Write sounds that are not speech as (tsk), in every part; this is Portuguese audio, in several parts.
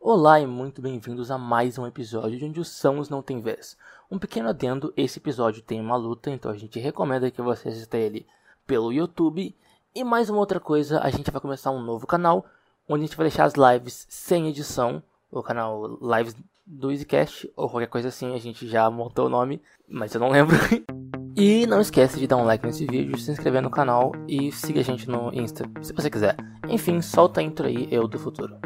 Olá e muito bem-vindos a mais um episódio de Onde os Sãos Não Tem Vez. Um pequeno adendo, esse episódio tem uma luta, então a gente recomenda que você assista ele pelo YouTube. E mais uma outra coisa, a gente vai começar um novo canal, onde a gente vai deixar as lives sem edição, o canal Lives do EasyCast, ou qualquer coisa assim, a gente já montou o nome, mas eu não lembro. (laughs) E não esquece de dar um like nesse vídeo, se inscrever no canal e siga a gente no Insta, se você quiser. Enfim, solta a intro aí, eu do futuro.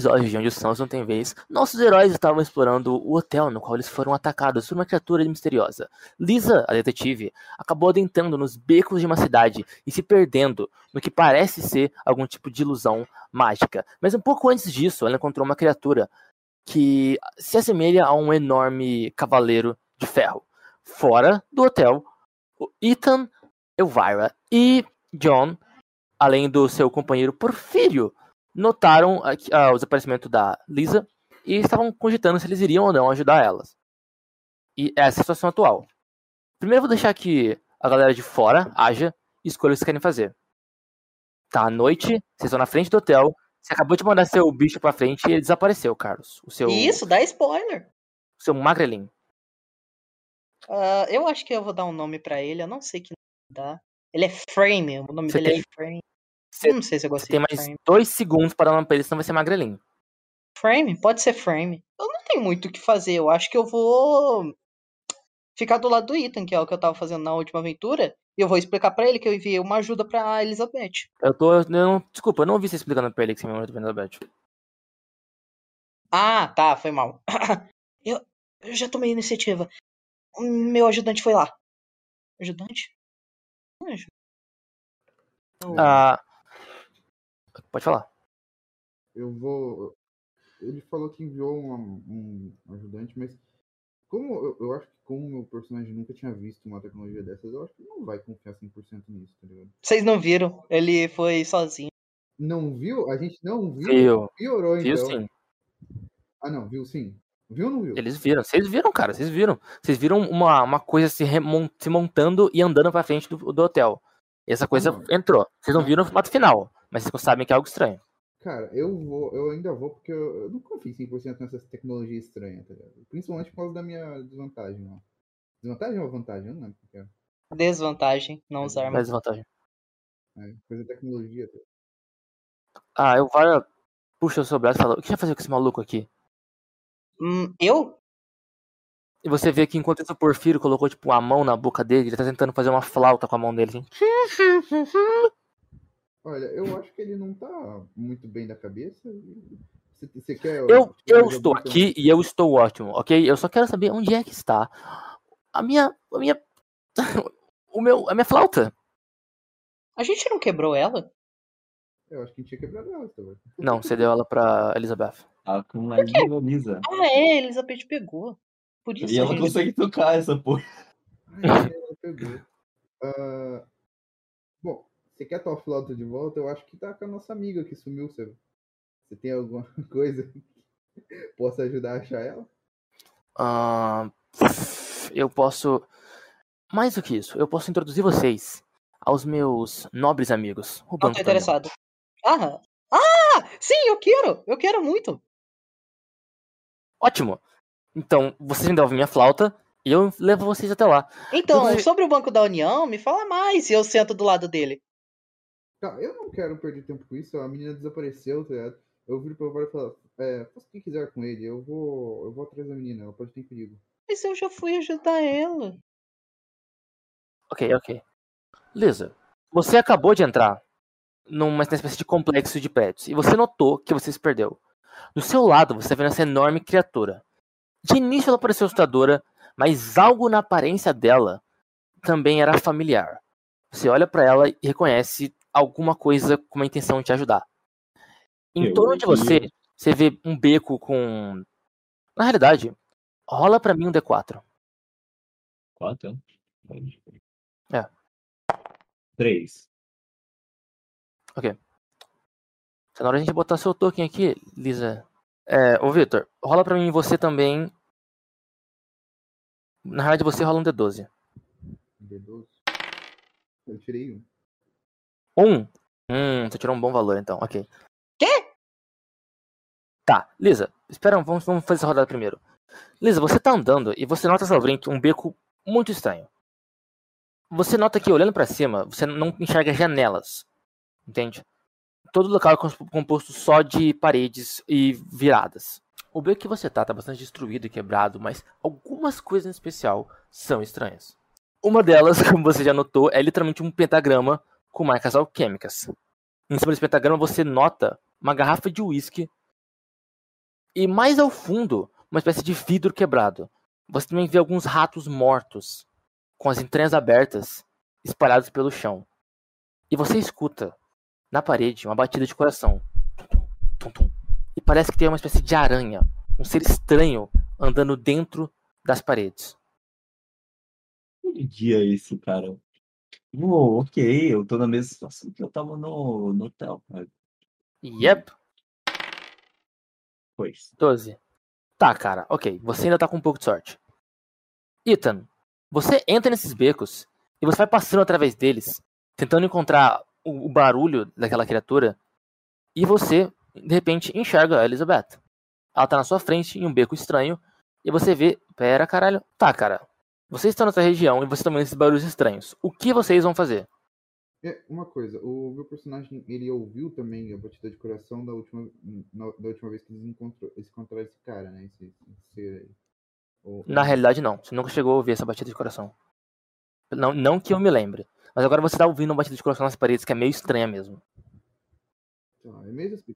Episódio de Onde os Sãos Não Tem Vez, nossos heróis estavam explorando o hotel no qual eles foram atacados por uma criatura misteriosa. Lisa, a detetive, acabou adentrando nos becos de uma cidade e se perdendo no que parece ser algum tipo de ilusão mágica. Mas um pouco antes disso, ela encontrou uma criatura que se assemelha a um enorme cavaleiro de ferro. Fora do hotel, Ethan, Elvira e John, além do seu companheiro Porfírio, notaram uh, o desaparecimento da Lisa e estavam cogitando se eles iriam ou não ajudar elas. E essa é a situação atual. Primeiro vou deixar que a galera de fora haja e escolha o que vocês querem fazer. Tá à noite, vocês estão na frente do hotel, você acabou de mandar seu bicho pra frente e ele desapareceu, Carlos. O seu, Isso, dá spoiler. O seu magrelinho. Uh, eu acho que eu vou dar um nome para ele, eu não sei que nome dá. Ele é Frame, o nome Você dele tem- é Frame. Você não sei se eu você gostei tem de mais Frame. dois segundos para dar uma pra ele, senão vai ser magrelinho. Frame? Pode ser Frame. Eu não tenho muito o que fazer, eu acho que eu vou ficar do lado do Ethan, que é o que eu tava fazendo na última aventura, e eu vou explicar pra ele que eu enviei uma ajuda pra Elizabeth. Eu tô. não, desculpa, eu não ouvi você explicando pra ele que você me mandou Elizabeth. Ah, tá, foi mal. (coughs) eu, eu já tomei iniciativa. O Meu ajudante foi lá. Ajudante? Eu- Ah. Pode falar. Eu vou. Ele falou que enviou um, um ajudante, mas como eu, eu acho que como o meu personagem nunca tinha visto uma tecnologia dessas, eu acho que não vai confiar 100% nisso, tá ligado? Vocês não viram, ele foi sozinho. Não viu? A gente não viu? Viu. Piorou, Viu então. sim. Ah, não, viu sim. Viu ou não viu? Eles viram. Vocês viram, cara. Vocês viram. Vocês viram uma, uma coisa se, remon- se montando e andando pra frente do, do hotel. E essa coisa Não. entrou. Vocês não viram o formato final. Mas vocês sabem que é algo estranho. Cara, eu vou, eu ainda vou porque eu, eu não confio 100% nessas tecnologias estranhas, tá ligado? Principalmente por causa da minha desvantagem, ó. Desvantagem ou vantagem? Eu não lembro o que é. Desvantagem, não usar Mais armas. vantagem. É, coisa de tecnologia. tá? Ah, eu Vara puxa o seu braço e fala: O que você vai fazer com esse maluco aqui? Hum, eu? E você vê que enquanto isso o Porfírio colocou tipo a mão na boca dele, ele tá tentando fazer uma flauta com a mão dele. Assim. (laughs) Olha, eu acho que ele não tá muito bem da cabeça. Você, você quer. Eu, eu estou aqui e eu estou ótimo, ok? Eu só quero saber onde é que está a minha. A minha. (laughs) O meu. A minha flauta. A gente não quebrou ela? Eu acho que a gente tinha quebrado ela, tá ligado? Não, você deu ela pra Elizabeth. Ela com uma Lisa. Ah, é, Elizabeth pegou. Por isso E a ela gente... consegue tocar essa porra. Ai, ela pegou. Ah, bom, você quer tua flauta de volta? Eu acho que tá com a nossa amiga que sumiu, você. Você tem alguma (laughs) coisa que possa ajudar a achar ela? Ahn, eu posso. Mais do que isso, eu posso introduzir vocês aos meus nobres amigos. O Não Banco tô interessado. Ah, ah, sim, eu quero, eu quero muito. Ótimo! Então, vocês me devolvem minha flauta e eu levo vocês até lá. Então, sobre o Banco da União, me fala mais e eu sento do lado dele. Tá, eu não quero perder tempo com isso. A menina desapareceu, tá ligado? Eu viro pra ela e falo, é, faça o que quiser com ele. Eu vou, eu vou atrás da menina, ela pode ter perigo. Mas eu já fui ajudar ela. Ok, ok. Lisa, você acabou de entrar numa espécie de complexo de prédios e você notou que você se perdeu. Do seu lado, você vê essa enorme criatura. De início ela pareceu assustadora, mas algo na aparência dela também era familiar. Você olha pra ela e reconhece alguma coisa com uma intenção de te ajudar. Em Eu torno de você, você vê um beco com. Na realidade, rola pra mim um D4. Quatro? É. Três. Tá na hora de a gente botar seu token aqui, Lisa. É, ô Victor, rola pra mim você também. Na realidade, você rola um D12. D12. Eu tirei um. Um? Hum, você tirou um bom valor então, ok. Quê? Tá, Lisa, espera, vamos, vamos fazer essa rodada primeiro. Lisa, você tá andando e você nota frente um beco muito estranho. Você nota que olhando pra cima, você não enxerga janelas. Entende? Todo local é composto só de paredes e viradas. O beco que você tá tá bastante destruído e quebrado, mas algumas coisas em especial são estranhas. Uma delas, (laughs) como você já notou, é literalmente um pentagrama com marcas alquímicas. Em cima desse pentagrama você nota uma garrafa de uísque e mais ao fundo, uma espécie de vidro quebrado. Você também vê alguns ratos mortos, com as entranhas abertas, espalhados pelo chão. E você escuta, na parede, uma batida de coração. Tum, tum, tum. E parece que tem uma espécie de aranha, um ser estranho, andando dentro das paredes. Que dia é esse, cara? Ok, eu tô na mesma situação que eu tava no, no hotel, cara. Yep, Pois. 12. Tá, cara, ok. Você ainda tá com um pouco de sorte. Ethan, você entra nesses becos e você vai passando através deles, tentando encontrar o, o barulho daquela criatura, e você, de repente, enxerga a Elizabeth. Ela tá na sua frente, em um beco estranho, e você vê. Pera, caralho. Tá, cara. Vocês estão nessa região e vocês estão vendo esses barulhos estranhos. O que vocês vão fazer? É, uma coisa, o meu personagem, ele ouviu também a batida de coração da última, na- da última vez que eles encontrou, eles encontraram esse cara, né? Esse, esse ser aí. Ou- Na realidade, não. Você nunca chegou a ouvir essa batida de coração. Não, não que eu me lembre. Mas agora você tá ouvindo uma batida de coração nas paredes que é meio estranha mesmo. Tá, é mesmo assim.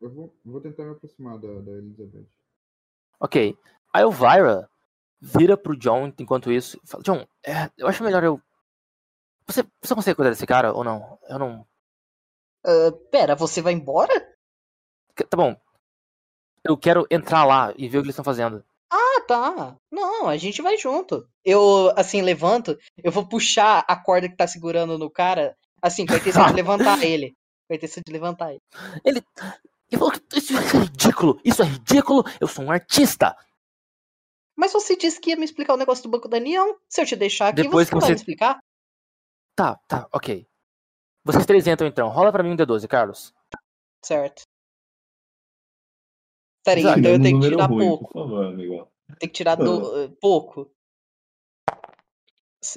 Eu vou, vou tentar me aproximar da, da Elizabeth. Ok. A Elvira vira pro John enquanto isso e fala: John, é, eu acho melhor eu. Você, você consegue cuidar desse cara ou não? Eu não. Ah, pera, você vai embora? Tá bom. Eu quero entrar lá e ver o que eles estão fazendo. Ah, tá. Não, a gente vai junto. Eu, assim, levanto, eu vou puxar a corda que tá segurando no cara, assim, com a intenção de levantar (laughs) ele. Com a intenção de levantar ele. Ele. Ele falou que isso é ridículo! Isso é ridículo! Eu sou um artista! Mas você disse que ia me explicar o negócio do Banco Daniel. Se eu te deixar aqui, Depois você que não vai você- me explicar? Tá, tá, ok. Vocês três entram então. Rola pra mim um D12, Carlos. Certo. Peraí, então eu um tenho que tirar ruim, pouco. Por favor, amigo. Tem que tirar do, eh, pouco.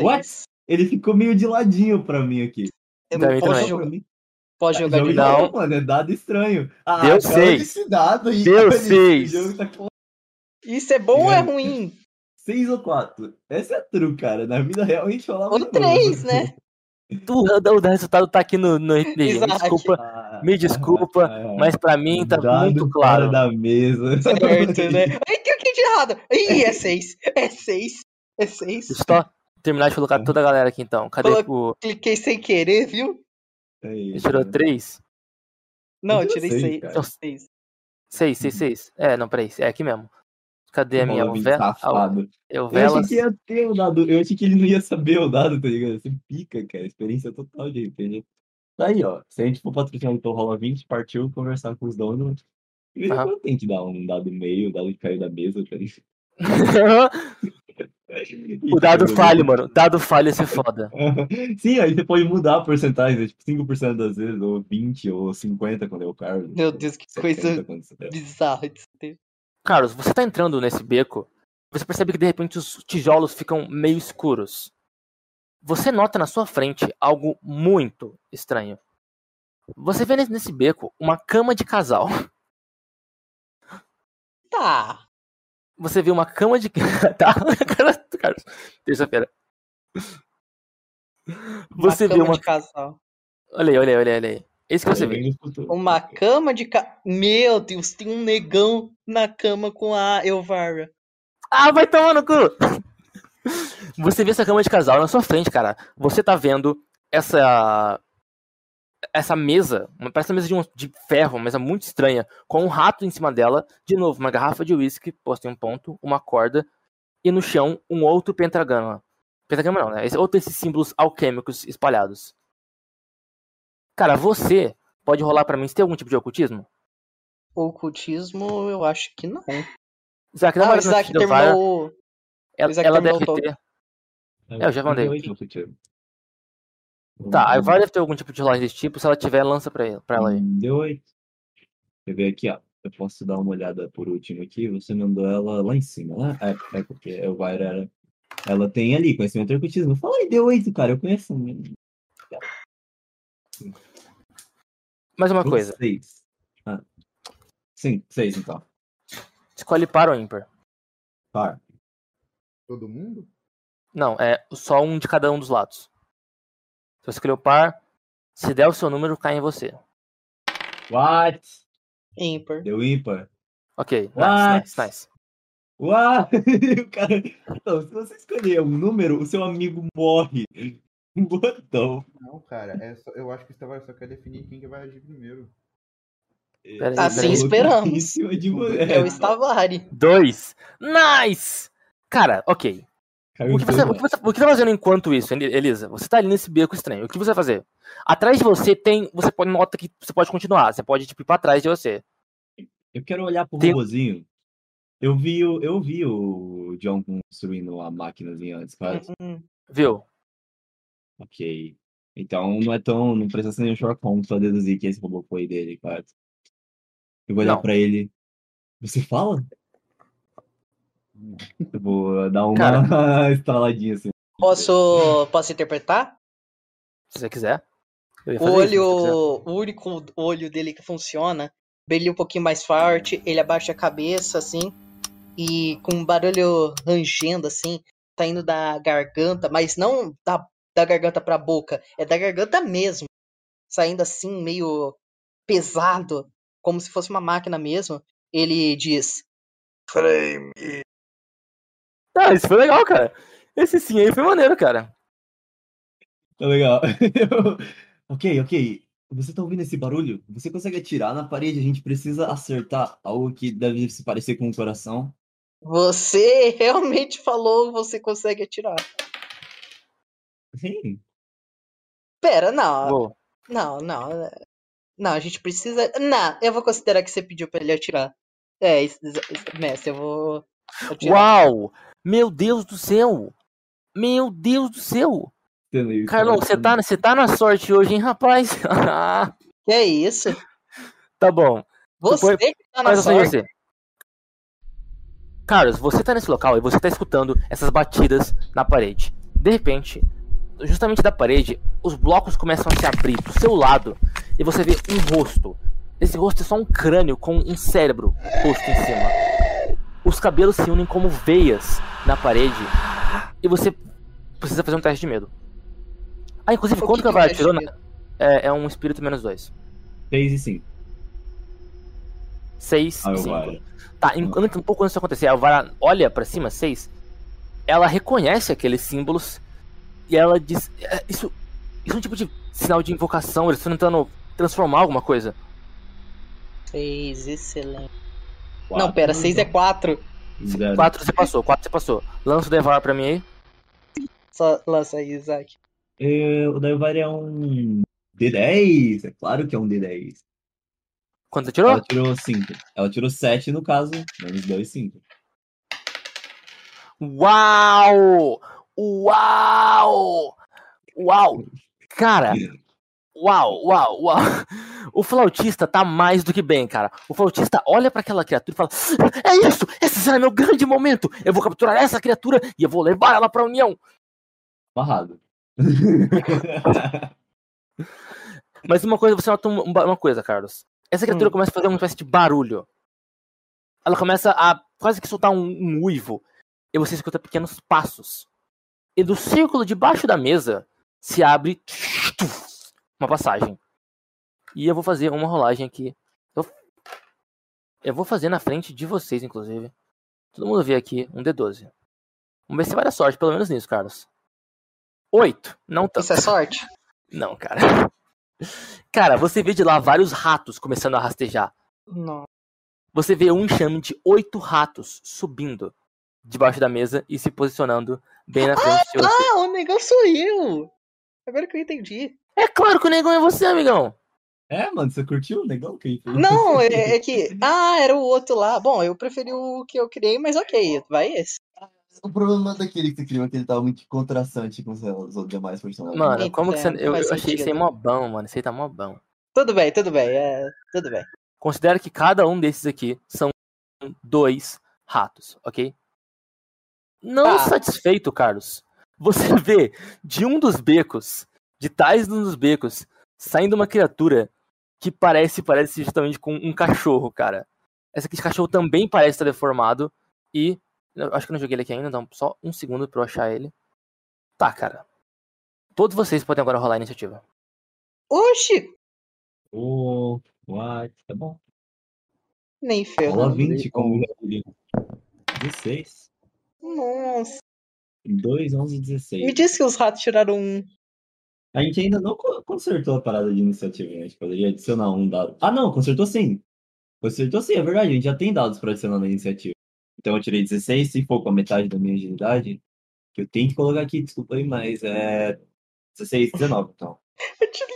What? Seis. Ele ficou meio de ladinho pra mim aqui. Eu mim posso, jogar, mim. posso jogar de Não. mano, é dado estranho. Ah, Deu cara, seis. Esse dado aí. Deu seis. jogo tá com Isso é bom ou é ruim? Seis ou quatro. Essa é true, cara. Na vida real a gente falava. Ou três, né? O, o, o resultado tá aqui no, no (laughs) RPG. Me Exato. desculpa, Ah, me desculpa, ah, mas pra mim tá dado muito claro. da mesa. Certo, né? (laughs) Ai, que que de errado? Ih, é seis. É seis. É seis. Só terminar de colocar toda a galera aqui então. Cadê o. Cliquei sem querer, viu? Você tirou cara. 3? Não, eu tirei sei, seis. cara. seis. 6, 6, 6. É, não, peraí. É aqui mesmo. Cadê a minha Rola bem Elvela? safado. Eu Eu achei velas. que ia ter o dado. Eu achei que ele não ia saber o dado, tá ligado? Você pica, cara. Experiência total de RPG. Tá aí, ó. Se a gente for patrocinar então rola 20, partiu conversar com os donos. De vez em quando tem que dar um dado meio, um dado que caiu da mesa, tá ligado? (laughs) o dado falho, mano. Dado falho ia ser foda. (laughs) Sim, aí você pode mudar a porcentagem, né? tipo 5% das vezes, ou 20, ou 50 quando é o Carlos. Meu Deus, que 70 coisa bizarra de se ter. Carlos, você tá entrando nesse beco, você percebe que de repente os tijolos ficam meio escuros. Você nota na sua frente algo muito estranho. Você vê nesse- beco uma cama de casal. (gasps) Tá. Você vê uma cama de. (laughs) tá? Carlos, terça-feira. Você uma vê cama uma. de casal. Olha aí, olha aí, olha aí. Esse que você vê. Uma cama de ca... Meu Deus, tem um negão na cama com a Elvara. Ah, vai tomar no cu! Você vê essa cama de casal na sua frente, cara. Você tá vendo essa. Essa mesa, parece uma mesa de, um- de ferro, uma mesa muito estranha, com um rato em cima dela. De novo, uma garrafa de uísque, posta em um ponto, uma corda, e no chão um outro pentagrama. Pentagrama não, né? Esse, outro desses símbolos alquêmicos espalhados. Cara, você pode rolar pra mim se tem algum tipo de ocultismo? Ocultismo, eu acho que não. Isaac, dá Ah, uma o olhada na Isaac do terminou. Ela, Isaac ela terminou deve o ter. É, eu já mandei. Tá, a Elvira deve ter algum tipo de rolagem desse tipo. Se ela tiver, lança pra, ele, pra ela aí. Deu oito. Quer ver aqui, ó. Eu posso dar uma olhada por último aqui. Você mandou ela lá em cima, né? É, é porque a Elvira era. Ela tem ali conhecimento de ocultismo. Fala aí, deu oito, cara. Eu conheço. Mais uma um coisa. Seis. Ah. Sim, seis então. Escolhe par ou ímpar. Par. Todo mundo? Não, é só um de cada um dos lados. Se você escolheu par, se der o seu número, cai em você. What? Ímpar. Deu ímpar. Ok, What? nice, nice, nice. What? (laughs) o cara. Então, se você escolher um número, o seu amigo morre. Um botão. Não, cara. É só, eu acho que o Tavares só quer definir quem que vai agir primeiro. Aí, Assim aí. esperamos. De. É o Stavari. Dois. Nice! Cara, ok. O que, você, o, que você, o que você tá fazendo enquanto isso, Eli- Elisa? Você tá ali nesse beco estranho. O que você vai fazer? Atrás de você tem. Você pode nota que você pode continuar. Você pode tipo, ir pra trás de você. Eu quero olhar pro Tem- robozinho. Eu vi, o, eu vi o John construindo a máquinazinha antes, cara. Hum, Viu? Ok. Então não é tão. Não precisa ser nem um short home pra deduzir que esse robô foi dele, cara. Eu vou olhar Não. pra ele. Você fala? Eu vou dar uma Cara. (laughs) estraladinha assim. Posso, posso interpretar? Se você quiser. Eu ia O fazer isso, se você quiser. olho, o único olho dele que funciona, brilha um pouquinho mais forte, ele abaixa a cabeça assim, e com um barulho rangendo assim, tá indo da garganta, mas não da, da garganta pra boca, é da garganta mesmo, saindo assim meio pesado, como se fosse uma máquina mesmo. Ele diz: Frame. Ah, isso foi legal, cara. Esse sim aí foi maneiro, cara. Tá legal. Eu- (laughs) ok, ok. Você tá ouvindo esse barulho? Você consegue atirar na parede? A gente precisa acertar algo que deve se parecer com um coração. Você (laughs) realmente falou, você consegue atirar. Sim. Pera, não. Uou. Não, não. é- Não, a gente precisa. Não, eu vou considerar que você pediu pra ele atirar. É, isso, isso- mestre, eu vou. atirar. Uau! Meu Deus do céu! Meu Deus do céu! Entendeu? Carlão, você tá, você tá na sorte hoje, hein, rapaz? (laughs) Que é isso? tá bom. Você que tá na Faz sorte. você. Carlos, você tá nesse local e você tá escutando essas batidas na parede. De repente, justamente da parede, os blocos começam a se abrir do seu lado e você vê um rosto. Esse rosto é só um crânio com um cérebro posto em cima. Os cabelos se unem como veias na parede e você precisa fazer um teste de medo. Ah, inclusive, quanto que a é Vara tirou? né? É, é um espírito menos dois. 6 e 5. 6 Ah, e eu 5. vale. Tá, em- um pouco antes disso acontecer, a Vara olha pra cima, 6. Ela reconhece aqueles símbolos e ela diz: "É, Isso, isso é um tipo de sinal de invocação, eles estão tentando transformar alguma coisa. Seis, excelente. Não, pera, seis é quatro. Zero. 4 você passou, 4 você passou. Lança o Devar pra mim aí. Só lança aí, Isaac. É, o Daivari é um D10. É claro que é um D10. Quanto você tirou? Ela tirou 5. Ela tirou 7 no caso. Menos 2, 5. Uau! Uau! Uau! Cara, uau, uau, uau. O flautista tá mais do que bem, cara. O flautista olha pra aquela criatura e fala: É isso! Esse será meu grande momento! Eu vou capturar essa criatura e eu vou levar ela pra União! Amarrado. (laughs) Mas uma coisa, você nota um- uma coisa, Carlos. Essa criatura Hum. começa a fazer uma espécie de barulho. Ela começa a quase que soltar um, um uivo. E você escuta pequenos passos. E do círculo debaixo da mesa se abre uma passagem. E eu vou fazer uma rolagem aqui. Eu, vou fazer na frente de vocês, inclusive. Todo mundo vê aqui um D12. Vamos ver se vai dar sorte, pelo menos nisso, Carlos. Oito. Não tanto. Isso é sorte? (laughs) Não, cara. (laughs) Cara, você vê de lá vários ratos começando a rastejar. Não. Você vê um enxame de oito ratos subindo debaixo da mesa e se posicionando bem na frente de você. Ah, o negão sou eu! Agora que eu entendi. É claro que o negão é você, amigão. É, mano, você curtiu o negão que Não, (laughs) é, é que. Ah, era o outro lá. Bom, eu preferi o que eu criei, mas ok, vai esse. O problema daquele que você criou é que ele tava muito contrastante com os, demais personagens. Mano, como que você. Eu, eu achei isso aí sentido. mó bom, mano. Isso aí tá mó bom. Tudo bem, tudo bem, é, tudo bem. Considera que cada um desses aqui são dois ratos, ok? Não Tá. satisfeito, Carlos, você (laughs) vê de um dos becos, de tais de um dos becos, saindo uma criatura que parece, parece justamente com um cachorro, cara. Esse aqui, esse cachorro também parece estar deformado e eu acho que eu não joguei ele aqui ainda, então só um segundo pra eu achar ele. Tá, cara. Todos vocês podem agora rolar a iniciativa. Oxi! Ô, what? Tá bom. Nem ferro. Rola 20 como já queria. 16. Nossa. 2, 11, Me 16. disse que os ratos tiraram um. A gente ainda não co- consertou a parada de iniciativa, né? A gente poderia adicionar um dado. Ah, não, consertou sim. Consertou sim, é verdade. A gente já tem dados para adicionar na iniciativa. Então eu tirei 16, se for com a metade da minha agilidade, que eu tenho que colocar aqui, desculpa aí, mas é 16, 19, então. (laughs) Eu tirei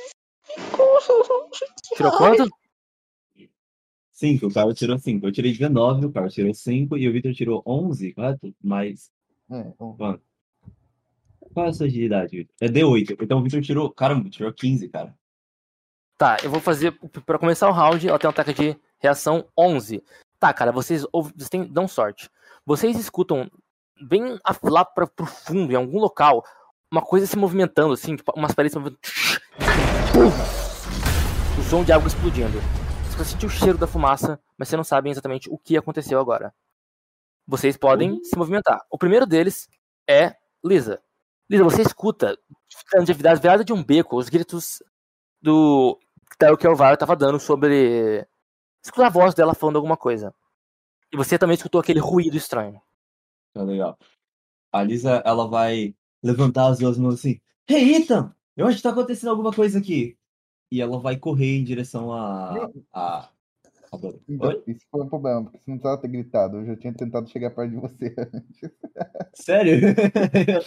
cinco. Tirou Ai. quanto? 5, o Carlos tirou 5. Eu tirei 19, o Carlos tirou 5 e o Victor tirou 11, correto? Mas É, bom. qual é a sua agilidade, Victor? É D8. Então o Victor tirou, caramba, tirou 15, cara. Tá, eu vou fazer. Pra começar o round, ela tem um ataque de reação 11. Tá, cara, vocês, ouvem- vocês têm, dão sorte. Vocês escutam bem lá pra, pro fundo, em algum local, uma coisa se movimentando, assim, tipo, umas paredes se movimentando. O som de água explodindo. Você sente o cheiro da fumaça, mas você não sabe exatamente o que aconteceu agora. Vocês podem se movimentar. O primeiro deles é Lisa. Lisa, você escuta, atividade virada de um beco, os gritos do que o Elvira tava dando sobre. Escuta a voz dela falando alguma coisa. E você também escutou aquele ruído estranho. Tá legal. A Lisa, ela vai levantar as duas mãos assim. Hey, Ethan! Eu acho que tá acontecendo alguma coisa aqui. E ela vai correr em direção a. a... Então, isso foi um problema, porque você não precisava ter gritado. Eu já tinha tentado chegar perto de você. (laughs) Sério?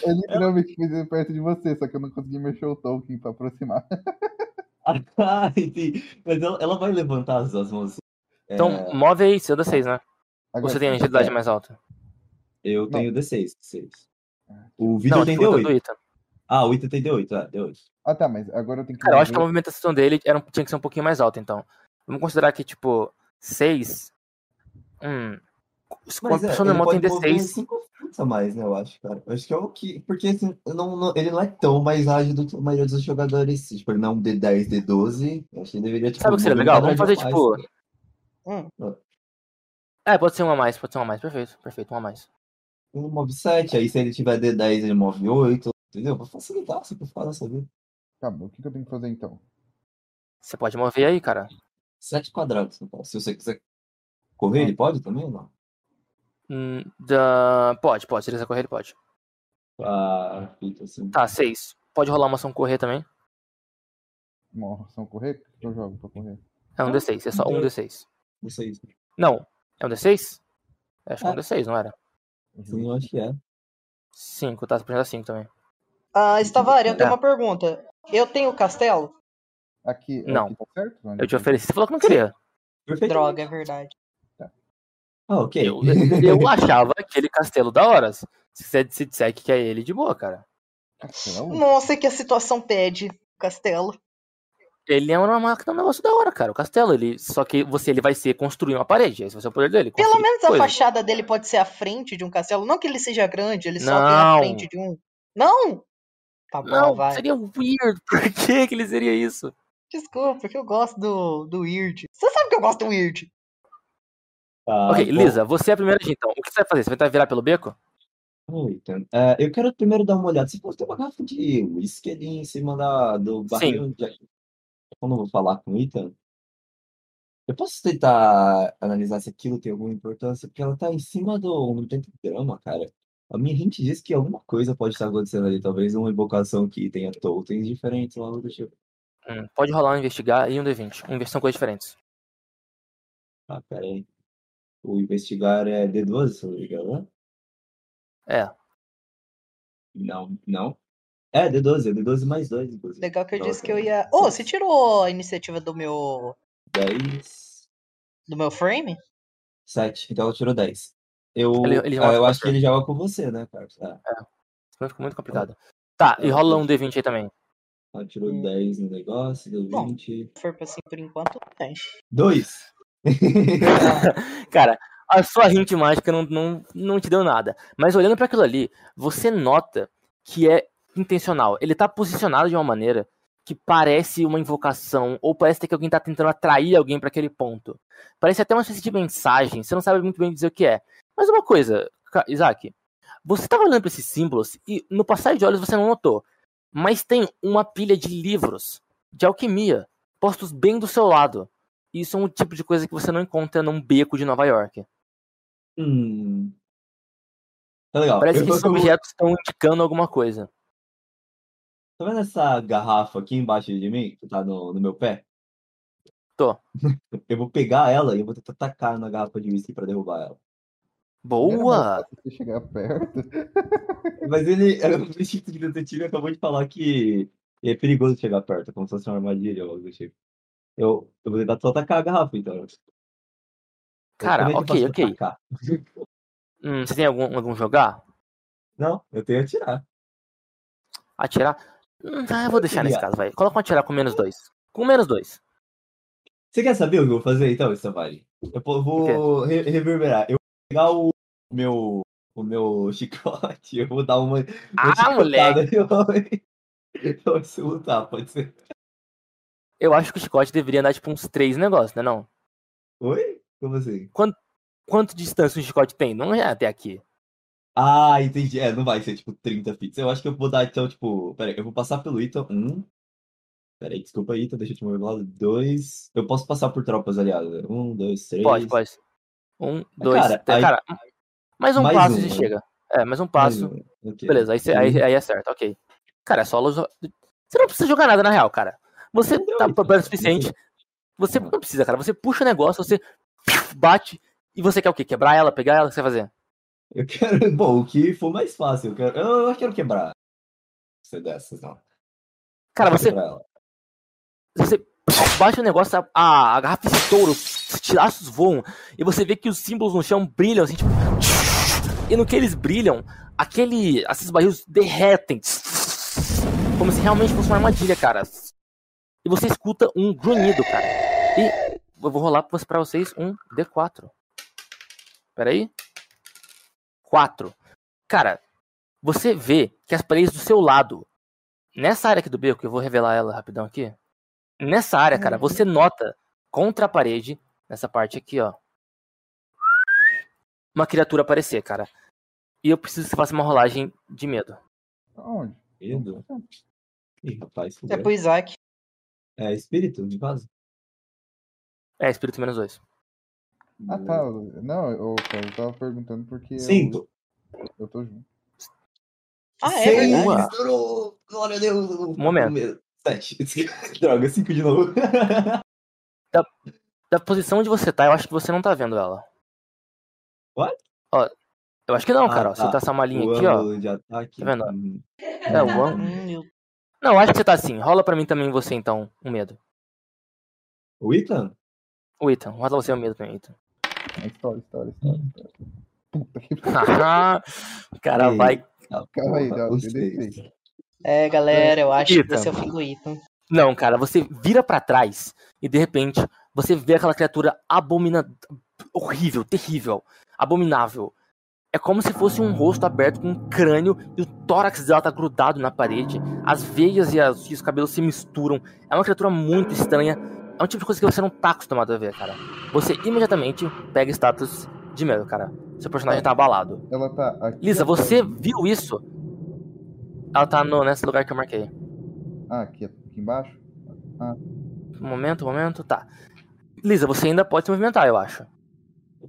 Eu (laughs) literalmente fiz perto de você, só que eu não consegui mexer o Tolkien pra aproximar. (laughs) ah, entendi. Mas ela, ela vai levantar as duas mãos assim. Então, É, move aí, seu D6, né? Ou Agora, você tem a agilidade mais alta? eu tenho D6. D6. O Não, Victor tem tipo, do D8. Ah, o Ethan tem D8, é, D8. Ah, tá, mas agora eu tenho que. Cara, eu acho que a movimentação dele era, um- tinha que ser um pouquinho mais alta, então. Vamos considerar que, tipo, 6. Hum. Quando a pessoa normal tem D6. 5 pontos a mais, né? Eu acho, cara. Eu acho que é o que. Porque assim, não, não- ele não é tão mais ágil do que a maioria dos jogadores. Tipo, ele não é um D10, D12. Eu acho que ele deveria, tipo, Sabe o que seria legal? Vamos fazer, mais. tipo. Hum. É, pode ser uma a mais, pode ser uma a mais. Perfeito, perfeito, uma a mais. Ele move 7, aí se ele tiver D10, ele move 8. Entendeu? Pra facilitar, você pode falar essa vida. Tá bom, o que, que eu tenho que fazer então? Você pode mover aí, cara. 7 quadrados. Se você quiser correr, ele pode também ou não? Hum, da... Pode, pode. Se ele quiser correr, ele pode. Ah, assim. Tá, 6. Pode rolar uma ação correr também. Uma ação correr? O que eu jogo pra correr? É um D6, é só um D6. Não sei. Não, é um D6? Acho que é um É. D6, não era? Sim, eu acho que é. 5, tá? Você precisa 5 também. Ah, Stavari, eu tenho É. uma pergunta. Eu tenho castelo? Aqui, Não. aqui tá certo? Onde Eu te ofereci, você falou que não queria. Droga, é verdade. Ah, ok. Eu, eu achava aquele castelo da hora. Se você se disser que é ele, de boa, cara. Castelo? Nossa, que a situação pede castelo. Ele é uma máquina, um negócio da hora, cara. O castelo, ele. Só que você ele vai ser construir uma parede. Esse vai ser o poder dele. Pelo menos a coisa. fachada dele pode ser a frente de um castelo. Não que ele seja grande, ele só tem Não. a frente de um. Não? Tá bom, Não, vai. seria weird. (laughs) Por que, que ele seria isso? Desculpa, porque eu gosto do, do Weird. Você sabe que eu gosto do Weird. Tá, ok, bom. Lisa, você é a primeira, então. O que você vai fazer? Você vai tentar virar pelo beco? Eita. É, eu quero primeiro dar uma olhada. Se fosse ter uma garrafa de whisky ali em cima da, do barril. De... Quando eu vou falar com o Ethan, eu posso tentar analisar se aquilo tem alguma importância, porque ela tá em cima do 80 grama, cara. A minha hint diz que alguma coisa pode estar acontecendo ali. Talvez uma invocação que tenha totens diferentes ou algo do tipo. Hum, pode rolar um investigar e um D20. Um são coisas diferentes. Ah, pera aí. O investigar é D12, se eu não me engano, né? É. Não, não. É, D12, é D12 mais 2, inclusive. Legal que eu Então, disse que eu ia. Ô, você tirou a iniciativa do meu. 10, do meu frame? 7. Então ela tirou 10. Eu, Ele- ele ah, eu acho que ele joga com você, né, Carlos? É. Senão fica muito complicado. Tá, e rola um D20 aí também. Ela tirou Hum. 10 no negócio, deu Bom. 20. Se for assim por enquanto, tem. 2! (laughs) Cara, a sua hint mágica não, não, não te deu nada. Mas olhando pra aquilo ali, você nota que é intencional. Ele tá posicionado de uma maneira que parece uma invocação, ou parece que alguém tá tentando atrair alguém pra aquele ponto. Parece até uma espécie de mensagem, você não sabe muito bem dizer o que é. Mas uma coisa, Isaac, você tava olhando pra esses símbolos e no passar de olhos você não notou. Mas tem uma pilha de livros de alquimia postos bem do seu lado. Isso é um tipo de coisa que você não encontra num beco de Nova York. hum. Tá legal. Parece Eu- que esses objetos estão indicando alguma coisa. Tá vendo essa garrafa aqui embaixo de mim, que tá no, no meu pé? Tô. (laughs) Eu vou pegar ela e eu vou tentar tacar na garrafa de whisky pra derrubar ela. Boa! Você chegar perto. (laughs) Mas ele, o instinto de detetive acabou de falar que é perigoso chegar perto, como se fosse uma armadilha ou algo do tipo. Eu, eu vou tentar só tacar a garrafa, então. Cara, é eu ok, ok. Hum, você tem algum, algum jogar? Não, eu tenho atirar. Atirar? Hum, ah, eu vou deixar nesse caso, vai. Coloca um atirar com menos dois. Com menos dois. Você quer saber o que eu vou fazer então, Safari? Eu vou re- reverberar. Eu vou pegar o meu, o meu chicote, eu vou dar uma. uma Ah, moleque! (laughs) eu vou- eu se lutar, pode ser. Eu acho que o chicote deveria dar tipo uns três negócios, né não? Oi? Como assim? Quanto de distância o chicote tem? Não é até aqui. Ah, entendi. É, não vai ser tipo 30 feet. Eu acho que eu vou dar então, tipo. Pera aí, eu vou passar pelo Ita. Um. Pera aí, desculpa, Ita, deixa eu te mover lado. Dois. Eu posso passar por tropas aliadas. Um, dois, três. Pode, pode. Um, dois, cara, três. aí- Cara, mais um mais passo um, você né? chega. É, mais um Mais passo. um. Ok. Beleza, aí, você, aí, aí acerta, ok. Cara, é só lo- Você não precisa jogar nada na real, cara. Você Não tá isso, perto o cara. suficiente. Você Uhum. não precisa, cara. Você puxa o negócio, você bate e você quer o quê? Quebrar ela, pegar ela? O que você vai fazer? Eu quero. (laughs) Bom, o que for mais fácil. Eu, quero... eu, eu quero quebrar. Você dessas, não. Cara, você, você bate o negócio, a, a, a garrafa estoura, os tiraços voam e você vê que os símbolos no chão brilham, assim, tipo. E no que eles brilham, aquele. Esses barris derretem. Como se realmente fosse uma armadilha, cara. E você escuta um grunhido, cara. E eu vou rolar pra vocês um D4. Pera aí. 4. Cara, você vê que as paredes do seu lado, nessa área aqui do beco, eu vou revelar ela rapidão aqui. Nessa área, cara, você nota contra a parede, nessa parte aqui, ó, uma criatura aparecer, cara. E eu preciso que você faça uma rolagem de medo. Aonde? Medo. Ih, rapaz. É pro Isaac. É espírito, de caso? É, espírito menos dois. Ah, tá. Não, eu, eu tava perguntando porque. eu- Cinco. Eu, tô junto. Ah, é. Uma. Estourou. Glória a Deus. Um momento. Sete. (laughs) Droga, cinco de novo. (laughs) Da posição onde você tá, eu acho que você não tá vendo ela. What? Ó, eu acho que não, Ah, cara. ó. Você tá. tá essa malinha o aqui, ó. ângulo de ataque. Tá vendo? Hum. É, o ângulo. Hum, Não, eu acho que você tá assim. Rola pra mim também você, então, um medo. O Ethan? O Ethan, rola você o medo pra mim, Ethan. É história, história, história. Puta que (laughs) o cara Ei. vai. Ah, Calma aí. D6. É, galera, eu acho que Ethan. vai ser o fim do Ethan. Não, cara, você vira pra trás e de repente você vê aquela criatura abomina... horrível, terrível, abominável. É como se fosse um rosto aberto com um crânio e o tórax dela tá grudado na parede. As veias e, as- e os cabelos se misturam. É uma criatura muito estranha. É um tipo de coisa que você não tá acostumado a ver, cara. Você imediatamente pega status de medo, cara. Seu personagem tá abalado. Ela tá aqui. Lisa, você viu isso? Ela tá no, nesse lugar que eu marquei. Ah, aqui, aqui embaixo? Um momento, um momento, tá. Lisa, você ainda pode se movimentar, eu acho.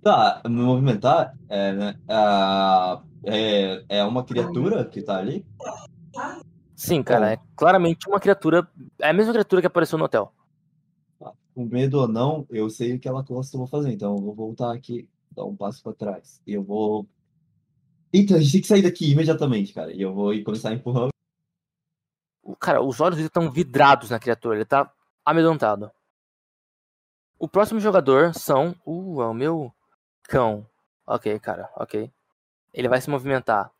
Tá, me movimentar é, né? ah, é, é uma criatura que tá ali? Sim, cara, é claramente uma criatura. É a mesma criatura que apareceu no hotel. Com medo ou não, eu sei o que ela costuma fazer, então eu vou voltar aqui, dar um passo pra trás. E eu vou. Eita, a gente tem que sair daqui imediatamente, cara. E eu vou começar a empurrar. Cara, os olhos dele estão vidrados na criatura, ele tá amedrontado. O próximo jogador são. Uh, é o meu cão. Ok, cara, ok. Ele vai se movimentar.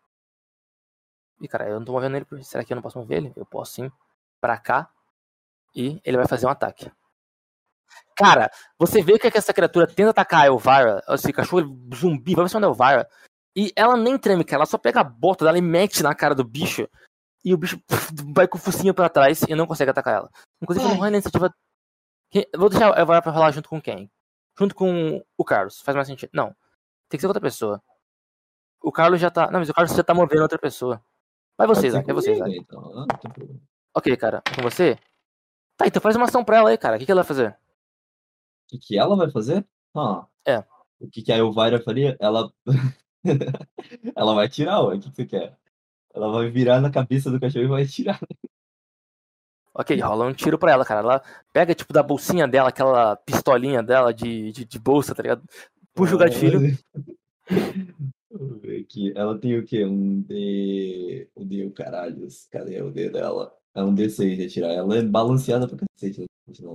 Ih, cara, eu não tô movendo ele. por- Será que eu não posso mover ele? Eu posso sim. Pra cá. E ele vai fazer um ataque. Cara, você vê que essa criatura tenta atacar a Elvira, esse cachorro zumbi, vai pra cima da Elvira. E ela nem treme, cara. Ela só pega a bota dela e mete na cara do bicho. E o bicho vai com o focinho pra trás e não consegue atacar ela. Inclusive, Ai. não rola iniciativa. Quem- Vou deixar a Elvira pra rolar junto com quem? Junto com o Carlos. Faz mais sentido. Não. Tem que ser outra pessoa. O Carlos já tá. Não, mas o Carlos já tá movendo outra pessoa. Vai você, Pode ser Isaac. É você, comigo, Isaac. Então. Ah, não tem problema. Ok, cara. Com você? Tá, então faz uma ação pra ela aí, cara. O que, que ela vai fazer? O que, que ela vai fazer? Ah, É. O que, que a Elvira faria? Ela. (laughs) ela vai tirar, ué. O que, que você quer? Ela vai virar na cabeça do cachorro e vai tirar. Ok, rola um tiro pra ela, cara. Ela pega, tipo, da bolsinha dela, aquela pistolinha dela de, de, de bolsa, tá ligado? Puxa o gatilho. Vamos ver aqui. Ela tem o quê? Um D. Um D, o caralho. Cadê o D dela? É um D6 de atirar. Ela é balanceada pra cacete. Não,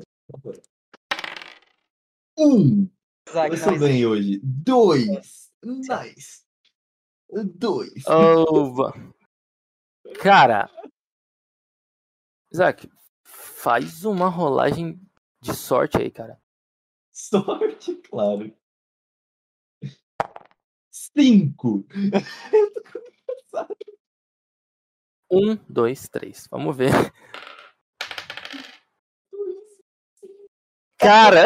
Um! Isaac, Você não, ganhei hoje. Dois! Nice! Dois! Oh, va- cara. Isaac, faz uma rolagem de sorte aí, cara. Sorte, claro. Cinco! Um, dois, três. Vamos ver. Cara!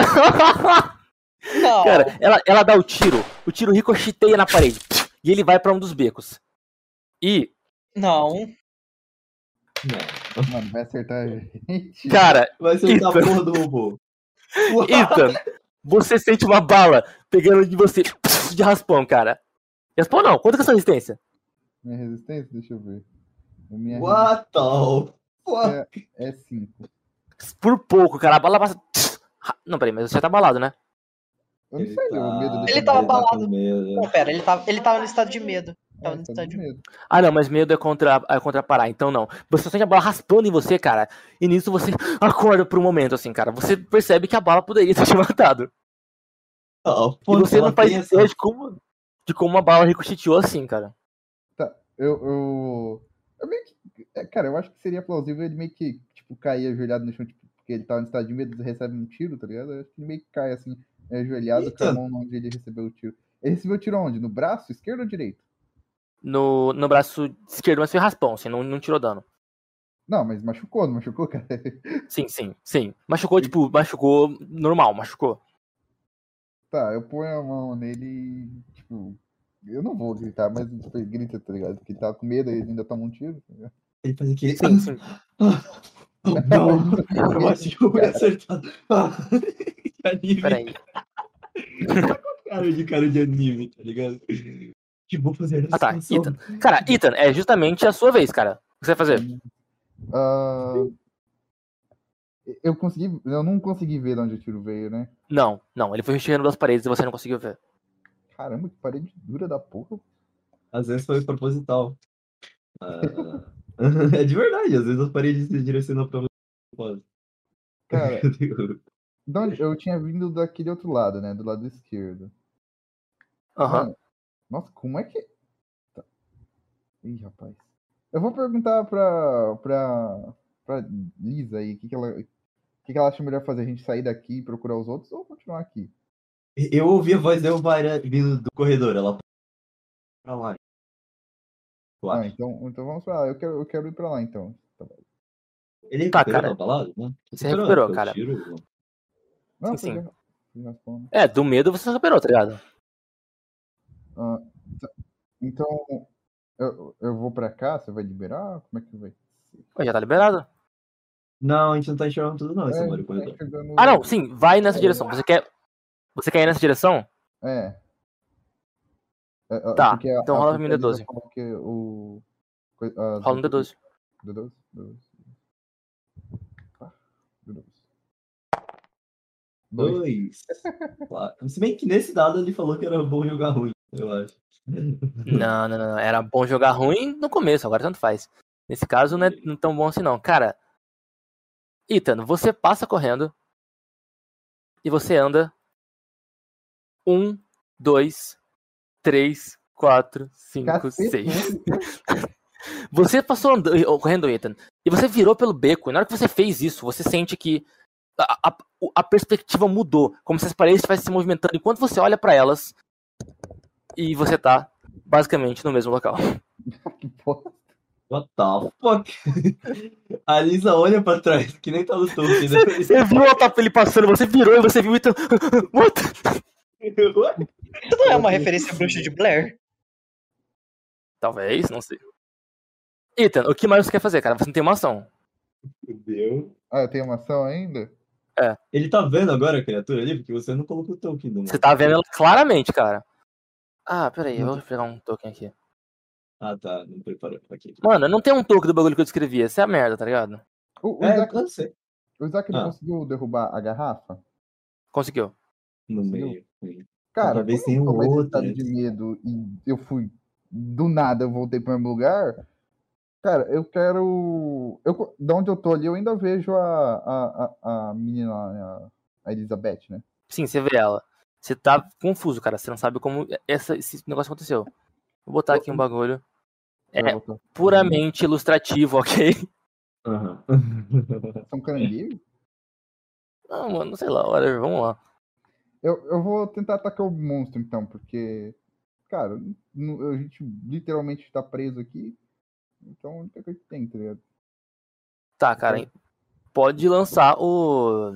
não. Cara, ela, ela dá o tiro. O tiro ricocheteia na parede. E ele vai pra um dos becos. E, Não. Não. Mano, vai acertar a gente. cara, Vai ser a Ethan. porra do robô. (laughs) Ethan, você sente uma bala pegando de você de raspão, cara. Raspão não, quanto que é a sua resistência? Minha resistência? Deixa eu ver. A minha What the fuck? é 5. Por pouco, cara. A bala passa. Não, peraí, mas você já tá balado, né? Eu não sei, o medo Ele tava tá balado. Não, pera, ele tava, ele tava no estado de medo. Tava É, no tá estado de medo. Ah, não, mas medo é contra, é contra parar, então não. Você sente a bala raspando em você, cara. E nisso você acorda por um momento, assim, cara. Você percebe que a bala poderia ter (laughs) te matado. Ah, E você ela não faz ideia essa- de como, de como uma bala ricocheteou assim, cara. Eu, eu, eu meio que. é, Cara, eu acho que seria plausível ele meio que, tipo, cair ajoelhado no chão, tipo, porque ele tava no estado de medo e recebe um tiro, tá ligado? Eu acho que ele meio que cai assim, ajoelhado com a Eita. mão onde ele recebeu o tiro. Ele recebeu o tiro onde? No braço, esquerdo ou direito? No, no braço esquerdo, mas foi raspão, assim, não, não tirou dano. Não, mas machucou, não machucou, cara? (laughs) Sim, sim, sim. Machucou, tipo, machucou normal, machucou. Tá, eu ponho a mão nele e, tipo, eu não vou gritar, mas tipo, ele grita, tá ligado? Porque ele tava com medo e ainda toma um tiro. tá? Ele faz aquele. Sim, sim. (laughs) Não, eu acho que eu fui acertado. Ah, (laughs) que anime. Peraí. Cara de cara de anime, tá ligado? Que vou fazer Ah, tá. Ethan. Cara, Ethan, é justamente a sua vez, cara. O que você vai fazer? Ah, eu consegui. Eu não consegui ver de onde o tiro veio, né? Não, não, ele foi recheando das paredes e você não conseguiu ver. Caramba, que parede dura da porra. Às vezes foi proposital. Ah, (laughs) é de verdade, às vezes as paredes se direcionam pra propósito. Cara, (laughs) eu tinha vindo daquele outro lado, né? Do lado esquerdo. Aham. Mano, Nossa, como é que. Tá. Ih, rapaz. Eu vou perguntar pra. pra. pra Lisa aí, o que, que ela. O que, que ela acha melhor fazer? A gente sair daqui e procurar os outros ou continuar aqui? Eu ouvi a voz da Elvira vindo do corredor, ela pra lá. Ah, então, então vamos pra lá. Eu quero, eu quero ir pra lá então. Tá. Ele Tá, recuperou cara. a balada, né? Você recuperou, cara. tiro? Não, Sim, foi sim. É, do medo você superou, tá ligado? Ah, tá. Então, eu, eu vou pra cá, você vai liberar? Como é que vai? ser? Já tá liberado. Não, a gente não tá enxergando tudo, não, esse É, Mario tá chegando- Ah, não, sim, vai nessa direção. Você quer. Você quer ir nessa direção? É, É, é, Tá, a- então a rola pra mim Elisa D12. falou que o... as Rola um D12. D12? D12. Tá, D12. Dois. (laughs) Se bem que nesse dado ele falou que era bom jogar ruim, eu acho. Não, não, não. Era bom jogar ruim no começo, agora tanto faz. Nesse caso não é tão bom assim não. Cara, Ethan, você passa correndo e você anda um, dois, três, quatro, cinco, Cacete, seis. né? (laughs) Você passou andando, correndo, Ethan, e você virou pelo beco, e na hora que você fez isso, você sente que a, a- a perspectiva mudou, como se as paredes estivessem se movimentando enquanto você olha pra elas e você tá basicamente no mesmo local. (laughs) What the fuck? (laughs) A Lisa olha pra trás, que nem tá no topo. né? Você viu o Otávio ele passando, você virou e você viu o Ethan. (laughs) What? Isso não é uma referência a bruxa de Blair? Talvez, não sei. Ethan, o que mais você quer fazer, cara? Você não tem uma ação. Fudeu. Ah, eu tenho uma ação ainda? Ele tá vendo agora a criatura ali? Porque você não colocou o token do Você tá vendo ela claramente, cara. Ah, peraí, eu vou pegar um token aqui. Ah, tá. Não preparou. Ok. Mano, não tem um token do bagulho que eu descrevi. Essa é a merda, tá ligado? O, o É, Isaac, eu sei. o Isaac não Ah. conseguiu derrubar a garrafa? Conseguiu. No meio. Cara, Talvez como tenha eu um outro, estado né? de medo e eu fui do nada, eu voltei pro mesmo lugar. Cara, eu quero. Eu, da onde eu tô ali, eu ainda vejo a, a, a, a menina, a Elizabeth, né? Sim, você vê ela. Você tá confuso, cara. Você não sabe como essa, esse negócio aconteceu. Vou botar aqui um bagulho. É. Puramente ilustrativo, (laughs) ok? Aham. (laughs) São caranguejos? Não, mano, sei lá, whatever, vamos lá. Eu, eu vou tentar atacar o monstro então, porque. Cara, a gente literalmente tá preso aqui. Então a única coisa que tem, tá ligado? Tá, cara. Pode lançar o.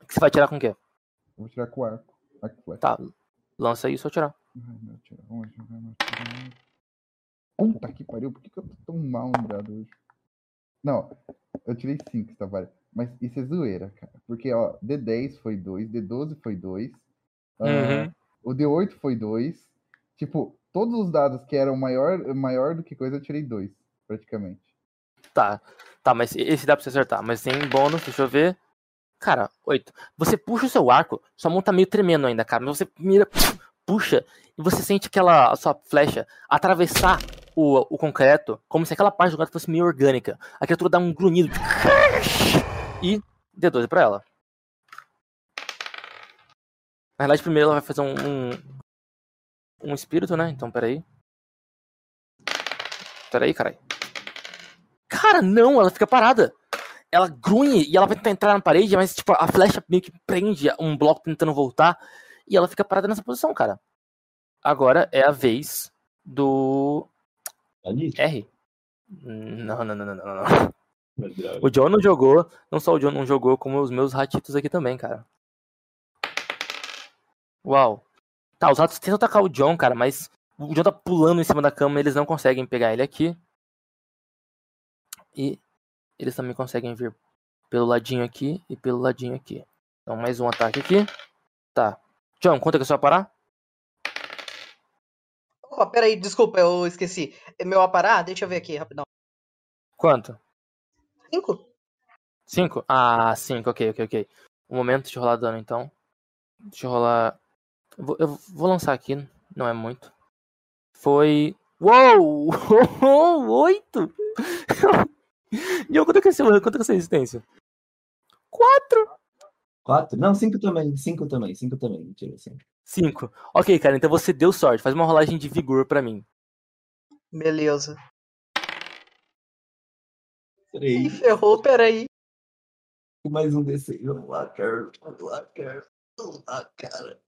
O que você vai tirar com o quê? Vou tirar com o arco. Flecha. Tá. Lança aí, só tirar. Ai, meu, tira onde? Vai, meu, tira onde? Puta que pariu, por que, que eu tô tão mal dado hoje? Não, eu tirei 5, Tavares. Mas isso é zoeira, cara. Porque, ó, D10 foi 2, D12 foi 2, Uhum. o D8 foi 2. Tipo, todos os dados que eram maior, maior do que coisa, eu tirei 2, praticamente. Tá. Tá, mas esse dá pra você acertar. Mas tem bônus, deixa eu ver. Cara, 8. Você puxa o seu arco, sua mão tá meio tremendo ainda, cara. Mas você mira, puxa, e você sente aquela a sua flecha atravessar o, o concreto, como se aquela parte do concreto fosse meio orgânica. A criatura dá um grunhido. (laughs) E D12 pra ela. Na verdade, primeiro ela vai fazer um. Um, um espírito, né? Então, peraí. Peraí, caralho. Cara, não, ela fica parada. Ela grunhe e ela vai tentar entrar na parede, mas tipo, a flecha meio que prende um bloco tentando voltar. E ela fica parada nessa posição, cara. Agora é a vez do Ali? R. Não, não, não, não, não, não. O John não jogou, não só o John não jogou, como os meus ratitos aqui também, cara. Uau. Tá, os ratos tentam atacar o John, cara, mas o John tá pulando em cima da cama, eles não conseguem pegar ele aqui. E eles também conseguem vir pelo ladinho aqui e pelo ladinho aqui. Então, mais um ataque aqui. Tá. John, é que você vai parar? Opa, peraí, desculpa, eu esqueci. É Meu aparar, deixa eu ver aqui, rapidão. Quanto? Cinco? Cinco? Ah, cinco, ok, ok, ok. Um momento, deixa eu rolar dano então. Deixa eu rolar. Eu vou, eu vou lançar aqui, não é muito. Foi. Uou! (laughs) Oito! E quanto é que é seu, quanto é que é sua resistência? Quatro! Quatro? Não, cinco também. Cinco também. Cinco também. Mentira, cinco. Cinco. Ok, cara, então você deu sorte. Faz uma rolagem de vigor pra mim. Beleza. Ih, Três. ferrou, peraí. Mais um desse. Vamos lá, cara. Vamos lá, cara. Vamos lá, cara.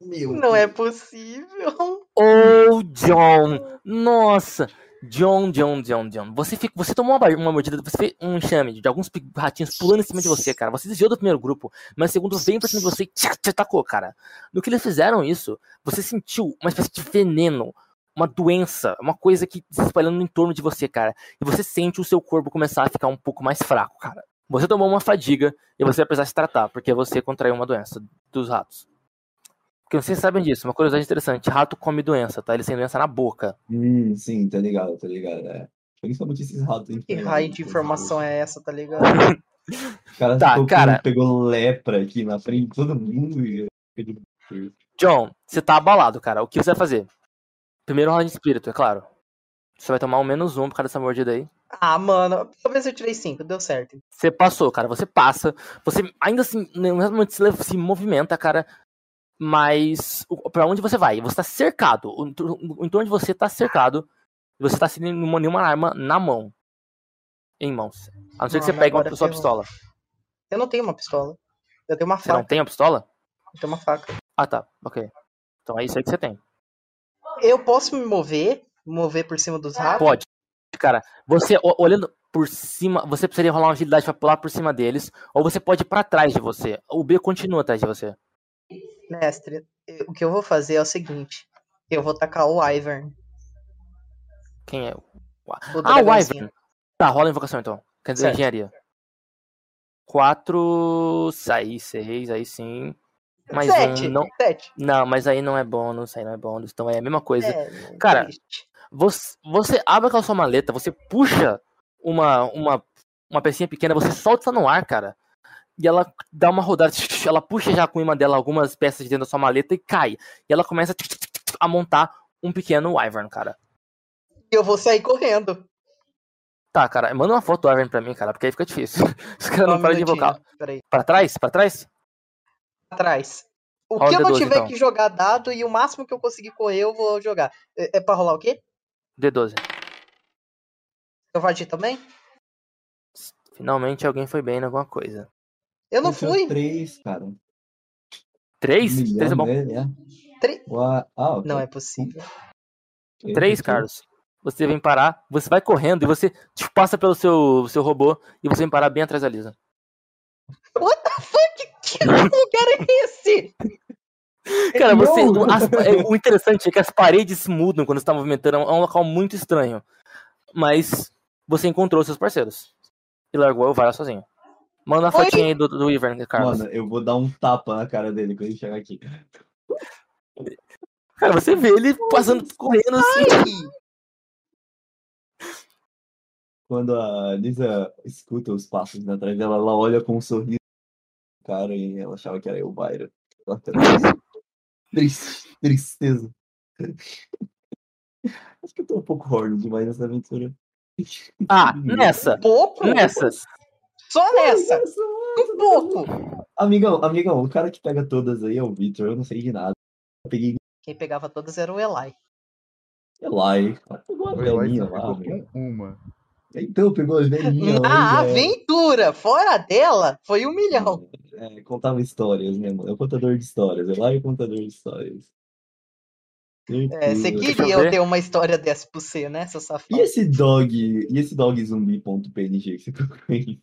Meu Não é Deus. possível. Oh, John! Nossa! John, John, John, John. Você, fica, você tomou uma, uma mordida, você fez um enxame de alguns ratinhos pulando em cima de você, cara. Você desviou do primeiro grupo, mas o segundo veio pra cima de você e tchá, te atacou, cara. No que eles fizeram isso, você sentiu uma espécie de veneno, uma doença, uma coisa que se espalhando em torno de você, cara. E você sente o seu corpo começar a ficar um pouco mais fraco, cara. Você tomou uma fadiga e você vai precisar se tratar, porque você contraiu uma doença dos ratos. Porque vocês sabem disso, uma curiosidade interessante. Rato come doença, tá? Ele tem doença na boca. Hum, sim, tá ligado, tá ligado. É. Principalmente esses ratos. Que raio de informação é essa, tá ligado? (laughs) O cara, Tá, tocou- cara. pegou lepra aqui na frente de todo mundo e. John, você tá abalado, cara. O que você vai fazer? Primeiro rola de espírito, é claro. Você vai tomar um menos um por causa dessa mordida aí. Ah, mano, pelo menos eu tirei 5, deu certo. Você passou, cara. Você passa. Você ainda assim, no mesmo momento se movimenta, cara. Mas pra onde você vai? Você tá cercado. O entor- o entorno de você tá cercado. Você tá sem nenhuma, nenhuma arma na mão. Em mãos. A não ser que você pegue uma sua pistola. Eu não tenho uma pistola. Eu tenho uma Você não faca. tem a pistola? Eu tenho uma faca. Ah, tá. Ok. Então é isso aí que você tem. Eu posso me mover, mover por cima dos ratos? Pode. Cara, você olhando por cima, você precisaria rolar uma agilidade pra pular por cima deles, ou você pode ir pra trás de você. O B continua atrás de você. Mestre, o que eu vou fazer é o seguinte. Eu vou tacar o Ivern. Quem é? O Ah, o. Ivern. Tá, rola a invocação então. Quer dizer, Certo. engenharia. Quatro. Aí, seis, aí sim. Mais sete, um. Não, sete. não, mas aí não é bônus, aí não é bônus. Então é a mesma coisa. É, Cara. Você, você abre aquela sua maleta, você puxa uma, uma, uma pecinha pequena, você solta no ar, cara. E ela dá uma rodada, (laughs) ela puxa já com uma dela algumas peças de dentro da sua maleta e cai. E ela começa (laughs) a montar um pequeno Wyvern, cara. eu vou sair correndo. Tá, cara, manda uma foto do Wyvern pra mim, cara, porque aí fica difícil. (laughs) Os caras não um param de invocar. Peraí. Pra trás? Pra trás? Atrás. O Rola que eu não D12, tiver então. que jogar dado e o máximo que eu conseguir correr, eu vou jogar. É, é pra rolar o quê? D12. Eu vou agir também? Finalmente alguém foi bem em alguma coisa. Eu não Eu tinha fui. Três, cara. Três? Milhão Três é bom. dele, é. Tre- Ua- Ah, ok. Não é possível. Três, Carlos. Você vem parar, você vai correndo e você tipo, passa pelo seu, seu robô e você vem parar bem atrás da Lisa. What the fuck? Que (laughs) lugar é esse? Cara, você. Não. as- é, o interessante é que as paredes se mudam quando você tá movimentando. É um local muito estranho. Mas você encontrou seus parceiros. E largou o Vara sozinho. Manda a Oi? fotinha aí do, do Ivern, Carlos. Mano, eu vou dar um tapa na cara dele quando ele chegar aqui. Cara, você vê ele passando, correndo assim. Ai, Quando a Lisa escuta os passos atrás dela, ela olha com um sorriso. Cara, e ela achava que era eu, Byron. Triste, tristeza. Acho que eu tô um pouco horny demais nessa aventura. Ah, nessa. pouco? Nessa. Só nessa. Um pouco. Amigão, amigão, o cara que pega todas aí é o Victor, eu não sei de nada. Eu peguei Quem pegava todas era o Eli. Eli. Pegou a O Eli velhinha lá, meu. com uma. Então, pegou a velhinha Na lá. (laughs) e, é, aventura, fora dela, foi um milhão. É, contava histórias, né, mano? É o contador de histórias. É lá e o contador de histórias. É, você queria eu ter uma história dessa pro você, né, seu E safado? esse dog, e esse dog zumbi.png que você aí?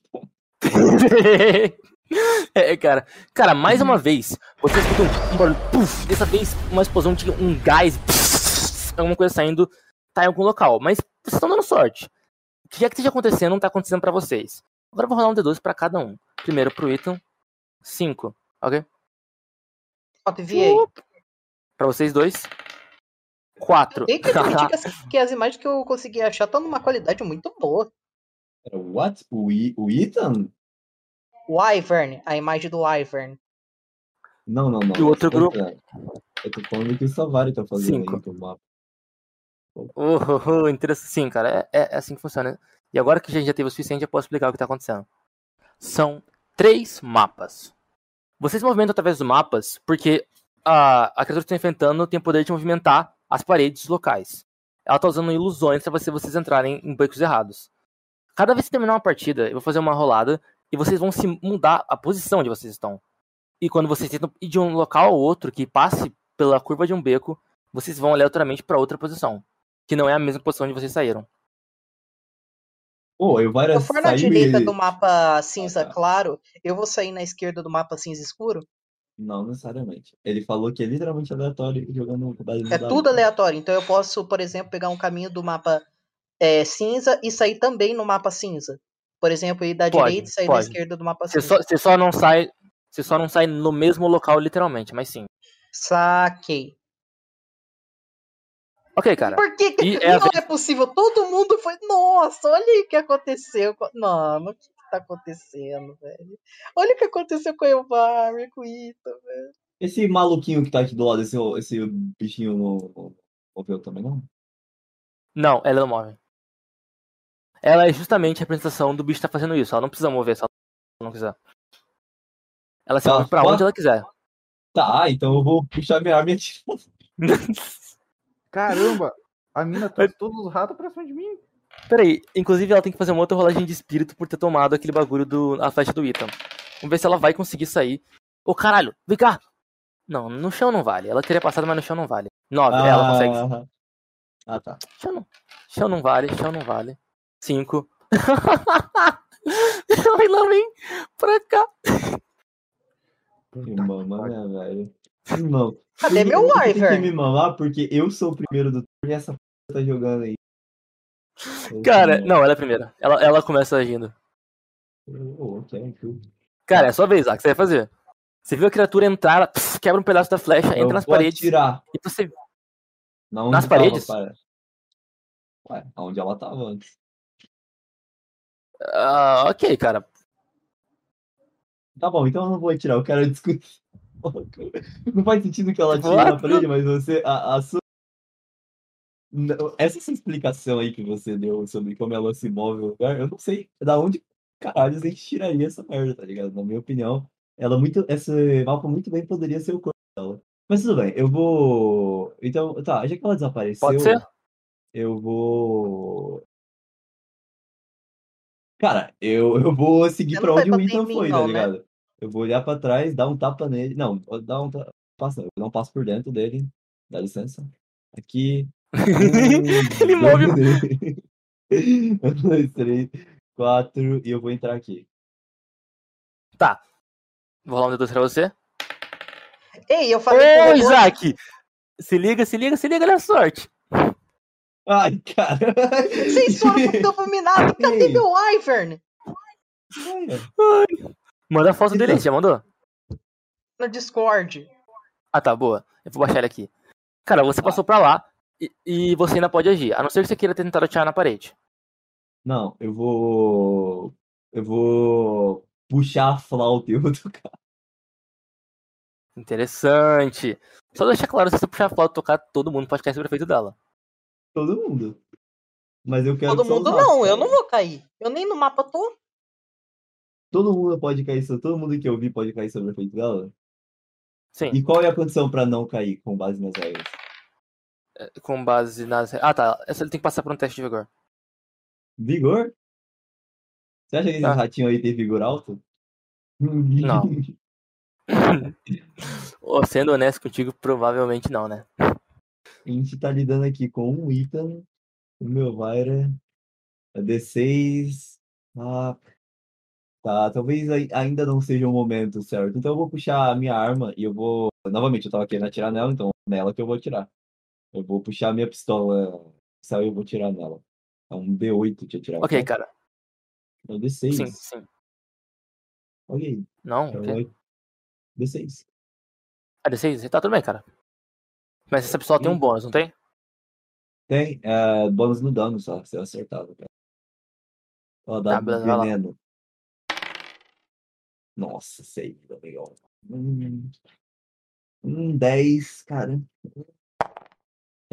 (laughs) é, cara. Cara, mais uma vez, você escuta um, um barulho. Puf, dessa vez, uma explosão de um gás. Puf, alguma coisa saindo. Tá em algum local. Mas vocês estão dando sorte. O que é que esteja acontecendo não tá acontecendo pra vocês. Agora eu vou rolar um D12 pra cada um. Primeiro pro Ethan. 5. Ok? Enviei. Pra vocês dois. 4. Tem que admitir que as, que as imagens que eu consegui achar estão numa qualidade muito boa. What? O, I, o Ethan? O Ivern, a imagem do Ivern. Não, não, não. E o outro Eu tô- Eu tô falando que o Savari tá fazendo Cinco. aí pro mapa. Oh, oh, oh, interessante. Sim, cara, é, é assim que funciona. E agora que a gente já teve o suficiente, eu posso explicar o que tá acontecendo. São três mapas. Vocês se movimentam através dos mapas porque a, a criatura que está enfrentando tem o poder de movimentar as paredes locais. Ela tá usando ilusões para você, vocês entrarem em becos errados. Cada vez que terminar uma partida, eu vou fazer uma rolada e vocês vão se mudar a posição onde vocês estão. E quando vocês tentam ir de um local ao outro que passe pela curva de um beco, vocês vão aleatoriamente para outra posição que não é a mesma posição onde vocês saíram. Pô, eu Se eu for na direita ele- do mapa cinza Ah, tá. claro, eu vou sair na esquerda do mapa cinza escuro? Não necessariamente. Ele falou que é literalmente aleatório jogando com base no É tudo aleatório. Então eu posso, por exemplo, pegar um caminho do mapa é, cinza e sair também no mapa cinza. Por exemplo, ir da Pode, direita e sair da pode. esquerda do mapa Você cinza. só, você só não sai. Você só não sai no mesmo local, literalmente, mas sim. Saquei. Ok, cara. Por que, que (laughs) é não vez- é possível? Todo mundo foi. Nossa, olha aí o que aconteceu. com- Mano, que tá acontecendo, velho? Olha o que aconteceu com o Elvar, com o Ita, velho. Esse maluquinho que tá aqui do lado, esse, esse bichinho no. Moveu também, não? Não, ela não move. Ela é justamente a representação do bicho tá fazendo isso. Ela não precisa mover se ela não quiser. Ela se Ela move pra pode- onde ela quiser. Tá, então eu vou puxar minha arma e atirar. (laughs) Caramba! A mina trouxe (laughs) todos os ratos pra cima de mim. Peraí, inclusive ela tem que fazer uma outra rolagem de espírito por ter tomado aquele bagulho do. a flecha do Ethan. Vamos ver se ela vai conseguir sair. Ô caralho, vem cá! Não, no chão não vale. Ela teria passado, mas no chão não vale. Nove, ela consegue. Ah, Ah, tá. Chão não, chão não vale, chão não vale. Cinco. (laughs) Lá vem pra cá. Me mama, né, velho? Irmão. Cadê eu- meu eu tenho que me mamar porque eu sou o primeiro do turno e essa p tá jogando aí. Cara, não, ela é a primeira. Ela, ela começa agindo. Oh. Cara, é sua vez, Zack, você vai fazer. Você viu a criatura entrar, ela, pss, quebra um pedaço da flecha, Eu entra nas vou paredes. atirar. E você. Na Nas tava, paredes? para. Ué, aonde ela tava antes. Ah, ok, cara. Tá bom, então eu não vou atirar, eu quero discutir. (laughs) Não faz sentido que ela atire na What? parede, mas você. A, a sua... Não, Essa explicação aí que você deu sobre como ela se move no lugar, eu não sei da onde caralho a gente tiraria essa merda, tá ligado? Na minha opinião, ela muito. Esse mapa muito bem poderia ser o corpo dela. Mas tudo bem, eu vou. Então, tá, já que ela desapareceu, Pode ser? eu vou. Cara, eu, eu vou seguir pra não onde o Ethan mim, foi, tá não, né? ligado? Eu vou olhar pra trás, dar um tapa nele. Não, vou dar um tapa. Não, eu vou dar um passo por dentro dele. Dá licença. Aqui. (laughs) Ele move. Um, dois, três, quatro. E eu vou entrar aqui. Vou rolar um dedo pra você. Ei, eu falei Ô, Isaac! Se liga, se liga, se liga, olha a sorte. Ai, cara. Vocês foram pro campo (laughs) minado. Cadê meu Wyvern? Olha, Manda a foto dele aí, já mandou? No Discord. Ah, tá, boa. Eu vou baixar ele aqui. Cara, você Tá. passou pra lá e, e você ainda pode agir. A não ser que você queira tentar atirar na parede. Não, eu vou. Eu vou puxar a flauta e eu vou tocar. Interessante. Só deixar claro, se você puxar a foto e tocar, todo mundo pode cair sobre o efeito dela. Todo mundo. Mas eu quero Todo mundo não, eu caiam. não vou cair. Eu nem no mapa tô. Todo mundo pode cair sobre. Todo mundo que eu vi pode cair sobre o efeito dela. Sim, E qual é a condição pra não cair com base nas regras? Com base nas. Ah, tá. Essa ele tem que passar por um teste de vigor. Vigor? Você acha que esse Ah. ratinho aí tem vigor alto? Não. (laughs) (laughs) Ô, Sendo honesto contigo, provavelmente não, né? A gente tá lidando aqui com um Ethan, o meu Vaira, a D6. Ah, tá, talvez ai- ainda não seja o momento certo. Então eu vou puxar a minha arma e eu vou. Novamente, eu tava querendo atirar nela, então é nela que eu vou atirar. Eu vou puxar a minha pistola, saiu eu vou atirar nela. É um D8 de atirar. Ok, tá? cara. É um D6. Sim, sim. Ok, Não, é um ok. oito. D6. Ah, D6? Tá tudo bem, cara. Mas essa pistola tem um Sim. bônus, não tem? Tem é, bônus no dano só, se eu acertar. Cara. Ó, dá Tá, beleza, veneno. Nossa, sei, tá legal. Hum, um 10, cara.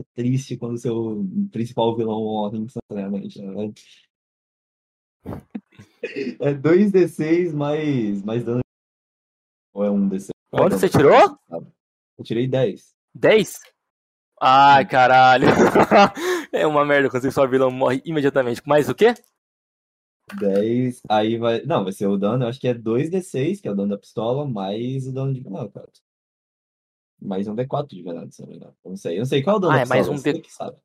É triste quando o seu principal vilão morre instantaneamente, né? É 2d6 mais, mais dano. Ou é um d6? Qual é o Quanto você tirou? Eu tirei 10. 10? Ai, caralho. (laughs) é uma merda quando o seu vilão morre imediatamente. Mais o quê? 10, aí vai. Não, vai ser o dano, eu acho que é 2d6, que é o dano da pistola, mais o dano de veneno, cara. Mais um d4 de veneno, se não me engano. Eu não sei. Eu não sei qual é o dano Ah, da é mais pistola, um D- que sabe.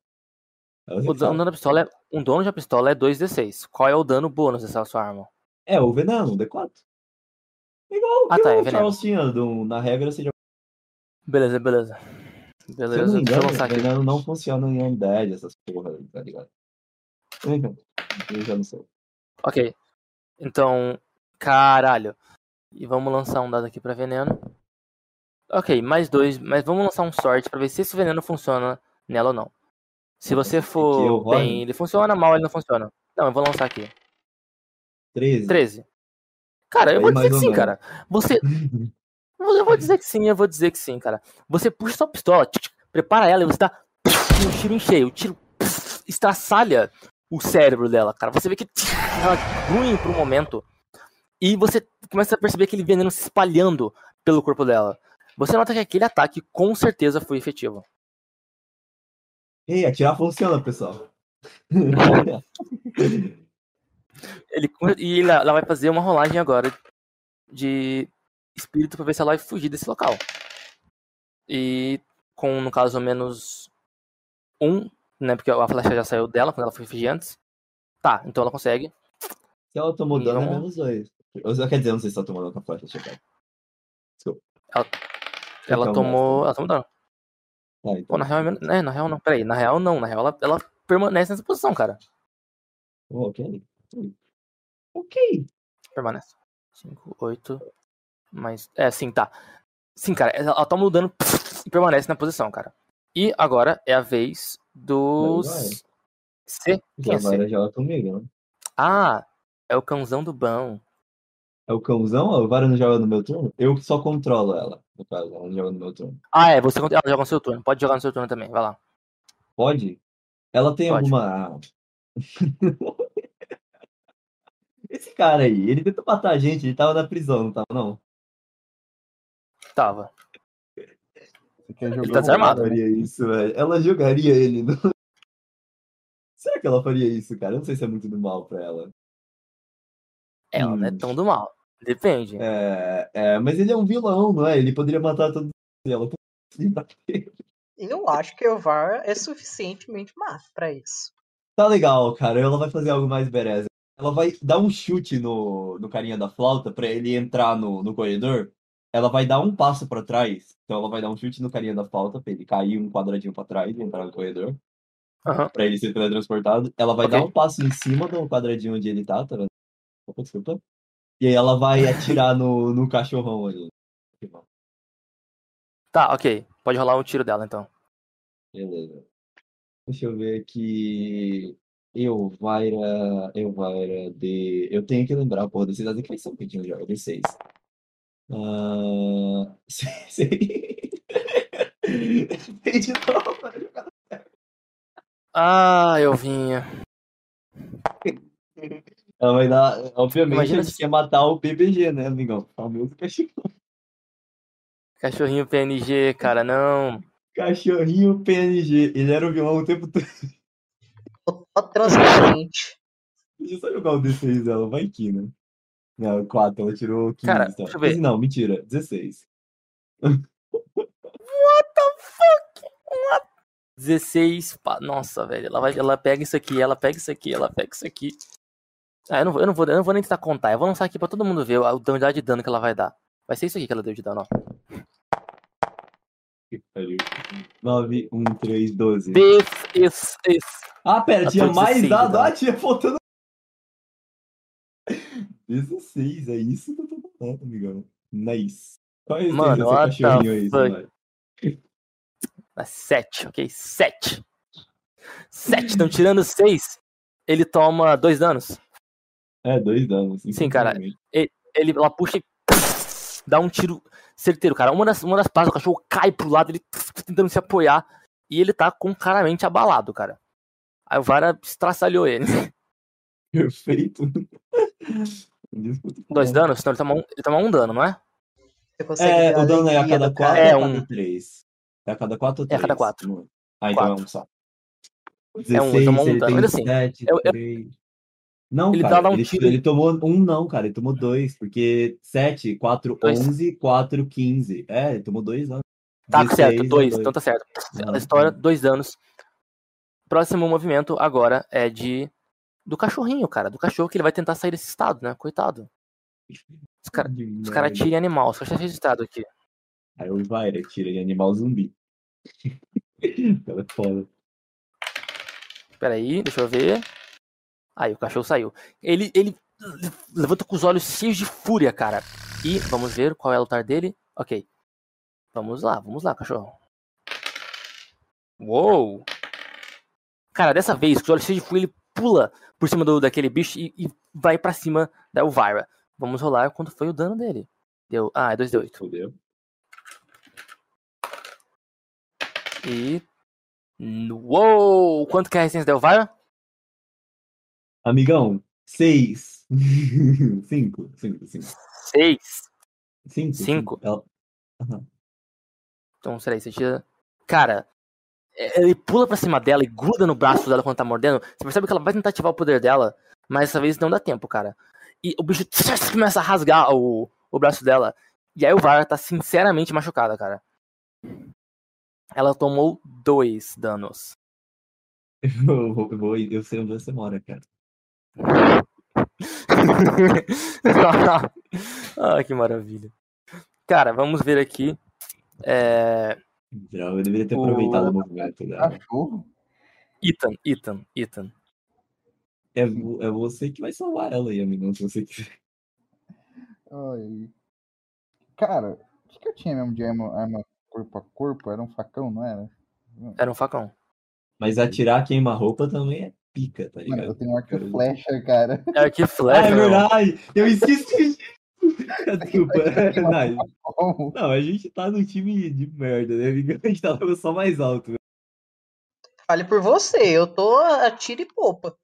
É O que dano da pistola é. Um dono de uma pistola é 2d6. Qual é o dano bônus dessa sua arma? É, o veneno, um d4. Igual o Ah, que tá, é o veneno. Charles tinha do- na regra, seja. Beleza, beleza. Se eu Beleza, não deixa eu engano, lançar aqui. veneno não funciona em Undead, essas porra, aí, tá ligado? Eu já não sei. Ok. Então, caralho. E vamos lançar um dado aqui pra veneno. Ok, mais dois. Mas vamos lançar um sorte pra ver se esse veneno funciona nela ou não. Se você eu for bem, ele funciona, mal ele não funciona. Não, eu vou lançar aqui. 13. 13. Cara, eu vou dizer que sim, menos. cara. Você. (laughs) Eu vou dizer que sim, eu vou dizer que sim, cara. Você puxa sua pistola, tch, tch, prepara ela e você dá um tiro em cheio. O tiro estraçalha o cérebro dela, cara. Você vê que tch, ela ruim por um momento. E você começa a perceber aquele veneno se espalhando pelo corpo dela. Você nota que aquele ataque com certeza foi efetivo. Ei, atirar funciona, pessoal. Ele, e ela, ela vai fazer uma rolagem agora de espírito pra ver se ela vai fugir desse local. E com, no caso, menos um, né? Porque a flecha já saiu dela quando ela foi fugir antes. Tá, então ela consegue. Se ela tomou dano, é menos 2. Ou, quer dizer, não sei se ela tomou dano com a flecha, ver. Desculpa. Ela Então, tomou. mas- Ela tomou dano. Ah, então. Pô, na real, é menos- é, na real não. Peraí, na real não. Na real ela, ela permanece nessa posição, cara. Ok. Ok. Permanece. 5, 8. Mais. É, sim, tá. Sim, cara, ela, ela toma o dano e permanece na posição, cara. E agora é a vez dos. C? Quem é C? vai joga comigo, né? Ah, é o cãozão do bão. É o cãozão? A Vara não joga no meu turno? Eu só controlo ela. No caso, ela não joga no meu turno. Ah, é, você ela joga no seu turno. Pode jogar no seu turno também, vai lá. Pode? Ela tem Pode. alguma. (laughs) Esse cara aí, ele tentou matar a gente, ele tava na prisão, não tava, não? Tava. Você quer jogar Ele tá desarmado. Ela faria isso, velho. Ela jogaria ele no... (laughs) Será que ela faria isso, cara? Eu não sei se é muito do mal pra ela. Ela não é Hum. tão do mal. Depende. É, é, mas ele é um vilão, não é? Ele poderia matar todos ela. Eu acho que o VAR é suficientemente má pra isso. Tá legal, cara. Ela vai fazer algo mais bereza. Ela vai dar um chute no, no carinha da flauta pra ele entrar no, no corredor. Ela vai dar um passo pra trás. Então ela vai dar um chute no carinha da flauta pra ele cair um quadradinho pra trás e entrar no corredor. Aham. Pra ele ser teletransportado. Ela vai Ok. dar um passo em cima do quadradinho onde ele tá. tá vendo? Opa, desculpa. E aí ela vai atirar no, no cachorrão ali. Tá, ok. Pode rolar um tiro dela então. Beleza. Deixa eu ver aqui. Elvira. Elvira de. Eu tenho que lembrar, porra, desses dados que vai ser um pouquinho joga. D6. Ah. Sei. Tem de novo, para jogar. Ah, eu vinha. (laughs) Ela vai dar. Obviamente, Imagina a gente se- quer matar o PBG, né, amigão? Famoso cachorro. Cachorrinho PNG, cara, não. Cachorrinho PNG. Ele era o vilão o tempo todo. Ó, transparente. Deixa eu só jogar o D6 dela, vai que, né? Não, 4, ela tirou 15. Cara, tá. deixa eu ver. 15 Não, mentira, 16. 16. pá, Nossa, velho. Ela, vai, ela pega isso aqui, ela pega isso aqui, ela pega isso aqui. Ah, eu não, vou- eu não, vou, eu não vou nem tentar contar. Eu vou lançar aqui pra todo mundo ver a quantidade de dano que ela vai dar. Vai ser isso aqui que ela deu de dano, ó. Que pariu. 9, 1, 3, 12. This is, is. Ah, pera, tinha mais 16 dado. Ah, tinha faltando. 16, é isso que eu tô falando, amigão. Nice. Qual é Mano, what cachorrinho aí, fuck? Samara? 7, ok? 7. 7. Então, tirando 6, ele toma 2 danos. É, dois danos. Sim, cara. Ele, ela puxa e (sniffs) dá um tiro certeiro, cara. Uma das, uma das partes, o cachorro cai pro lado, ele (sniffs) tentando se apoiar. E ele tá com claramente abalado, cara. Aí o Vara estraçalhou ele. (laughs) Perfeito. (laughs) Dois danos? Não, ele toma um, ele toma um dano, não é? É, o dano é a cada do 4 cara. É ou a um. 3? É a cada 4 ou É 3? a cada quatro. Ah, então é Quatro. um só. É um, ele tomou um dano. Mas assim, eu- eu- três. Não, Ele cara, um ele, tiro- ele tomou um não, cara, ele tomou dois, porque 7, 4, Dois. 11, 4, 15. É, ele tomou dois anos. Tá 16 certo, é dois, então tá certo. Estoura tá. dois danos. Próximo movimento agora é de. Do cachorrinho, cara. Do cachorro que ele vai tentar sair desse estado, né? Coitado. Os caras cara tiram animal, os caras já registrado aqui. Aí o Vaira tira animal zumbi. (laughs) Ela é foda. Peraí, deixa eu ver. Aí, o cachorro saiu. Ele, ele levanta com os olhos cheios de fúria, cara. E vamos ver qual é o lutar dele. Ok. Vamos lá, vamos lá, cachorro. Uou! Cara, dessa vez, com os olhos cheios de fúria, ele pula por cima do, daquele bicho e, e vai pra cima da Elvira. Vamos rolar quanto foi o dano dele. Deu. Ah, é 2d8. Fudeu. E. Uou! Quanto que é a resistência da Elvira? Amigão, seis. (laughs) cinco, cinco, cinco. 6. Cinco. Cinco? Ela... Aham. Então, será você tira. Cara, é, ele pula pra cima dela e gruda no braço dela quando tá mordendo. Você percebe que ela vai tentar ativar o poder dela, mas dessa vez não dá tempo, cara. E o bicho começa a rasgar o, o braço dela. E aí o Vara tá sinceramente machucada, cara. Ela tomou dois danos. (laughs) Eu, vou, eu, vou, eu sei onde você mora, cara. (laughs) ah, que maravilha. Cara, vamos ver aqui. É... Droga, Eu deveria ter O- aproveitado o movimento dela. Cachorro? Ethan, Ethan, Ethan. É, é você que vai salvar ela aí, amigão, se você quiser. Ai. Cara, o que, que eu tinha mesmo de arma, arma corpo a corpo? Era um facão, não era? Era um facão. Mas atirar queima-roupa também é pica, tá Mano, eu ligado? tenho um arco Cara, e flecha, cara. É que Ah, (laughs) flecha, é meu. verdade! Eu esqueci disso! (laughs) Desculpa. (laughs) Não, não, a gente tá num time de merda, né? A gente tá só mais alto. né? Fale por você, eu tô a tiro e popa.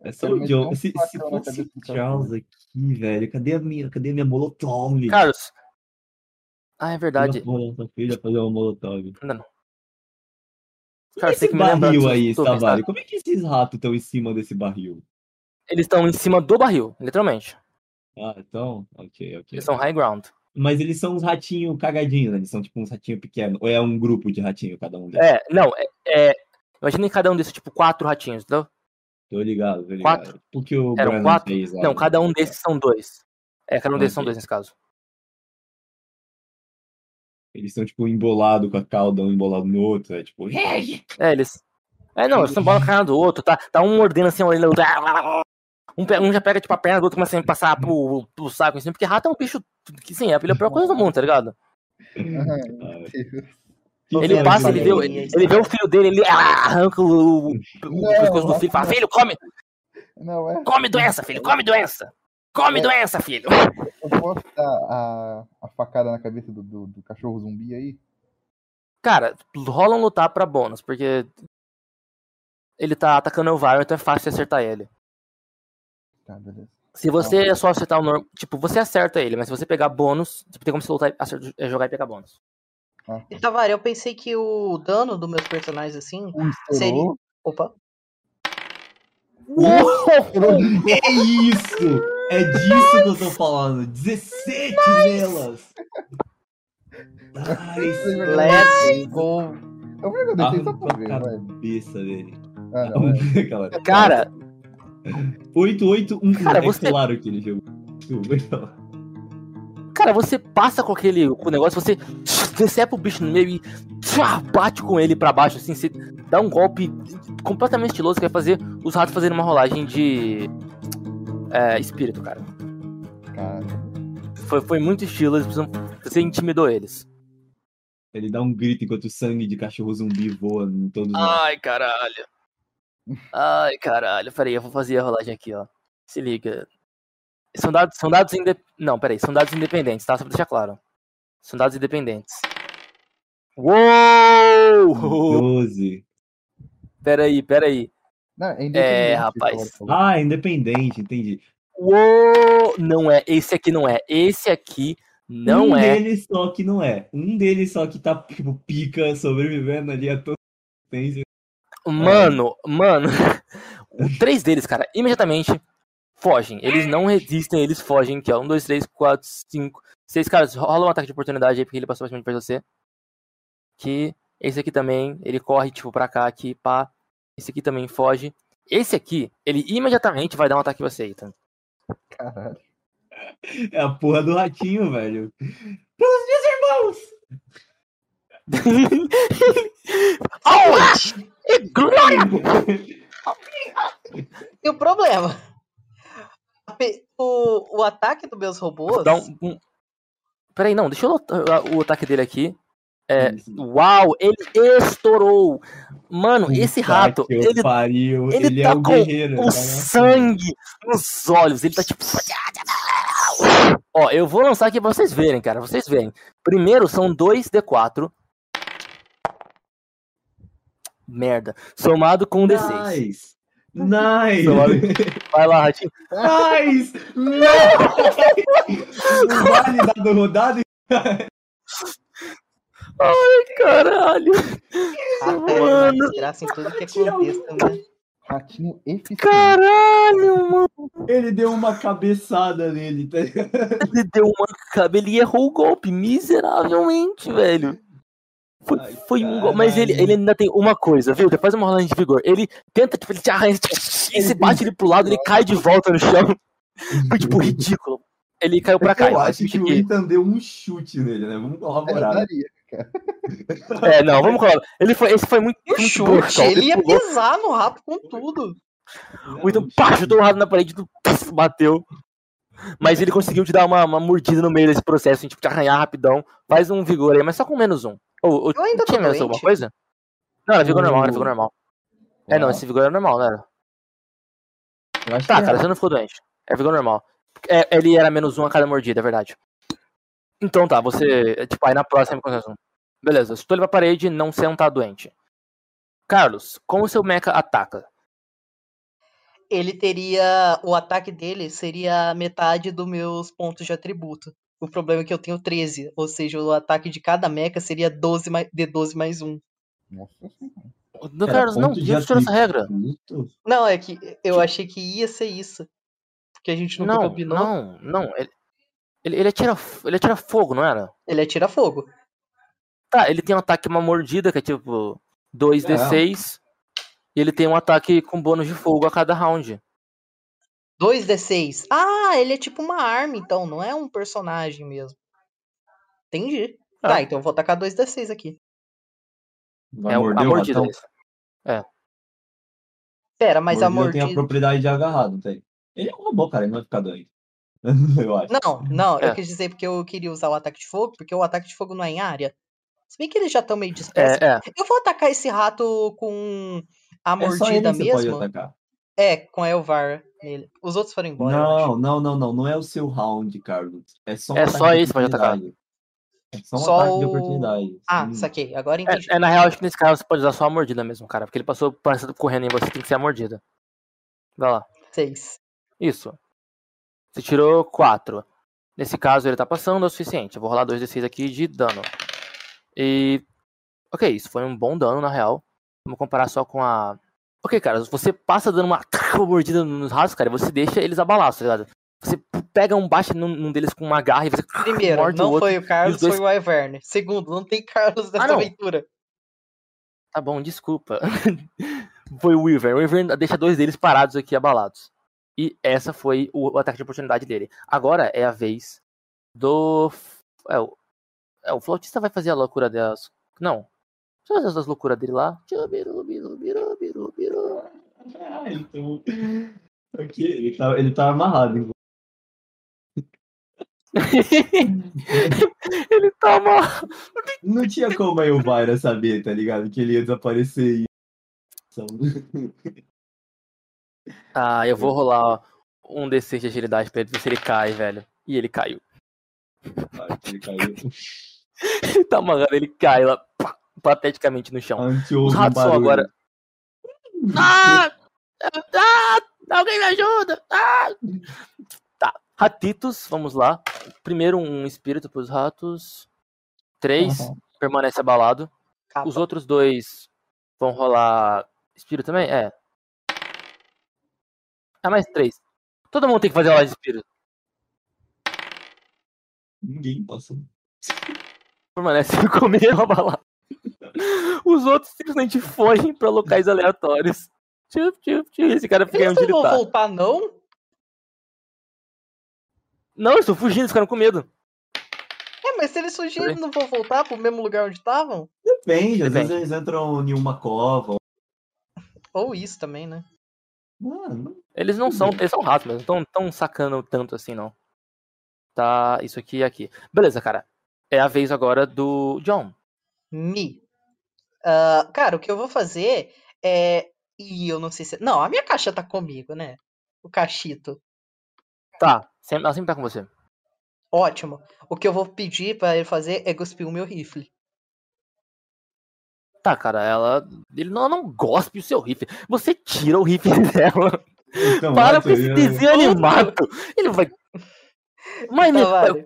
É só o John. Se, se fosse o Charles aqui, velho, cadê a minha, cadê a minha molotov? Carlos. Ah, é Eu verdade. filha fazer uma molotov. Não, não. Cara, você esse barril aí? Stavalho? Como é que esses ratos estão em cima desse barril? Eles estão em cima do barril, literalmente. Ah, então, ok, ok. Eles são high ground. Mas eles são uns ratinhos cagadinhos, né? Eles são tipo uns ratinhos pequenos. Ou é um grupo de ratinho cada um deles? É, não, é. é imaginem cada um desses, tipo, quatro ratinhos, entendeu? Tô ligado, tô ligado. Quatro. Porque o Eram Brandon quatro? fez. Não, cada um desses são dois. É, cada um desses são dois nesse caso. Eles estão, tipo, embolados com a cauda, um embolado no outro. É tipo. É, eles. É, não, eles estão bola cara do outro, tá, tá um mordendo assim, olhando. Um, um já pega, tipo, a perna do outro começa a passar pro, pro saco, assim, porque rato é um bicho que, sim, é a pior coisa do mundo, tá ligado? Ele é passa, ele vê, ele vê o filho dele, ele arranca o, o, o pescoço do filho e fala, filho, come, Não, é. come doença, filho, come doença. Come doença, filho. Posso dar a, a facada na cabeça do, do, do cachorro zumbi aí? Cara, rola um lutar pra bônus, porque ele tá atacando o Varo, então é fácil de acertar ele. Tá, beleza. Se você é só acertar o normal, tipo, você acerta ele, mas se você pegar bônus, tipo, tem como você lutar, acertar, é, jogar e pegar bônus. Ah, E Tavari, eu pensei que o dano dos meus personagens assim. estourou. Opa. É (laughs) isso! É disso que eu tô falando. 17 nelas! Nice! Let's go. Eu vou deixei só pra a ver, cabeça dele. Ah, não, é. Aquela- Cara, 881. Cara, é você- claro que ele jogou. Desculpa. cara, você passa com aquele com o negócio, você decepa o bicho no meio e tchá, bate com ele pra baixo, assim, você dá um golpe completamente estiloso que vai fazer os ratos fazerem uma rolagem de é, espírito, cara. Cara, Foi, foi muito estilo, eles precisam, você intimidou eles. Ele dá um grito enquanto o sangue de cachorro zumbi voa em todos os Ai, caralho. Ai, caralho. Peraí, eu vou fazer a rolagem aqui, ó. Se liga. São dados, são dados independentes. Não, peraí, são dados independentes, tá? Só pra deixar claro. São dados independentes. Uou! 12. Peraí, peraí. Não, é independente. rapaz. Ah, independente, entendi. Uou! Não é, esse aqui não é. Esse aqui não um é. deles só que não é. Um deles só que tá, tipo, pica, sobrevivendo ali a toda existência. Mano, mano. (laughs) o três deles, cara, imediatamente fogem. Eles não resistem, eles fogem. Aqui, ó. Um, dois, três, quatro, cinco, seis. Caras, rola um ataque de oportunidade aí, porque ele passou bastante perto de você. Que esse aqui também, ele corre, tipo, pra cá, aqui, pá. Esse aqui também foge. Esse aqui, ele imediatamente vai dar um ataque em você, Ethan. Caralho. É a porra do ratinho, velho. Pelos meus irmãos! (laughs) oh, e glória! E o problema? O, o ataque dos meus robôs. Dá um, um... Peraí, não, deixa eu o ataque dele aqui. É, uau, ele estourou. Mano, esse Puta rato, que ele pariu. ele Ele, tá é o com guerreiro. o tá sangue nos olhos. Ele tá tipo. Ó, eu vou lançar aqui pra vocês verem, cara. Vocês verem. Primeiro são dois D4. Merda. Somado com um D6. Nice. Nice. Vai lá, Ratinho. Nice. Nice. (laughs) Não vale dado rodado. Caralho. Rato Mano. desgraça em tudo que é contexto, né? Ratinho eficiente. Caralho, mano. Ele deu uma cabeçada nele, tá ligado? Ele deu uma cabelo e errou o golpe miseravelmente, velho. Foi, Ai, foi um golpe. Mas ele, ele ainda tem uma coisa, viu? Depois uma rolagem de vigor. Ele tenta, tipo, ele te arranha, e se bate ele pro lado, ele cai de volta no chão. Foi, tipo, (laughs) ridículo. Ele caiu pra cá. Eu acho que o Ethan deu um chute nele, né? Vamos É, (laughs) É, não, vamos colocar. Ele foi, esse foi muito, E o muito chute, brutal. ele ia pisar no rato com tudo. Muito pá, chutou o rato na parede, puf, bateu. Mas ele conseguiu te dar uma, uma mordida no meio desse processo, tipo, te arranhar rapidão. Faz um vigor aí, mas só com menos um. Ou, ou Eu ainda tô tinha menos alguma coisa? Não, era vigor normal, era vigor Uh. normal. É, não, esse vigor é normal, não era? Tá, cara, é. você não ficou doente. É vigor normal. É, ele era menos um a cada mordida, é verdade. Então tá, você. Tipo, aí na próxima conversa. Beleza, estou ele pra parede, não você não tá doente. Carlos, como o seu mecha ataca? Ele teria. O ataque dele seria metade dos meus pontos de atributo. O problema é que eu tenho 13. Ou seja, o ataque de cada mecha seria 12 mais, de 12 mais 1. Nossa Do Era Carlos, não, onde tirou essa regra? Não, é que eu achei que ia ser isso. Porque a gente nunca Não, combinou. não, não. Ele, ele, ele, atira, ele atira fogo, não era? Ele atira fogo. Tá, ele tem um ataque, uma mordida, que é tipo 2d6. E ele tem um ataque com bônus de fogo a cada round. 2d6. Ah, ele é tipo uma arma, então, não é um personagem mesmo. Entendi. Ah. Tá, então eu vou tacar 2d6 aqui. Vai é morder a mordida. desse. Pera, mas a Mordida tem a propriedade de agarrado, tem. Ele é um robô, cara, ele não vai ficar doente. (laughs) eu acho. Não, não, É. eu quis dizer porque eu queria usar o ataque de fogo, porque o ataque de fogo não é em área. Se bem que eles já estão meio dispersos. É, é. Eu vou atacar esse rato com a É só ele mordida que você pode mesmo. atacar. É, com a Elvar nele. Os outros foram embora. Não, não, não, não. Não é o seu round, Carlos. É só um É só de esse que pode atacar. É só um Só ataque de o- oportunidade. Ah, Sim. saquei. Agora entendi. É, é, na real, acho que nesse caso você pode usar só a mordida mesmo, cara. Porque ele passou passando correndo em você, tem que ser a mordida. Vai lá. Seis. Isso. Você tirou 4. Nesse caso, ele tá passando, é o suficiente. Eu vou rolar 2d6 aqui de dano. E. Ok, isso foi um bom dano, na real. Vamos comparar só com a. Ok, cara, você passa dando uma, uma (laughs) mordida nos ratos, cara, e você deixa eles abalados, tá ligado? Você pega um, bate num, num deles com uma garra e você (laughs) Primeiro, morde o não outro. foi o Carlos, dois- foi o Iverne. Segundo, não tem Carlos nessa não. aventura. Tá bom, desculpa. (laughs) foi o Wyvern. O Wyvern deixa dois deles parados aqui, abalados. E essa foi o, o ataque de oportunidade dele. Agora é a vez do. É, o, é, o flautista vai fazer a loucura delas. Não. Deixa eu fazer as loucuras dele lá. Ah, então... Ele tá, ele tá amarrado. (laughs) ele tá mal. Não tinha como a Elvira saber, tá ligado? Que ele ia desaparecer e. Ah, eu vou rolar um D6 de agilidade pra ele ver se ele cai, velho. E ele caiu. Ah, ele caiu. Ele (laughs) tá amarrado, ele cai lá, pá, pateticamente no chão. Os no ratos são agora. (laughs) Ah! Ah! Alguém me ajuda! Ah! Tá. Ratitos, vamos lá. Primeiro um espírito pros ratos. Três, Aham. permanece abalado. Capa. Os outros dois vão rolar espírito também? É. Ah, mais três. Todo mundo tem que fazer a de espírito. Ninguém passa. Permanece com medo abalado. Os outros simplesmente fogem pra locais aleatórios. Tchup, tchup, tchup. Esse cara fica Eles onde não ele vão tá. voltar, não? Não, eles estão fugindo, eles ficaram com medo. É, mas se eles fugirem, eles não vão voltar pro mesmo lugar onde estavam? Depende, às Depende. vezes eles entram em uma cova. Ou isso também, né? Mano, Eles não são, eles são ratos, mas não estão tão sacando tanto assim, não. Tá, isso aqui e aqui. Beleza, cara. É a vez agora do John. Mi. Ah, cara, o que eu vou fazer é. Ih, eu não sei se. Não, a minha caixa tá comigo, né? O cachito. Tá, sempre, ela sempre tá com você. Ótimo. O que eu vou pedir pra ele fazer é cuspir o meu rifle. Tá, cara, ela. Ele não, ela não gospe o seu rifle. Você tira o rifle dela. Então, Para com esse ele, desenho animado. Ele vai. Mas. Então.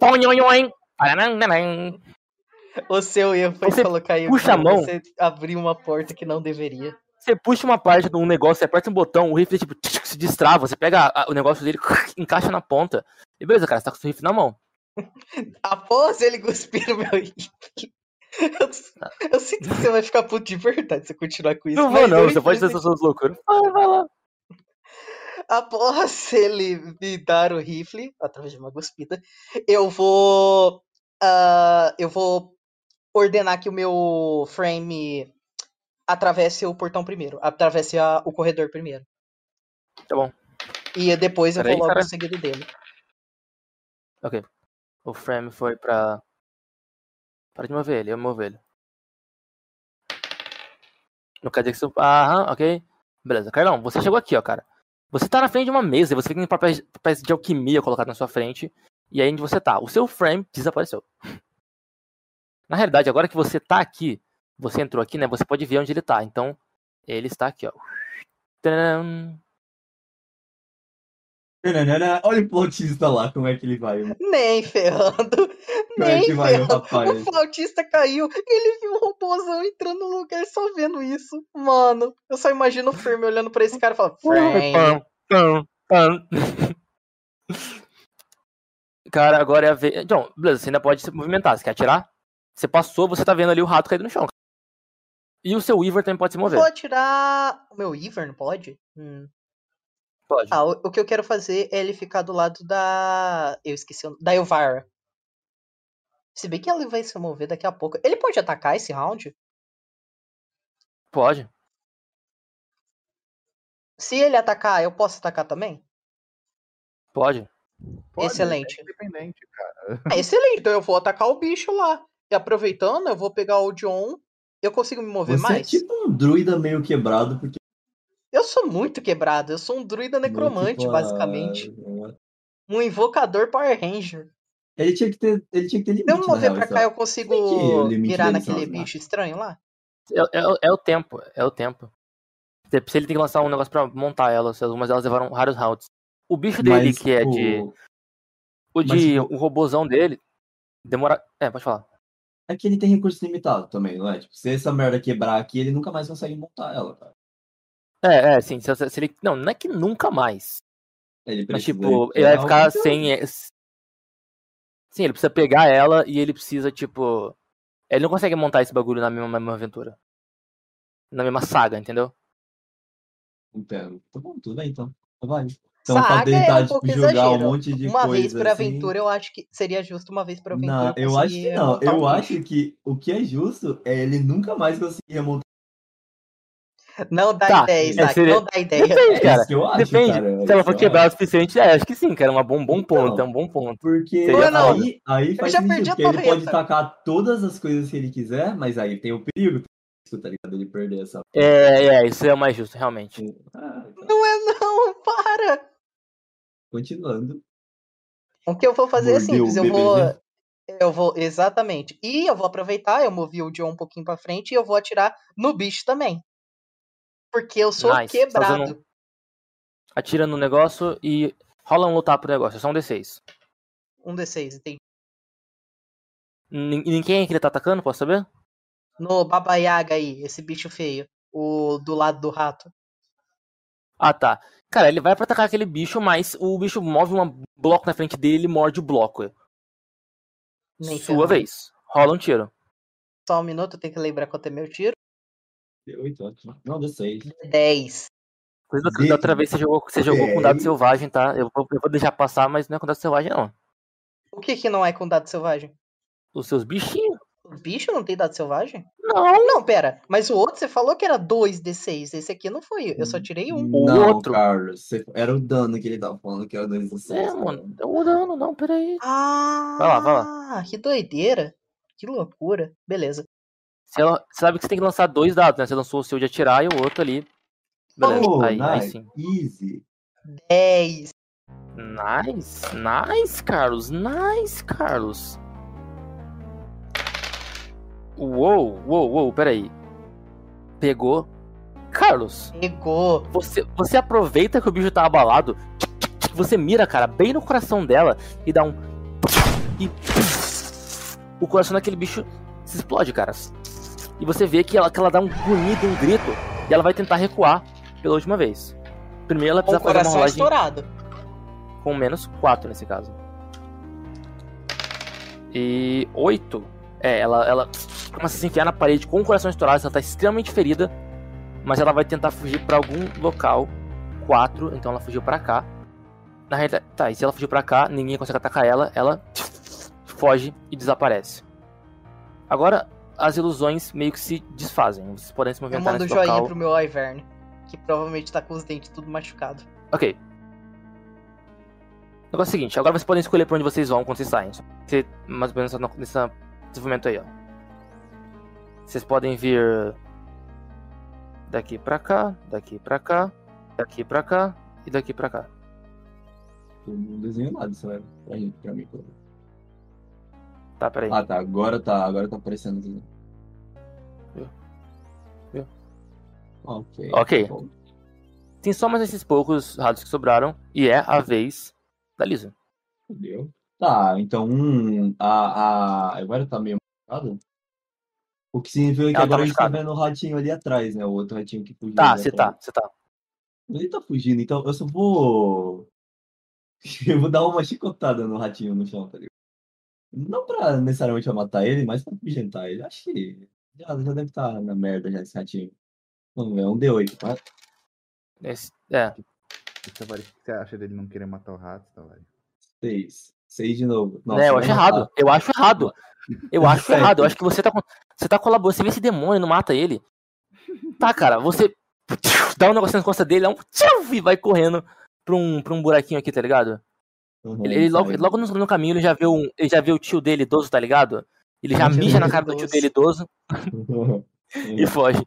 O seu erro foi Você colocar aí puxa a mão. Você abriu uma porta que não deveria. Você puxa uma parte de um negócio, você aperta um botão, o rifle tipo, se destrava, você pega a- o negócio dele, (laughs) encaixa na ponta. E beleza, cara, você tá com o seu rifle na mão. (laughs) Após ele cuspir o meu rifle. (laughs) Eu, eu sinto que você vai ficar puto de verdade se continuar com isso. Não vou não, eu você pode ter suas loucuras. Vai, vai lá. Após ele me dar o rifle, através de uma cuspida, eu vou. ah, eu vou ordenar que o meu frame atravesse o portão primeiro. Atravesse a- o corredor primeiro. Tá bom. E depois eu Peraí, vou logo cara. seguido dele. O frame foi pra. Para de mover ele, eu movo ele. Quer dizer que você. Aham, ok. Beleza. Carlão, você chegou aqui, ó, cara. Você tá na frente de uma mesa e você fica em papéis, papéis de alquimia colocados na sua frente. E aí onde você tá. O seu frame desapareceu. (laughs) Na realidade, agora que você tá aqui, você entrou aqui, né? Você pode ver onde ele tá. Então, ele está aqui, ó. Olha o flautista lá, como é que ele vai. mano. Nem ferrando. Como é Nem que vai, o ferrando. rapaz? O flautista caiu. Ele viu o robôzão entrando no lugar só vendo isso. Mano, eu só imagino o Frame olhando pra esse cara e falando. Cara, agora é a vez. Então, beleza, você ainda pode se movimentar. Você quer atirar? Você passou, você tá vendo ali o rato caído no chão. E o seu Weaver também pode se mover. Vou atirar. O meu Ivern pode? Hum. Pode. Ah, o, o que eu quero fazer é ele ficar do lado da. Eu esqueci o nome. Da Elvira. Se bem que ela vai se mover daqui a pouco. Ele pode atacar esse round? Pode. Se ele atacar, eu posso atacar também? Pode. Pode, Excelente. é independente, cara. É excelente, então eu vou atacar o bicho lá. E aproveitando, eu vou pegar o John. Eu consigo me mover Você é mais? tipo um druida meio quebrado, porque. Eu sou muito quebrado. Eu sou um druida necromante, basicamente. Um invocador Power Ranger. Ele tinha que ter, ele tinha que ter limite. Se eu me na mover pra cá, eu consigo o virar naquele as bicho estranho lá? É, é- é o tempo. É o tempo. Se se ele tem que lançar um negócio pra montar elas, se algumas delas levaram vários rounds. O bicho dele, Mas, que é tipo, de. O mas, de. tipo- O robozão dele. Demora. É, pode falar. É que ele tem recurso limitado também, não é? Tipo, se essa merda quebrar aqui, ele nunca mais consegue montar ela, cara. É, é, sim. Se, se ele. Não, não é que nunca mais. Ele Mas, tipo, ele vai pegar ficar sem. Sim, ele precisa pegar ela e ele precisa, tipo. Ele não consegue montar esse bagulho na mesma, mesma aventura. Na mesma saga, entendeu? Entendo. Tá bom, tudo bem então. Vai. Então, pra Saga é tentar, um tipo, pouco jogar um exagero. monte de Uma coisa vez por assim... aventura, eu acho que seria justo uma vez por aventura. Não, eu acho que não. Eu um acho que o que é justo é ele nunca mais conseguir remontar. Não dá Tá, ideia, é, Isaac. seria- Não dá ideia. Depende, É cara. isso que eu acho, Depende. cara. é Se ela for quebrar o suficiente, é, acho que sim, cara. É um bom, bom ponto. Então. É um bom ponto. Porque hora. aí, aí faz já sentido, porque ele pode tacar todas as coisas que ele quiser, mas aí tem o perigo, tá ligado? Ele perder essa... É, é, isso é o mais justo, realmente. Ah, tá. Não é não, para! Continuando. O que eu vou fazer é Mordeu simples, o eu vou. Eu vou. Exatamente. E eu vou aproveitar, eu movi o John um pouquinho pra frente e eu vou atirar no bicho também. Porque eu sou Nice. Tá quebrado. fazendo Atira no negócio e rola um lutar pro negócio. É só um D6. Um D6, entendi. Nin- Ninguém é que ele tá atacando, posso saber? No Baba Yaga aí, esse bicho feio. O do lado do rato. Ah, tá. Cara, ele vai pra atacar aquele bicho, mas o bicho move um bloco na frente dele e morde o bloco. Nem Sua vez. Rola um tiro. Só um minuto, eu tenho que lembrar quanto é meu tiro. Deu oito, ótimo. Não, deu seis. 10. Coisa da outra vez você jogou, você jogou com dado Ok. selvagem, tá? Eu vou, eu vou deixar passar, mas não é com dado selvagem, não. O que que não é com dado selvagem? Os seus bichinhos? O bicho não tem dado selvagem? Não. Não, pera. Mas o outro você falou que era 2d6. Esse aqui não foi. Eu só tirei um. O não, outro. Carlos. Era o dano que ele tava falando, que era dois do seis. É, mano. Eu dando, não, peraí. Ah, Vai lá, vai que doideira. Que loucura. Beleza. Ela, sabe que você tem que lançar dois dados, né? Você lançou o seu de atirar e o outro ali. Beleza, Oh, aí, aí nice. sim. Easy. 10. Nice, nice, Carlos, nice, Carlos. Uou, uou, uou, peraí. Pegou. Carlos, Pegou. você, você aproveita que o bicho tá abalado, você mira, cara, bem no coração dela e dá um. E. O coração daquele bicho se explode, cara. E você vê que ela, que ela dá um grunhido, um grito, e ela vai tentar recuar pela última vez. Primeiro ela precisa fazer uma coração rolagem estourado. com menos 4 nesse caso. E 8. É, ela, ela começa a se enfiar na parede com o coração estourado, ela tá extremamente ferida, mas ela vai tentar fugir pra algum local. 4, então ela fugiu pra cá. Na realidade, tá, e se ela fugir pra cá, ninguém consegue atacar ela, ela (tsk) foge e desaparece. Agora, as ilusões meio que se desfazem. Vocês podem se Eu movimentar mando um nesse joinha local. pro meu Ivern. Que provavelmente tá com os dentes tudo machucado. Ok. O negócio é o seguinte, agora vocês podem escolher pra onde vocês vão quando vocês saem. Você, mais ou menos nessa- nesse desenvolvimento aí, ó. Vocês podem vir daqui pra cá, daqui pra cá, daqui pra cá e daqui pra cá. Eu não desenho nada, você vai pra gente, pra mim. Tá, peraí. Ah, tá. Agora tá, agora tá aparecendo. Viu? Viu? Ok. Ok. Bom, Tem só mais esses poucos ratos que sobraram e é a vez da Lisa. Fudeu. Tá, então um, a, a. Agora tá meio machucado. O que significa que Ela tá agora a gente tá vendo o ratinho ali atrás, né? O outro ratinho que fugiu. Tá, você tá, você tá. Ele tá fugindo, então eu só vou. (laughs) Eu vou dar uma chicotada no ratinho no chão, tá ligado? Não pra necessariamente eu matar ele, mas pra afugentar ele. Acho que já, já deve estar na merda já esse ratinho. Vamos ver, é um D8, tá? Esse- é, Tavares, o que você acha dele não querer matar o rato, Tavares? Seis. Seis de novo. Nossa, né, eu acho matar. errado. Eu acho errado. Eu (laughs) acho Certo. errado. Eu acho que você tá, com- você tá colaborando. Você vê esse demônio e não mata ele. Tá, cara, você (laughs) dá um negócio nas costas dele, dá um tchau, e vai correndo pra um, pra um buraquinho aqui, tá ligado? Uhum, Ele, ele logo, logo no, no caminho ele já, vê um, ele já vê o tio dele idoso, tá ligado? Ele já (laughs) mija na cara do tio dele idoso (laughs) e foge.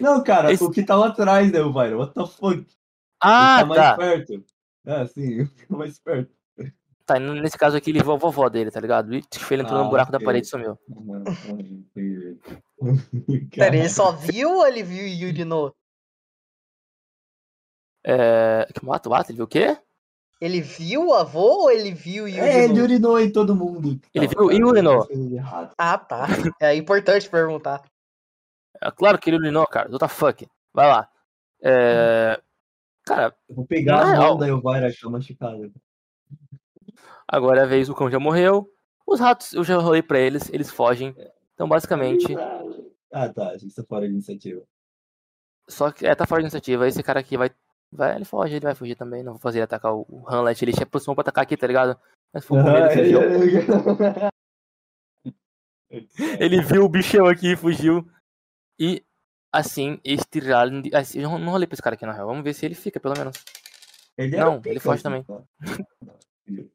Não, cara, Esse- o que tá lá atrás, né, o Byron? What the fuck? Ele Ah, tá mais tá. perto. É, sim, (laughs) fica mais perto. Tá, e nesse caso aqui ele viu a vovó dele, tá ligado? E ele entrou no Ah, buraco da ok. parede e sumiu. Uhum, uhum. Pera, ele só viu ou ele viu o Yuri no? É. Que mata o Ele viu o quê? Ele viu o avô ou ele viu o Yuri É, ele no? urinou em todo mundo. Ele viu e urinou. errado. Ah, tá. É importante perguntar. É claro que ele urinou, cara. What the fuck? Vai lá. É. Cara, Eu vou pegar Na a mão da Elvira achou machucada. agora é a vez, o cão já morreu. Os ratos, eu já rolei pra eles, eles fogem. Então, basicamente, Ah, tá. A gente tá fora de iniciativa. só que. É, tá fora de iniciativa. Esse cara aqui vai. Vai, ele foge, ele vai fugir também. Não vou fazer ele atacar o, o Hamlet. Ele se aproximou pra atacar aqui, tá ligado? Mas ficou com medo fugiu. (laughs) Ele viu o bichão aqui e fugiu. E assim, este Ralend. Assim, eu não rolei pra esse cara aqui na real. Vamos ver se ele fica, pelo menos. Ele Não, pica, ele foge também. (laughs)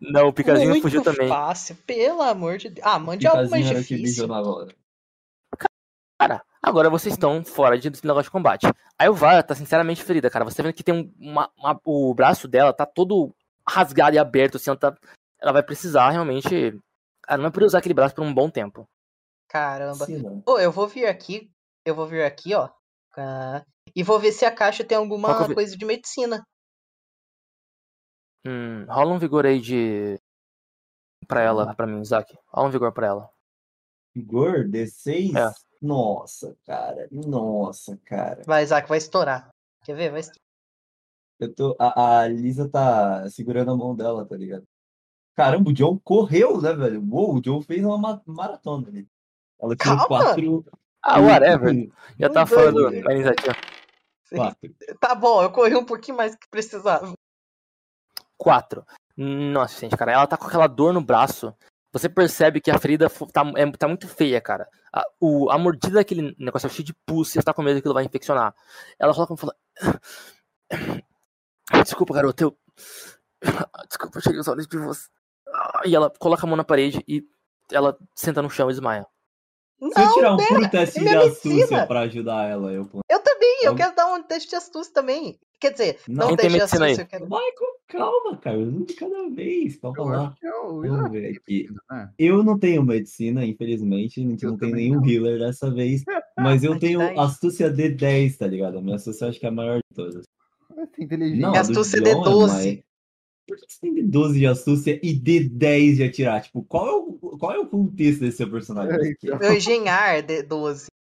Não, o Picazinho Muito fugiu também. fácil, pelo amor de Deus. Ah, mande algo mais difícil. Cara, agora vocês estão fora de desse negócio de combate. A Elvira tá sinceramente ferida, cara. Você tá vendo que tem um- uma, uma- O braço dela tá todo rasgado e aberto, assim, ela, tá- ela vai precisar realmente. Ela não vai poder usar aquele braço por um bom tempo. Caramba. Sim. Ô, eu vou vir aqui. Eu vou vir aqui, ó. Ah, e vou ver se a caixa tem alguma vi- coisa de medicina. Hum, rola um vigor aí de. Pra ela, pra mim, Isaac. Rola um vigor pra ela. Vigor, D6? É. Nossa, cara. Nossa, cara. Vai, Isaac, vai estourar. Quer ver? Vai estourar. Eu tô, a, a Lisa tá segurando a mão dela, tá ligado? Caramba, o John correu, né, velho? Uou, o John fez uma ma- maratona ali. Ela tirou Calma! quatro. Ah, whatever. Já tá Um, fora dois, do. três. da iniciativa. Quatro. Tá bom, eu corri um pouquinho mais que precisava. Quatro. Nossa, gente, cara, ela tá com aquela dor no braço. Você percebe que a ferida tá, é- tá muito feia, cara. A, o, a mordida daquele negócio é cheio de pus você tá com medo que aquilo vai infeccionar. Ela coloca e fala. Desculpa, garoto, eu. Desculpa, eu tirei os olhos de você. Ah, E ela coloca a mão na parede e ela senta no chão e desmaia. Se eu Não, tirar um pera, puro teste é de astúcia pra ajudar ela, eu Eu também, eu Eu- quero dar um teste de astúcia também. Quer dizer, Não. não, tem medicina aí? eu quero. Com calma, cara. Um de cada vez. Calma Eu lá. é Vamos ver aqui. né? Eu não tenho medicina, infelizmente. A gente Eu não tem nenhum healer dessa vez. (laughs) Mas eu Mas tenho astúcia D10, tá ligado? A minha astúcia eu acho que é a maior de todas. Inteligente. Não, astúcia é John D12. mais- Por que você tem D12 de astúcia e D10 de atirar? Tipo, qual é o, qual é o contexto desse seu personagem? É. Meu engenhar de 12. Ah,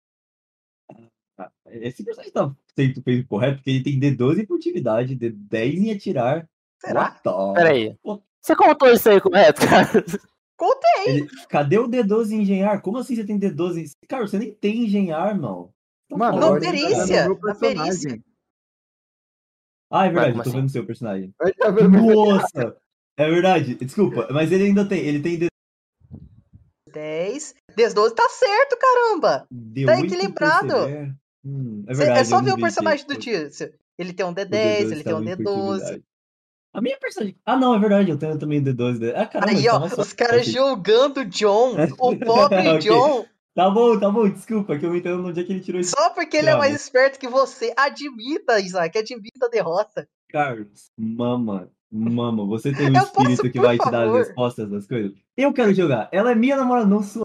Esse personagem tá feito, feito correto, porque ele tem D12 em furtividade, D10 em atirar. Será? What the- Pera aí. Pô. Você contou isso aí correto, cara? (laughs) Contei. Ele- Cadê o D12 em engenhar? Como assim você tem D12? em- Cara, você nem tem engenhar, mano. Tá Mano, Não, ele tá perícia, vendo o meu na perícia. Ah, é verdade, eu tô assim? vendo o seu personagem. (laughs) Tá Nossa! É verdade, desculpa, mas ele ainda tem, ele tem D- 10. D12 tá certo, caramba. D8 Tá equilibrado. perceber. Hum, é Cê- verdade, é só ver o personagem do Tício. Ele tem um o D10, ele tem um tava em D12. furtividade. A minha personagem. Ah, não, é verdade, eu tenho também D12. Ah, caramba, Aí, então ó, nossa, os caras ok. julgando o John, (laughs) o pobre Ok. John, Tá bom, tá bom, desculpa, que eu entendo onde é que ele tirou esse só porque ele é mais esperto que você. Admita, Isaac, admita a derrota. Carlos. Mama, mama, você tem um (laughs) Eu posso, espírito que por vai te dar as favor? respostas das coisas. Eu quero jogar. Ela é minha namorada, não sua.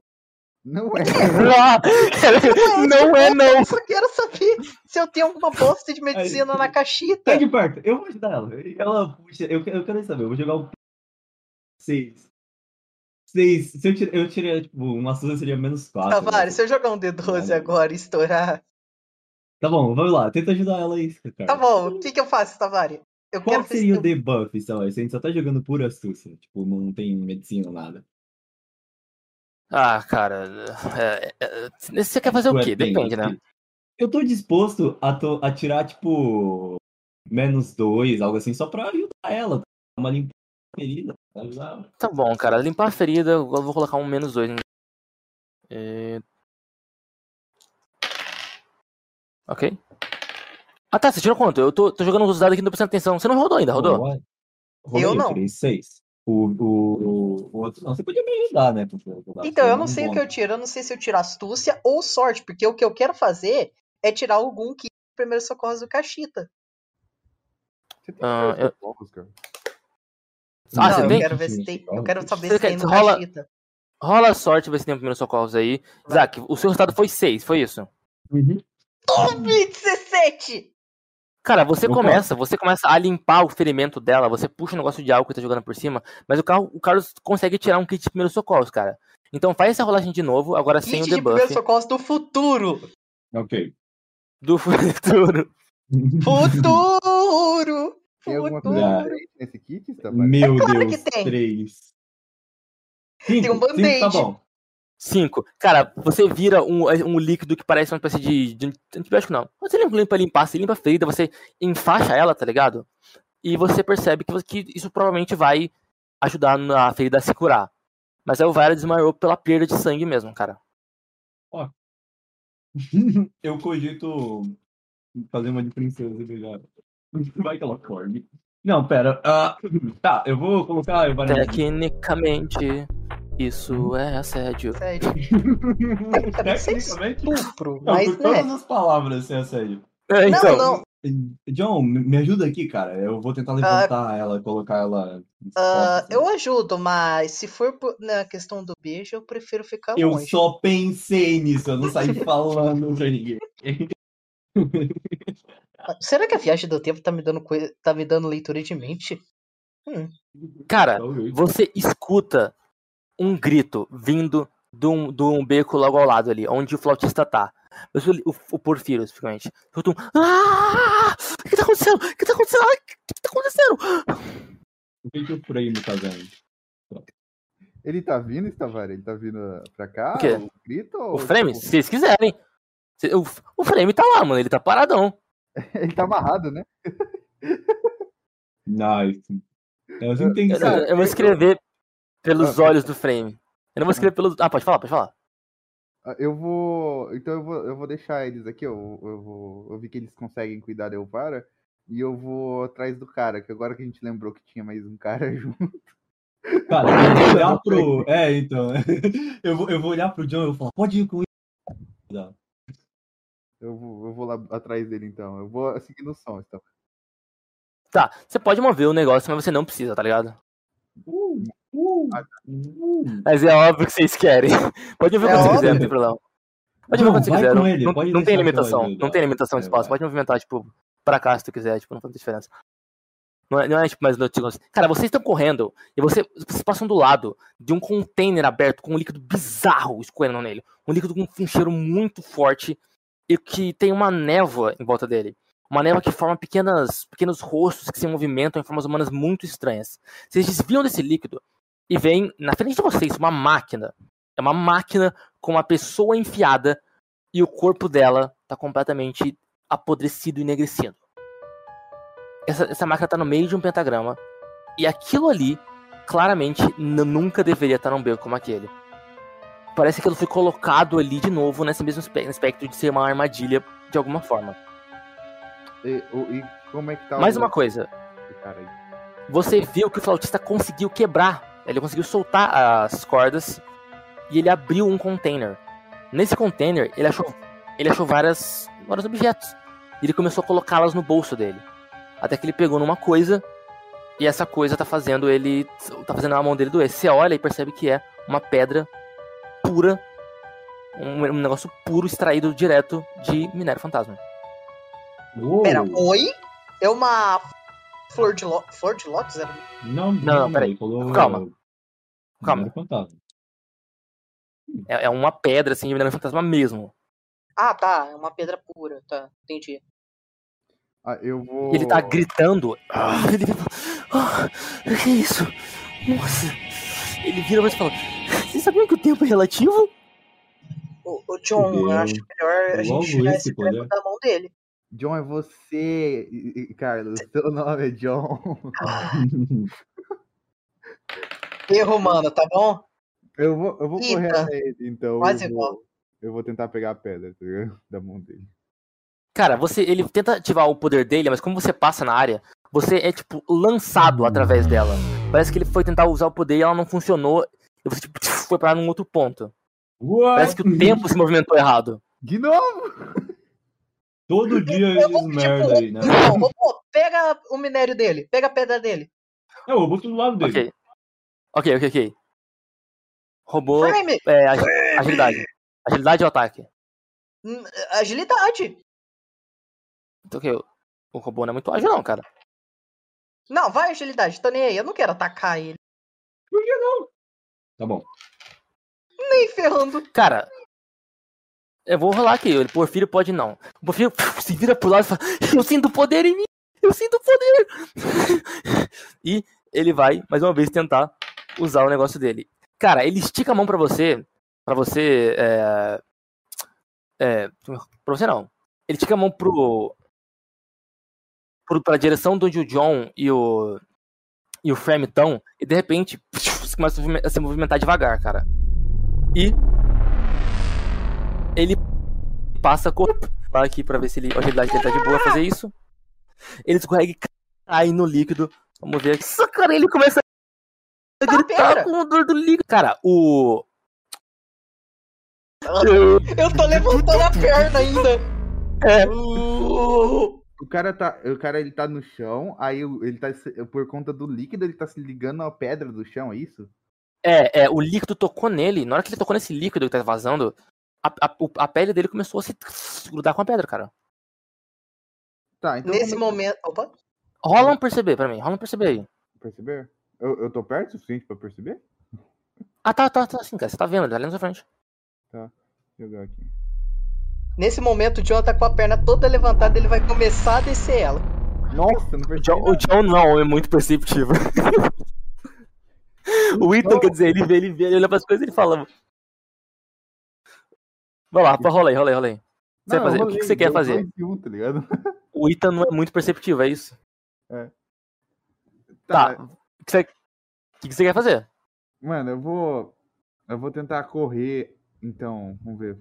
(laughs) Não é. Não é, não. Eu só quero saber se eu tenho alguma bosta de medicina na caixita. Tá de perto, eu vou ajudar ela. Ela puxa, eu, eu quero saber, eu vou jogar um. Seis. Seis. Se eu, tir, eu tirei, tipo, uma Suza seria menos quatro. Tavares, né? se eu jogar um D12 agora e estourar. Tá bom, vamos lá, tenta ajudar ela aí, cara. Tá bom, o que, que eu faço, Tavares? Eu Qual seria o debuff, Samuel? Se a gente só tá jogando pura astúcia, tipo, não tem medicina, nada. Ah, cara. é, é, é, você quer fazer o quê? Depende, né? Eu tô disposto a, to- a tirar, tipo, menos dois, algo assim, só pra ajudar ela. Dar uma limpa ferida. ela. Tá bom, cara. Limpar a ferida, eu vou colocar um menos dois. É... Ok. Ah tá, você tirou quanto? Eu tô, tô jogando os dados aqui, não tô prestando atenção. Você não rodou ainda, rodou? Eu não. tirei seis. O, o, o outro. Não, você podia me ajudar, né? Então, eu não um sei o que eu tiro. Eu não sei se eu tiro astúcia ou sorte, porque o que eu quero fazer é tirar algum que primeiro socorros do Cachita. Você tem Ah, eu- socorros, cara. Ah, não, você eu tem? quero ver se tem. Eu quero saber Você se tem quer- no rola- Cachita. Rola a sorte, ver se tem o primeiro socorros aí. Vai. Zack, o seu resultado foi 6, foi isso? Uhum. Tome 17! Cara, você começa, você começa a limpar o ferimento dela, você puxa um negócio de álcool que tá jogando por cima, mas o, carro, o Carlos consegue tirar um kit de primeiros socorros, cara. Então faz essa rolagem de novo, agora sem Kit o de primeiro debuff socorros do futuro! Ok. do (laughs) futuro. Futuro! Tem alguma coisa nesse kit? Meu É claro Deus, que tem. três. Tem um Cinco, cinco, band-aid. Tá bom. Cinco. Cara, você vira um, um líquido que parece uma espécie de, de antibiótico, não. Você limpa, limpa, limpar, você limpa a ferida, você enfaixa ela, tá ligado? E você percebe que, que isso provavelmente vai ajudar na ferida a se curar. Mas aí o Vaira desmaiou pela perda de sangue mesmo, cara. (laughs) Eu cogito fazer uma de princesa e beijar. (laughs) Vai que ela acorde. Não, pera. ah, (clears throat) tá, eu vou colocar. Eu vou... Tecnicamente, isso é assédio. Isso (laughs) é estupro, Não, mas por não é. todas as palavras, é sério. É, Não, então, não. John, me ajuda aqui, cara. Eu vou tentar levantar ela, colocar ela. Ah, costas, eu né? ajudo, mas se for na questão do beijo, eu prefiro ficar Eu longe. só pensei nisso, eu não saí falando pra ninguém. (laughs) Será que a viagem do tempo tá me dando coisa, tá me dando leitura de mente? cara, Talvez. você escuta um grito vindo de um, de um beco logo ao lado ali, onde o flautista tá. O, o Porfírio, especificamente. Escuta um. Ah! O que tá acontecendo? O que tá acontecendo? O que tá acontecendo? O que, que o frame tá vendo? Ele tá vindo, Tavares? Ele tá vindo pra cá? O quê? O grito? O frame, tipo, se vocês quiserem. Se- O, o frame tá lá, mano. Ele tá paradão. (laughs) Ele tá amarrado, né? Nice. É Eu, eu- eu vou escrever pelos Ah, olhos do frame. Eu não vou escrever pelos. Ah, pode falar, pode falar. Ah, Eu vou. Então eu vou, eu vou deixar eles aqui. Eu, eu, vou, eu vi que eles conseguem cuidar da Elvara. E eu vou atrás do cara, que agora que a gente lembrou que tinha mais um cara (laughs) junto. Cara, eu vou olhar pro. É, então. (laughs) Eu vou, eu vou olhar pro John e eu vou falar, pode ir com Dá. Eu vou, eu vou lá atrás dele então. Eu vou seguindo o som, então. Tá, você pode mover o negócio, mas você não precisa, tá ligado? Uh, uh, Ah, uh. Mas é óbvio que vocês querem. (laughs) Pode mover É quando você óbvio. quiser, não tem problema. Pode Não, mover quando você vai quiser. com Não, ele, não- tem limitação. Não tem limitação de Vai, espaço. Pode movimentar, tipo, pra cá se tu quiser. Tipo, não faz diferença. Não é, não é tipo mais notícias. Cara, vocês estão correndo e você, vocês passam do lado de um container aberto com um líquido bizarro escorrendo nele. Um líquido com um cheiro muito forte e que tem uma névoa em volta dele. Uma névoa que forma pequenas, pequenos rostos que se movimentam em formas humanas muito estranhas. Vocês desviam desse líquido e veem na frente de vocês uma máquina. É uma máquina com uma pessoa enfiada e o corpo dela tá completamente apodrecido e enegrecido. Essa, essa máquina tá no meio de um pentagrama e aquilo ali claramente nunca deveria estar num beco como aquele. Parece que ele foi colocado ali de novo nesse mesmo aspecto de ser uma armadilha de alguma forma. E, e como é que tá Mais o- uma coisa, você viu que o flautista conseguiu quebrar. Ele conseguiu soltar as cordas e ele abriu um container. Nesse container, ele achou, ele achou várias, vários objetos. E ele começou a colocá-las no bolso dele. Até que ele pegou numa coisa e essa coisa tá fazendo ele. tá fazendo a mão dele doer. Você olha e percebe que é uma pedra pura. Um, um negócio puro extraído direto de minério fantasma. Uou. Pera, oi? É uma flor de, lo... flor de lótus? Era... Não, Não, não, peraí. ele falou- Calma. Calma. Fantasma. É, é uma pedra assim de minério fantasma mesmo. Ah, tá. É uma pedra pura. Tá, entendi. Ah, eu vou. Ele tá gritando. Ah, ele ah, que isso? Nossa. Ele vira e fala: Vocês sabiam que o tempo é relativo? O, o John, eu acho melhor a gente tirar esse esse prêmio poder. da mão dele. John, é você. Carlos, seu nome é John. (laughs) Erro, mano, tá bom? Eu vou, eu vou Eita. correr até ele, então. Quase eu igual. vou, eu vou tentar pegar a pedra tá ligado? (laughs) da mão dele. Cara, você, ele tenta ativar o poder dele, mas como você passa na área, você é tipo lançado através dela. Parece que ele foi tentar usar o poder e ela não funcionou. E você tipo, foi parar num outro ponto. What? Parece que o tempo se movimentou errado. De novo! Todo dia Eu vou eles pedir pro merda aí, né? Não, robô, pega o minério dele. Pega a pedra dele. É, eu boto do lado dele. Ok. Ok, ok, ok. Robô. Frame! É, agi- agilidade. Agilidade ou ataque? Hum, Agilidade. Então, ok, o- o robô não é muito ágil, não, cara. Não, vai agilidade. Tô nem aí. Eu não quero atacar ele. Tá bom. Nem ferrando. Cara, eu vou rolar aqui. O Porfírio pode não. O Porfírio (laughs) se vira pro lado e fala: Eu sinto poder em mim! Eu sinto poder! (laughs) e ele vai, mais uma vez, tentar usar o negócio dele. Cara, ele estica a mão pra você. Pra você. É. É. Pra você não. Ele estica a mão pro. pro pra direção de onde o John e o. E o Frame estão. E de repente. Começa a se movimentar devagar, cara. E ele passa a corpo lá aqui pra ver se ele, a agilidade dele tá de boa fazer isso. Ele escorrega e cai no líquido. Vamos ver aqui. Nossa, cara, ele começa Tá gritar com o dor do líquido. Cara, o. (laughs) Eu tô levantando a perna ainda. É. Uh, O cara tá. O cara ele tá no chão, aí o- ele tá. Por conta do líquido, ele tá se ligando à pedra do chão, é isso? É, é, o líquido tocou nele. Na hora que ele tocou nesse líquido que tá vazando, a, a, o- a pele dele começou a se grudar com a pedra, cara. Tá, então. Nesse como é momento. Opa. Rola um perceber pra mim, rola um perceber aí. Perceber? Eu, eu tô perto o suficiente pra perceber? Ah, tá, tá, tá, sim, cara. Você tá vendo, ele tá ali na sua frente. Deixa eu jogar aqui. Nesse momento, o John tá com a perna toda levantada. Ele vai começar a descer ela. Nossa, não O percebi. John, o. John não é muito perceptivo. (laughs) o Ethan, quer dizer, ele vê, ele vê, ele olha pras coisas e ele fala. Vai lá, rola aí, rola aí, rola aí. Você vai Não, fazer- eu o que, que rolei, você quer fazer? um, tá ligado? O Ethan não é muito perceptivo, é isso? Tá. Tá. O que você, que que você quer fazer? Mano, eu vou. Eu vou tentar correr. Então, vamos ver.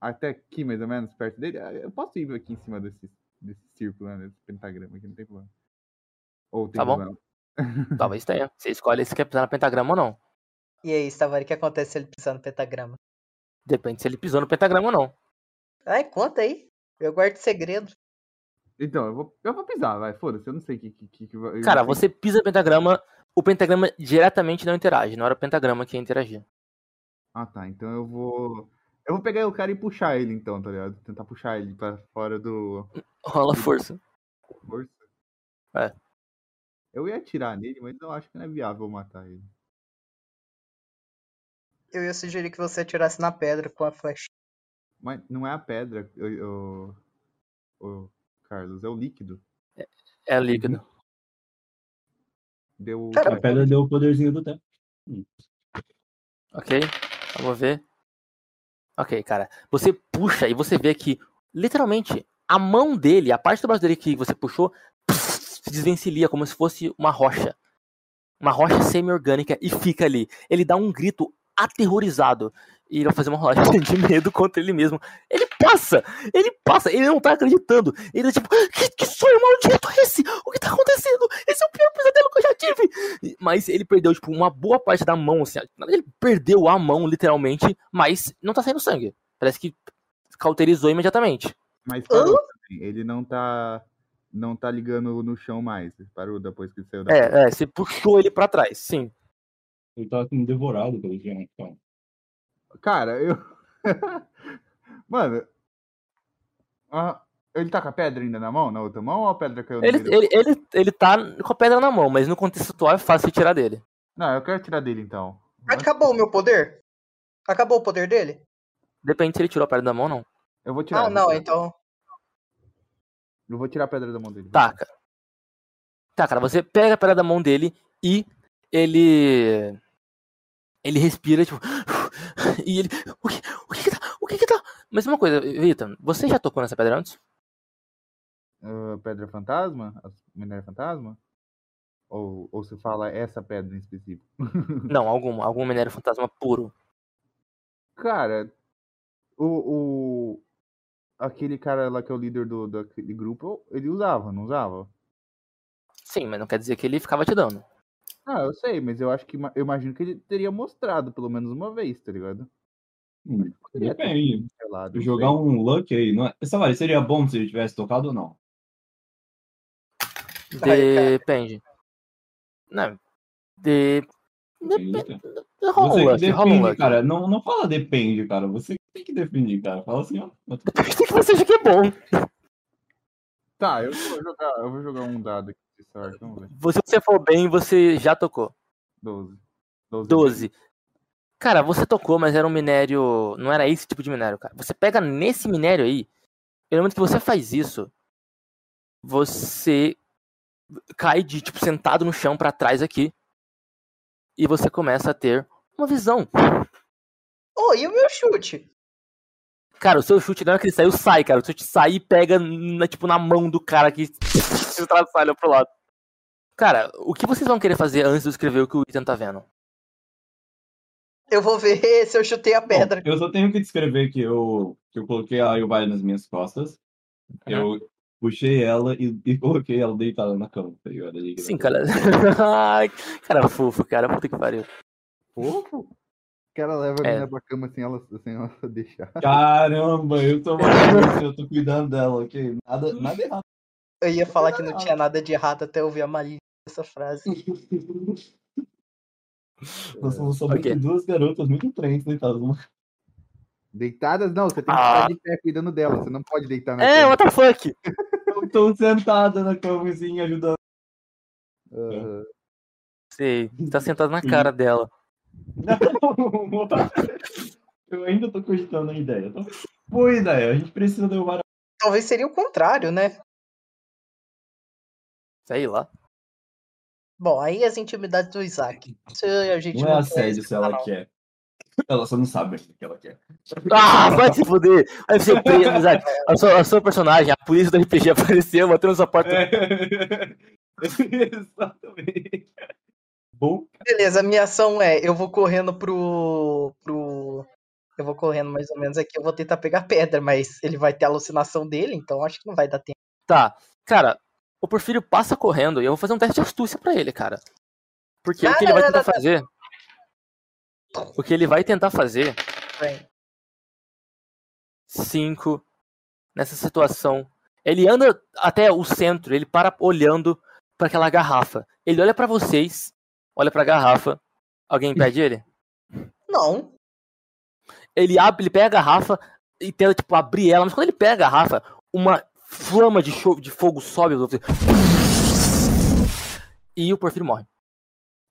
Até aqui, mais ou menos, perto dele. Ah, Eu posso ir aqui em cima desse, desse círculo, né? Desse pentagrama aqui, não tem problema. Ou tem Tá bom. problema. (laughs) Talvez tenha. Você escolhe se quer pisar no pentagrama ou não. E aí, Stavari, o que acontece se ele pisar no pentagrama? Depende se ele pisou no pentagrama ou não. Ai, conta aí. Eu guardo segredo. Então, eu vou, eu vou pisar, vai, foda-se, eu não sei o que, que, que, que Cara, você pisa no pentagrama, o pentagrama diretamente não interage, não era o pentagrama que ia interagir. Ah, tá, então eu vou... Eu vou pegar o cara e puxar ele, então, tá ligado? Tentar puxar ele pra fora do... (laughs) Rola força. Força. É. Eu ia atirar nele, mas eu acho que não é viável matar ele. Eu ia sugerir que você atirasse na pedra com a flecha. Mas não é a pedra, o, o, Carlos, é o líquido. É líquido. Deu. A pedra deu o poderzinho do tempo. Ok? Vamos ver. Ok, cara. Você puxa e você vê que, literalmente, a mão dele, a parte do braço dele que você puxou, se desvencilha como se fosse uma rocha. Uma rocha semi-orgânica e fica ali. Ele dá um grito aterrorizado. E ele vai fazer uma rolagem (laughs) de medo contra ele mesmo. Ele passa! Ele passa! Ele não tá acreditando! Ele é tipo, que, que sonho maldito é esse? O que tá acontecendo? Esse é o pior pesadelo que eu já tive! Mas ele perdeu, tipo, uma boa parte da mão, assim. Ele perdeu a mão, literalmente, mas não tá saindo sangue. Parece que cauterizou imediatamente. Mas parou também. Ele não tá. Não tá ligando no chão mais. Parou depois que ele saiu da. É, é, você puxou ele pra trás, sim. Ele tava sendo devorado pelo gigante. Então. Cara, eu. (laughs) Mano. ah, ele tá com a pedra ainda na mão? Na outra mão ou a pedra caiu Ele, ele, ele, ele tá com a pedra na mão, mas no contexto atual é fácil tirar dele. Não, eu quero tirar dele então. Acabou o meu poder? Acabou o poder dele? Depende se ele tirou a pedra da mão ou não. Eu vou tirar. Ah, não, tirar. então. Eu vou tirar a pedra da mão dele. Tá, cara. Tá, cara, você pega a pedra da mão dele e ele. Ele respira, tipo. (gasps) E ele. O que, o que que tá? O que que tá? Mas uma coisa, Vitor, você já tocou nessa pedra antes? Ah, pedra fantasma? Minério fantasma? Ou, ou você fala essa pedra em específico? (laughs) Não, algum, algum minério fantasma puro. Cara, o, o. Aquele cara lá que é o líder do, daquele grupo, ele usava, não usava? Sim, mas não quer dizer que ele ficava te dando. Ah, eu sei, mas eu acho que eu imagino que ele teria mostrado pelo menos uma vez, tá ligado? Hum, Depende. Jogar sei. um luck aí. Não é... Essa vale, seria bom se ele tivesse tocado ou não? Cara. Depende. Não. De... Depende. Rola um Você que luck, rola um define, luck. cara. Não, não fala depende, cara. Você tem que definir, cara. Fala assim, ó. (laughs) Depende do que você acha que é bom. Tá, eu vou jogar, eu vou jogar um dado aqui sorte, vamos ver. Se você for bem, você já tocou. 12. 12. 12. Cara, você tocou, mas era um minério. Não era esse tipo de minério, cara. Você pega nesse minério aí. No momento que você faz isso, você cai de, tipo, sentado no chão pra trás aqui. E você começa a ter uma visão. Oh, e o meu chute? Cara, o seu chute não é que ele saiu, sai, cara. O seu chute sai e pega, na, tipo, na mão do cara que se (laughs) traçalha pro lado. Cara, o que vocês vão querer fazer antes de escrever o que o Ethan tá vendo? Eu vou ver (laughs) se eu chutei a pedra. Bom, eu só tenho que descrever que eu, que eu coloquei a Yubai nas minhas costas. Eu puxei ela e, e coloquei ela deitada na cama, tá ligado? Ali, Sim, cara. (laughs) Ai, cara fofo, cara. Puta que pariu. Fofo? O cara leva a É. menina pra cama sem ela, sem ela (laughs) deixar. Caramba, eu tô eu tô cuidando dela, ok? Nada, nada errado. Eu ia falar que não tinha nada de errado até ouvir a malícia dessa frase. Nós somos somente Ok. duas garotas muito trentes deitadas numa Deitadas não, você tem que Ah. ficar de pé cuidando dela, você não pode deitar na É, cama. what the fuck? Eu tô sentada na camazinha ajudando. Aham. Sei, tá sentado na cara dela. Não, (laughs) eu ainda tô cogitando a ideia. Tá? Boa ideia, a gente precisa derrubar a Talvez seria o contrário, né? Sei lá. Bom, aí as intimidades do Isaac. Isso a gente Não é não assédio conhece, se ela não. quer. Ela só não sabe o que ela quer. Ah, vai se fuder. Vai ser preso, amizade. A sua, a sua personagem, a polícia do RPG apareceu, bateu na sua porta. É. (laughs) Exatamente. Bom, Beleza, a minha ação é, eu vou correndo pro. pro. Eu vou correndo mais ou menos aqui, eu vou tentar pegar pedra, mas ele vai ter a alucinação dele, então acho que não vai dar tempo. Tá, cara, o Porfírio passa correndo e eu vou fazer um teste de astúcia pra ele, cara. Porque o que ele vai tentar fazer. O que ele vai tentar fazer. Bem, 5, nessa situação. Ele anda até o centro, ele para olhando para aquela garrafa. Ele olha para vocês, olha para a garrafa. Alguém (laughs) impede ele? Não. Ele abre, ele pega a garrafa e tenta tipo abrir ela, mas quando ele pega a garrafa, uma flama de, cho- de fogo sobe do e o Porfírio morre.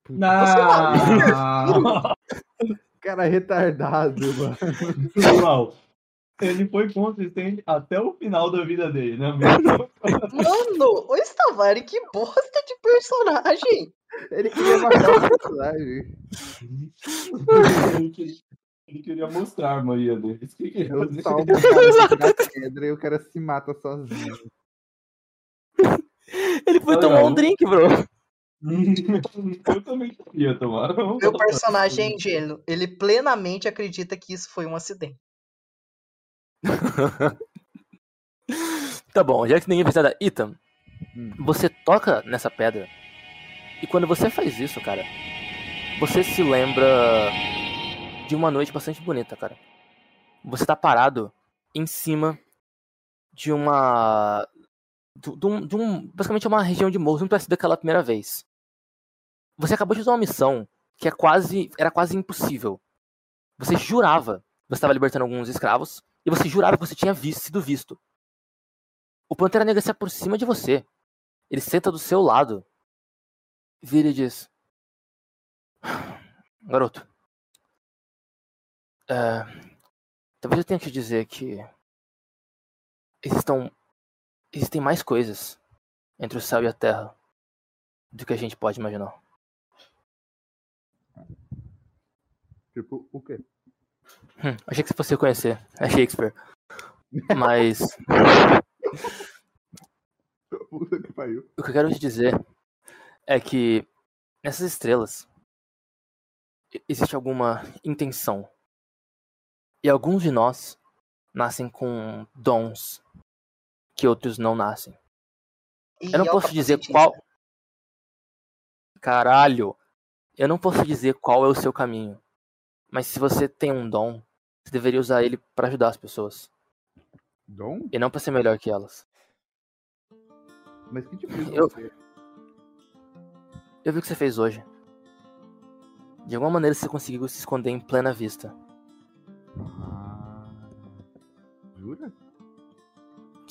Não! (laughs) Cara retardado, mano. Pessoal, ele foi consistente até o final da vida dele, né? Mano, o Stavari, que bosta de personagem. Ele queria matar o personagem. Ele, queria, mostrar a Maria dele. Que ele queria Eu salvo o cara da pedra e o cara se mata sozinho. Ele foi Ah, tomar não. um drink, bro. (laughs) Eu também queria tomar. Meu personagem é ingênuo. Ele plenamente acredita que isso foi um acidente. (laughs) Tá bom, já que ninguém precisa da Ethan, Hum. você toca nessa pedra. E quando você faz isso, cara, você se lembra de uma noite bastante bonita, cara. Você tá parado em cima de uma. De, um, de um- Basicamente uma região de morros, não parece daquela primeira vez. Você acabou de fazer uma missão que é quase. Era quase impossível. Você jurava você estava libertando alguns escravos. E você jurava que você tinha visto, sido visto. O Pantera Negra se aproxima de você. Ele senta do seu lado. Vira e diz: Garoto. É, talvez eu tenha que te dizer que. Existam. Existem mais coisas entre o céu e a terra do que a gente pode imaginar. Tipo, o quê? Hum, achei que você fosse reconhecer. É Shakespeare. Mas. Puta que pariu. O que eu quero te dizer é que nessas estrelas existe alguma intenção. E alguns de nós nascem com dons que outros não nascem. E Eu não é posso dizer capacitista. qual. Caralho! Eu não posso dizer qual é o seu caminho. Mas se você tem um dom, você deveria usar ele pra ajudar as pessoas. Dom? E não pra ser melhor que elas. Mas que tipo de Eu- dom? Eu vi o que você fez hoje. De alguma maneira você conseguiu se esconder em plena vista.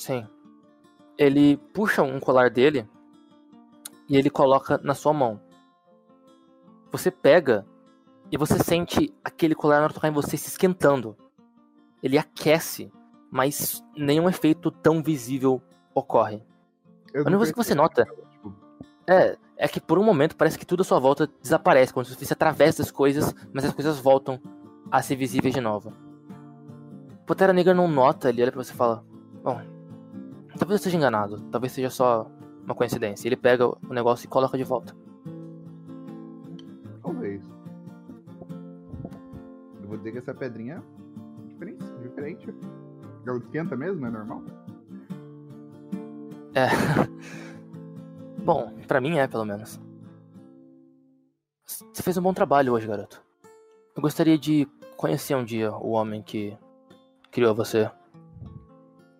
Sim. Ele puxa um colar dele e ele coloca na sua mão. Você pega e você sente aquele colar na tocar em você se esquentando. Ele aquece, mas nenhum efeito tão visível ocorre. Eu A única coisa que você nota Tipo, é, é que por um momento parece que tudo à sua volta desaparece, se você atravessa as coisas, mas as coisas voltam a ser visíveis de novo. O Pantera Negra não nota, ele olha pra você e fala: Bom, talvez eu esteja enganado, talvez seja só uma coincidência. Ele pega o negócio e coloca de volta. talvez. Eu vou dizer que essa pedrinha é diferente. diferente. Ela esquenta mesmo, é normal? É. (laughs) Bom, pra mim é, pelo menos. Você fez um bom trabalho hoje, garoto. Eu gostaria de conhecer um dia o homem que criou você.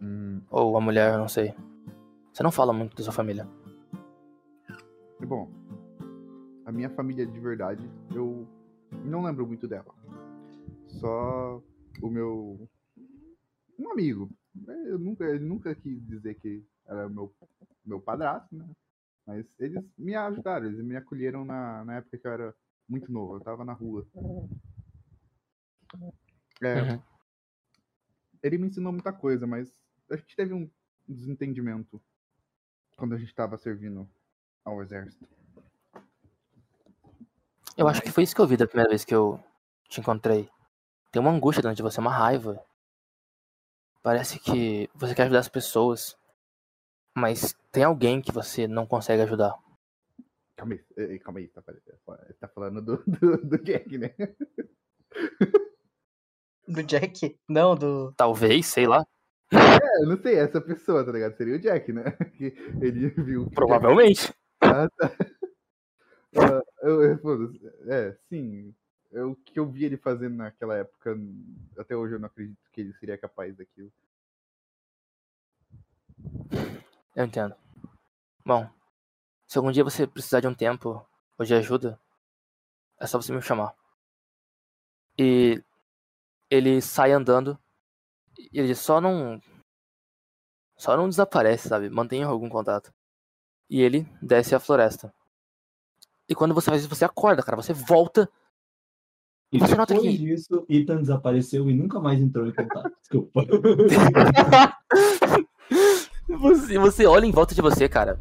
Hum, Ou a mulher, eu não sei. Você não fala muito da sua família. bom, a minha família de verdade, eu não lembro muito dela. Só o meu. Um amigo. Eu nunca, ele nunca quis dizer que era meu, meu padrasto, né? Mas eles me ajudaram, eles me acolheram na, na época que eu era muito novo, eu tava na rua. É, Uhum. ele me ensinou muita coisa, mas a gente teve um desentendimento quando a gente tava servindo ao exército. Eu acho que foi isso que eu vi da primeira vez que eu te encontrei. Tem uma angústia dentro de você, uma raiva. Parece que você quer ajudar as pessoas, mas tem alguém que você não consegue ajudar. Calma aí, calma aí, tá, fal- tá falando do, do, do Jack, né? Do Jack? Não, do. Talvez, sei lá. É, eu não sei, essa pessoa, tá ligado? Seria o Jack, né? (laughs) Que ele viu. que- Provavelmente. Ah, tá. (laughs) Ah, eu, é, sim. Eu- O que eu vi ele fazendo naquela época, até hoje eu não acredito que ele seria capaz daquilo. Eu entendo. Bom, se algum dia você precisar de um tempo ou de ajuda, é só você me chamar. E ele sai andando ele só não. Só não desaparece, sabe? Mantenha algum contato. E ele desce a floresta. E quando você faz isso, você acorda, cara. Você volta. E Você depois nota que- disso, Ethan desapareceu e nunca mais entrou em contato. Desculpa. (laughs) você, você olha em volta de você, cara.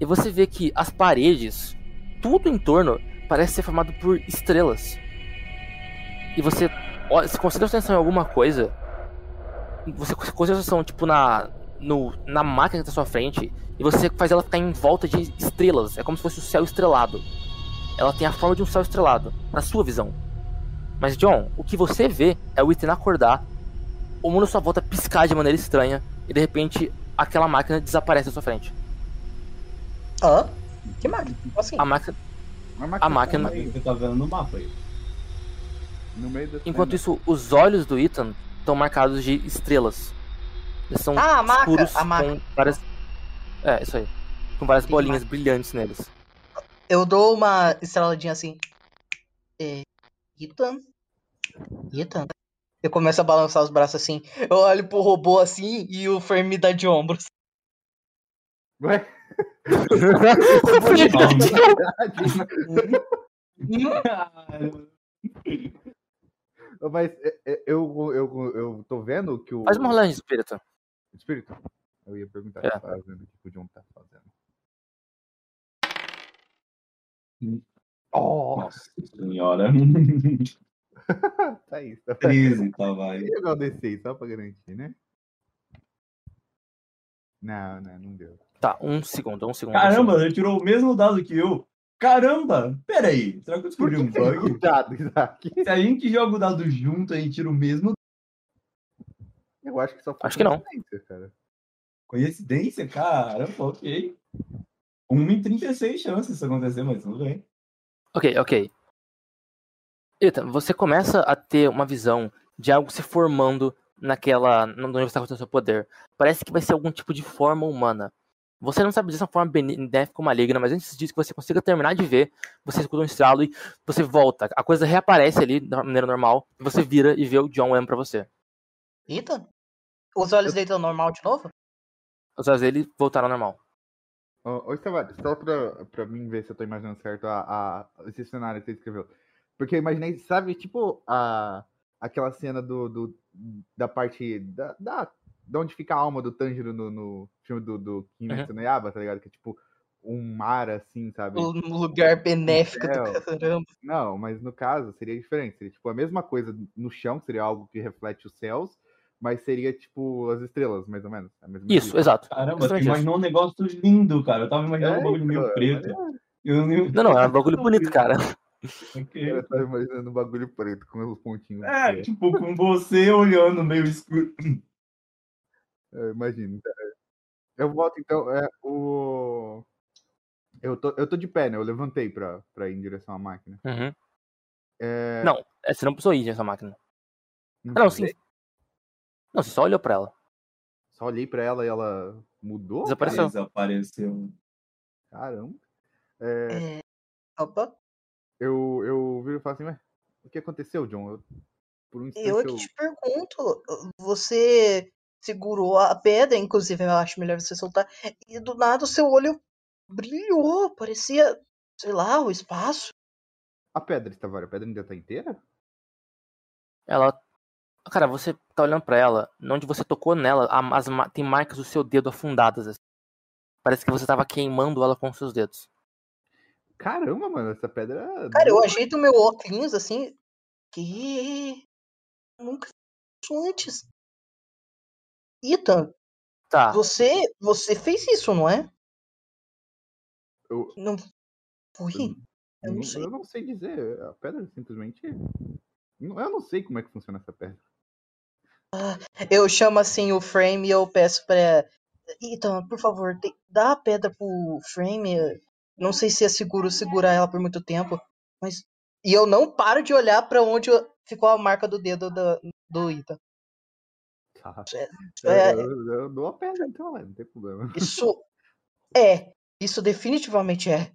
E você vê que as paredes, tudo em torno, parece ser formado por estrelas. E você olha, se concentra atenção em alguma coisa. Você concentra atenção, tipo, na, no, na máquina que tá à sua frente. E você faz ela ficar em volta de estrelas. É como se fosse o céu estrelado. Ela tem a forma de um céu estrelado, na sua visão. Mas, John, o que você vê é o Ethan acordar, o mundo à sua volta piscar de maneira estranha, e de repente aquela máquina desaparece à sua frente. Hã? Que máquina? Como assim? A máquina. A máquina- Você tá vendo no mapa aí. No meio da Enquanto cena. isso, os olhos do Ethan estão marcados de estrelas. Eles são Ah, a maca, escuros a maca. com várias. É, isso aí. Com várias bolinhas brilhantes neles. Eu dou uma estreladinha assim. É. Ethan? Ethan? Eu começo a balançar os braços assim. Eu olho pro robô assim e o Fermi me dá de ombros. Ué? (laughs) (laughs) Mas é, é, eu, eu, eu tô vendo que o. Faz uma rolagem de espírito. Espírito? Eu ia perguntar É. vendo o que o John tá fazendo. Oh, Nossa senhora. (laughs) tá isso. Tá 13, tá, vai. Vou jogar o D6 só pra garantir, né? Não, não, não deu. Tá, um segundo, um segundo. um Caramba, segundo. ele tirou o mesmo dado que eu. Caramba! Pera aí, será que eu descobri um bug? Cuidado, Isaac. (laughs) Se a gente joga o dado junto, a gente tira o mesmo. Eu acho que só foi Acho que não. coincidência, cara. Coincidência? Caramba, ok. 1 em 36 chances isso acontecer, mas tudo bem. Ok, ok. Ethan, você começa a ter uma visão de algo se formando naquela. onde você está com o seu poder. Parece que vai ser algum tipo de forma humana. Você não sabe dizer se é uma forma benéfica ou maligna, mas antes disso que você consiga terminar de ver, você escuta um estralo e você volta. A coisa reaparece ali da maneira normal, e você vira e vê o John olhando pra você. Ethan? Os olhos dele estão normal de novo? Os olhos dele voltaram ao normal. Ô, ô Tavares, só pra, pra mim ver se eu tô imaginando certo a, a- esse cenário que você escreveu. Porque eu imaginei, sabe, tipo, a, aquela cena do, do- da parte da, da, de onde fica a alma do Tanjiro no, no filme do, do Kimetsu no Yaba, tá ligado? Que é tipo um mar assim, sabe? Um lugar benéfico do caramba. Não, mas no caso seria diferente. Seria tipo a mesma coisa no chão, que seria algo que reflete os céus, mas seria tipo as estrelas, mais ou menos. a mesma Isso, exato. Caramba, você imaginou um negócio lindo, cara. Eu tava imaginando um bagulho meio então, preto. olha, Eu Não, não, é um bagulho bonito, cara. Ok. Eu tava imaginando um bagulho preto com os pontinhos. É, tipo, com você olhando meio escuro. Eu imagino. Eu volto então. É, o... eu, tô, eu tô de pé, né? Eu levantei pra, pra ir em direção à máquina. Uhum. É, Não, é, você não precisou ir nessa máquina. não Ah, não, sim. Não, você só olhou pra ela. Só olhei pra ela e ela mudou? Desapareceu. Desapareceu. Caramba. É, É... Opa, eu, eu viro e falo assim, ué, o que aconteceu, John? Eu, por um instante eu eu. que te pergunto. Você segurou a pedra, inclusive eu acho melhor você soltar, e do nada o seu olho brilhou, parecia, sei lá, o espaço. A pedra, Estavari, a pedra ainda tá inteira? Ela. Cara, você tá olhando pra ela, onde você tocou nela, as ma- tem marcas do seu dedo afundadas. assim. Parece que você tava queimando ela com os seus dedos. Caramba, mano, essa pedra. Cara, eu ajeito meu óculos assim. Que. Nunca fiz isso antes. Ethan, Tá, você, você fez isso, não é? Eu- Não foi? Eu não não- sei. eu não sei dizer. A pedra simplesmente. Eu não sei como é que funciona essa pedra. Eu chamo assim o frame e eu peço pra. Ethan, por favor, dá a pedra pro frame. Não sei se é seguro segurar ela por muito tempo, mas. E eu não paro de olhar pra onde ficou a marca do dedo do, do Ethan. Tá. (laughs) É, Eu, eu, eu dou a pedra então, não tem problema. isso (laughs) é. Isso definitivamente é.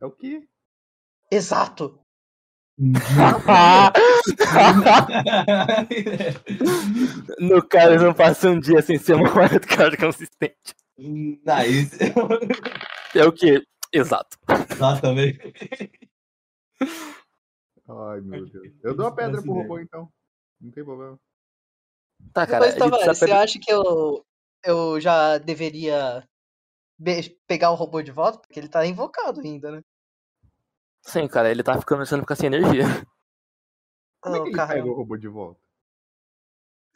É o quê? Exato. (laughs) no caso, não passa um dia sem ser uma wildcard consistente. nice. É o que? Exato. Exatamente. Ai, meu Deus. Eu dou a pedra pro robô então. Não tem problema. Tá, cara. Depois, ele Tavares, precisa você acha que eu, eu já deveria pegar o robô de volta? Porque ele tá invocado ainda, né? Sim, cara, ele tá ficando começando a ficar sem energia. (laughs) Como é que ele cara, pega o robô de volta?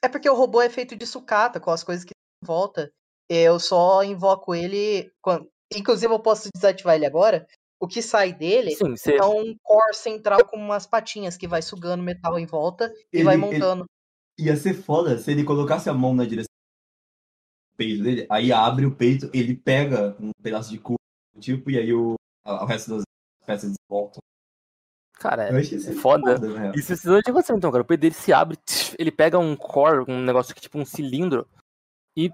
É porque o robô é feito de sucata, com as coisas que em volta. Eu só invoco ele. Quando... Inclusive, eu posso desativar ele agora. O que sai dele Sim, você. é um core central com umas patinhas que vai sugando metal em volta e vai Ele- ele- montando. Ia ser foda se ele colocasse a mão na direção do peito dele, aí abre o peito, ele pega um pedaço de couro, tipo, e aí o, o resto das peças voltam. Cara, isso é foda. na real. Isso precisa de acontecer então, cara. O peito dele se abre, ele pega um core, um negócio que tipo um cilindro, e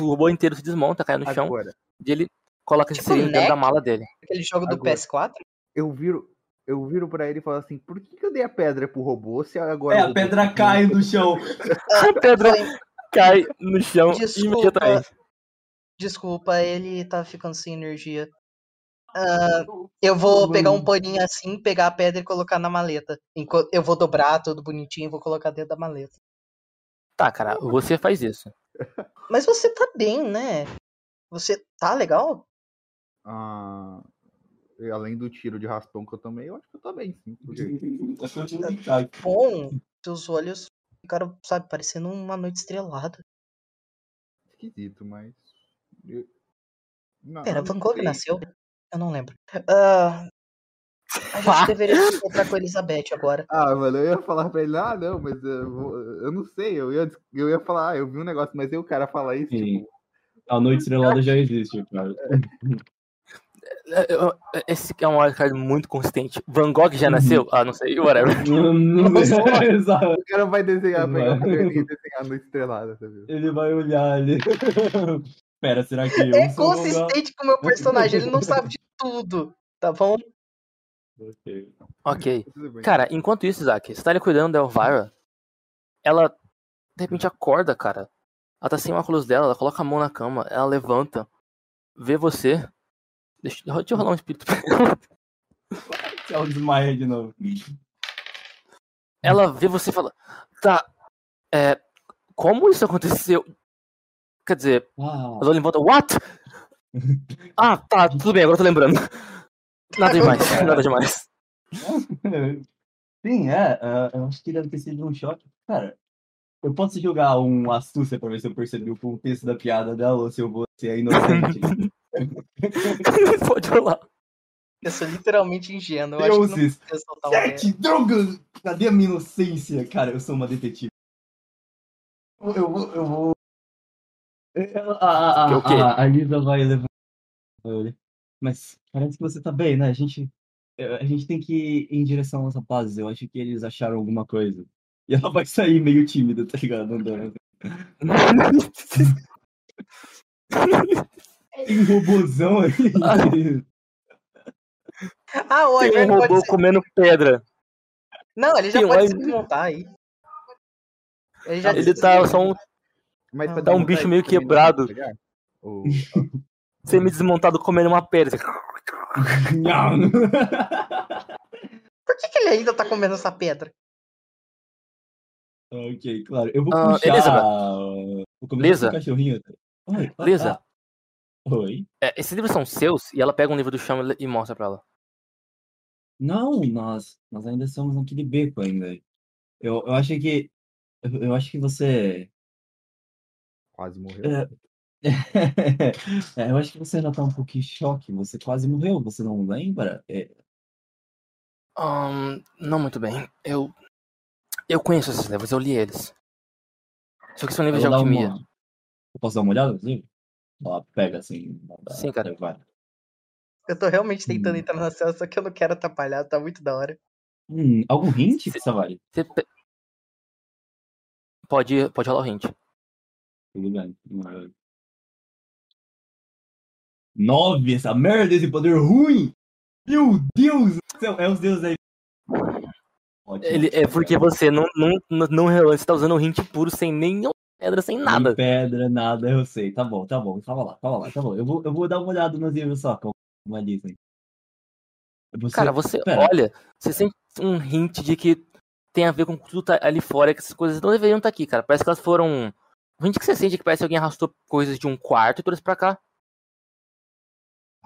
o robô inteiro se desmonta, cai no chão, Agora, e ele coloca esse Tipo cilindro dentro da mala dele. Aquele jogo do Agora. PS4. eu viro, eu viro pra ele e falo assim, por que, que eu dei a pedra pro robô se agora. É, a pedra cai no chão. (laughs) A pedra cai no chão Desculpa. imediatamente. Desculpa, ele tá ficando sem energia. Ah, eu vou pegar um paninho assim, pegar a pedra e colocar na maleta. Enquanto eu vou dobrar tudo bonitinho e vou colocar dentro da maleta. Tá, cara, você faz isso. Mas você tá bem, né? Você tá legal? Ah, e além do tiro de raspão que eu tomei, eu acho que eu tô bem, sim. porque- (laughs) eu brincado. Bom, seus olhos ficaram, sabe, parecendo uma noite estrelada. Esquisito, mas. eu- Não, Pera, eu Van Gogh nasceu? Eu não lembro. Ah, a gente (laughs) deveria se encontrar com a Elizabeth agora. Ah, mano, eu ia falar pra ele, ah, não, mas eu, eu não sei, eu ia, eu ia falar, ah, eu vi um negócio, mas aí o cara falar isso, Sim. tipo, A noite estrelada já existe, cara. (laughs) É, eu- Esse é um wildcard muito consistente. Van Gogh já nasceu? Ah, não sei, whatever. (laughs) Não, o cara vai desenhar, Vai. desenhar a noite estrelada, sabe? Ele vai olhar ali. (laughs) Pera, será que eu É consistente com o meu personagem, ele não sabe de tudo, tá bom? Ok. Ok. Cara, enquanto isso, Isaac, você tá ali cuidando da Elvira, ela de repente acorda, cara. Ela tá sem óculos dela, ela coloca a mão na cama, ela levanta, vê você. Deixa, deixa eu rolar um espírito pra ela. Ela desmaia de novo. Ela vê você e fala: Tá, é. Como isso aconteceu? Quer dizer, Ah, ela volta: What? Ah, tá, tudo bem, agora eu tô lembrando. Nada demais, (laughs) nada demais. Sim, é. é, eu acho que deve ter sido um choque. Cara, eu posso jogar um astúcia pra ver se eu percebi o contexto da piada dela ou se eu vou ser inocente. (laughs) (laughs) Pode rolar. Eu sou literalmente ingênuo. Eu acho que não Deuses, precisa soltar uma sete drogas! Cadê a minha inocência? Cara, eu sou uma detetive. Eu eu vou. Eu vou... Ela- A, a, Que quê? a, a Lisa vai levar. Mas parece que você tá bem, né? A gente, a gente tem que ir em direção aos rapazes. Eu acho que eles acharam alguma coisa. E ela vai sair meio tímida, tá ligado? Andando. (laughs) Tem um robôzão ali. (laughs) Ah, o Tem um robô ser. comendo pedra. Não, ele já tem um pode se desmontar aí. Ele já Ele tá só um Mas Dá um bicho meio quebrado. pegar? Ou- (laughs) semi-desmontado comendo uma pedra. Não. Por que, que ele ainda tá comendo essa pedra? ok, claro. Eu vou Ah, puxar. Elizabeth. Vou começar Lisa. com o cachorrinho. Oi, ah, Lisa. Oi? É, esses livros são seus e ela pega um livro do chão e- mostra pra ela. Não, nós, nós ainda estamos naquele beco ainda. Eu, eu acho que. Eu, eu acho que você. Quase morreu. É, (laughs) é, eu acho que você ainda tá um pouco em choque. Você quase morreu, você não lembra? É, Ahn, não muito bem. Eu. Eu conheço esses livros, eu li eles. Só que são livros de alquimia. uma- Eu posso dar uma olhada nos livros? Ela pega assim. Sim, cara. Eu tô realmente tentando Hum. entrar na cela, só que eu não quero atrapalhar, tá muito da hora. Hum, algum hint? Você pe- Pode, pode rolar o hint. Tudo bem. Nove, essa merda, esse poder ruim! Meu Deus do céu! É os deuses aí. Ótimo. Ele, é porque você não, não, não, não relance, você tá usando o hint puro sem nenhuma pedra, sem nada. Nem pedra, nada, eu sei. Tá bom, tá bom. Calma lá, calma lá, tá bom. Eu vou, eu vou dar uma olhada nos livros só, como uma lista aí. Você, Cara, você pera. olha, você sente um hint de que tem a ver com tudo tá ali fora, que essas coisas não deveriam estar aqui, cara. Parece que elas foram. O hint que você sente é que parece que alguém arrastou coisas de um quarto e trouxe pra cá.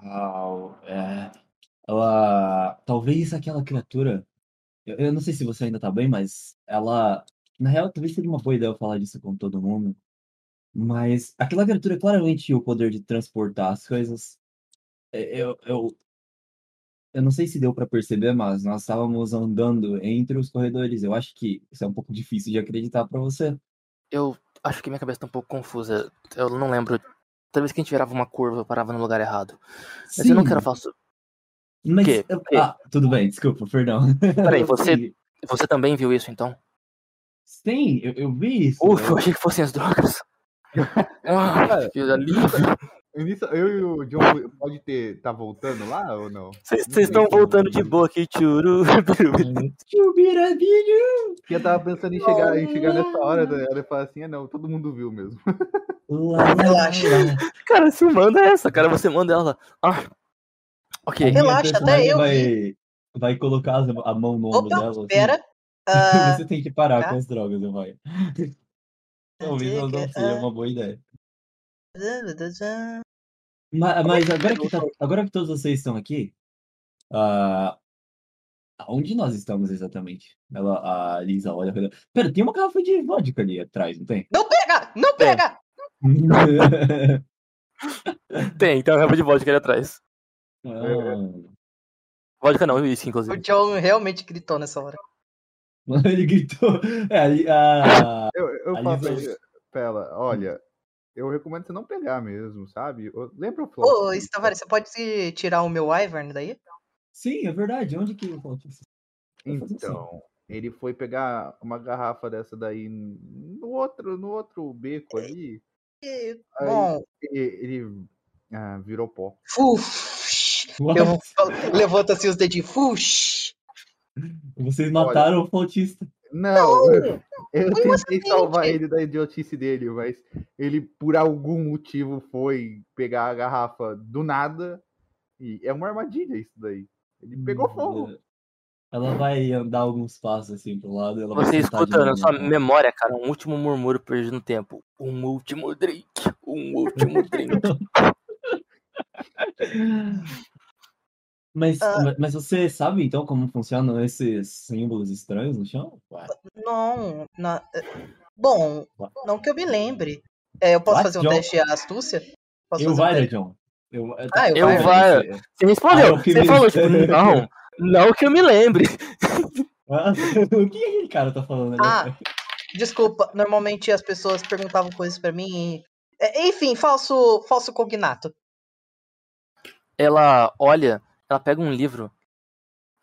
Uau, é. Ela. Talvez aquela criatura. Eu, eu não sei se você ainda tá bem, mas ela. Na real, talvez seria uma boa ideia eu falar disso com todo mundo. Mas aquela criatura claramente tinha o poder de transportar as coisas. É, Eu, eu, eu não sei se deu pra perceber, mas nós estávamos andando entre os corredores. Eu acho que isso é um pouco difícil de acreditar pra você. Eu acho que minha cabeça tá um pouco confusa. Eu não lembro. Toda vez que a gente virava uma curva, eu parava no lugar errado. Mas eu não quero falar. so- Mas, quê? ah, tudo bem, desculpa, perdão. Peraí, (laughs) você- Você também viu isso então? Sim, eu, eu vi isso. Ufa, eu eu- achei que fossem as drogas. (laughs) Ah, que. Nisso, eu e o John pode ter. tá voltando lá ou não? Vocês estão voltando de boa aqui, tchuru. (laughs) Chubirabilho! Porque eu tava pensando em chegar, em chegar nessa hora, tá ligado? e falar assim, ah não, todo mundo viu mesmo. Relaxa. (laughs) Cara, você manda essa, cara. Você manda ela. Ah. Ok. Relaxa, até eu vai, vai colocar a mão no ombro dela. assim. pera. (laughs) Ah, Você tem que parar tá. com as drogas, eu vai. (laughs) Talvez não, não seja uma boa ideia. Ma- Mas, agora, que tá- agora que todos vocês estão aqui, ah, onde nós estamos exatamente? Ela, a Lisa olha. pra ela. Pera, tem uma garrafa de vodka ali atrás, não tem? Não pega! Não pega! (laughs) Tem, então é de vodka ali atrás. Ah, Vodka não, uísque, O inclusive. John realmente gritou nessa hora. (laughs) ele gritou. É, a, Eu, eu A Lisa- pra, pra ela, olha, eu recomendo você não pegar mesmo, sabe? Ô, Lembra o Ô, Flauta? Stavari, você pode tirar o meu Wyvern daí? Sim, é verdade. Onde que eu faço isso? Assim. Então, ele foi pegar uma garrafa dessa daí no outro, no outro beco ali. E, Aí- Bom, Ele, ele, ah, virou pó. falo- levanto assim os dedinhos, fush. Vocês mataram o flautista. Não, eu, eu tentei salvar ele da idiotice dele, mas ele, por algum motivo, foi pegar a garrafa do nada. E é uma armadilha isso daí. Ele pegou fogo. Ela vai andar alguns passos assim pro lado. Você escuta na sua memória, cara, um último murmúrio perdido no tempo. Um último drink. Um último (laughs) drink. (laughs) Mas, Ah. ma- mas você sabe então como funcionam esses símbolos estranhos no chão? Ué, Não, na- bom, não que eu me lembre. É, eu posso What, fazer um John? teste de astúcia? Posso eu fazer um vai, né, teste? John? Eu, Ah, eu Eu vai. vai. Você respondeu. Ah, eu que Você me- falou, tipo, (laughs) não. Não que eu me lembre. Ah, (laughs) o que aquele cara tá falando ali? Ah, Desculpa, normalmente as pessoas perguntavam coisas pra mim. e- É, Enfim, falso, falso cognato. Ela olha, ela pega um livro.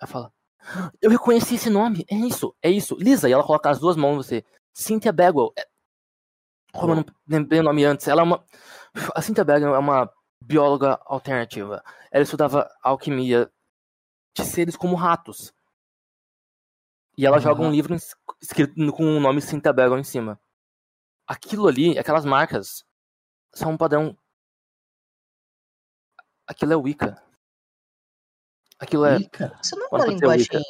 Ela fala: Eu reconheci esse nome. É isso, é isso. Lisa, e ela coloca as duas mãos em você. Cynthia Bagwell. É- Como eu não lembrei o nome antes. Ela é uma. A Cynthia Bagwell é uma bióloga alternativa. Ela estudava alquimia de seres como ratos. E ela joga um livro es- escrito com o nome Cynthia Bagwell em cima. Aquilo ali, aquelas marcas, são um padrão. Aquilo é Wicca. Aquilo é, Ih, cara. Isso não é uma linguagem Wicca.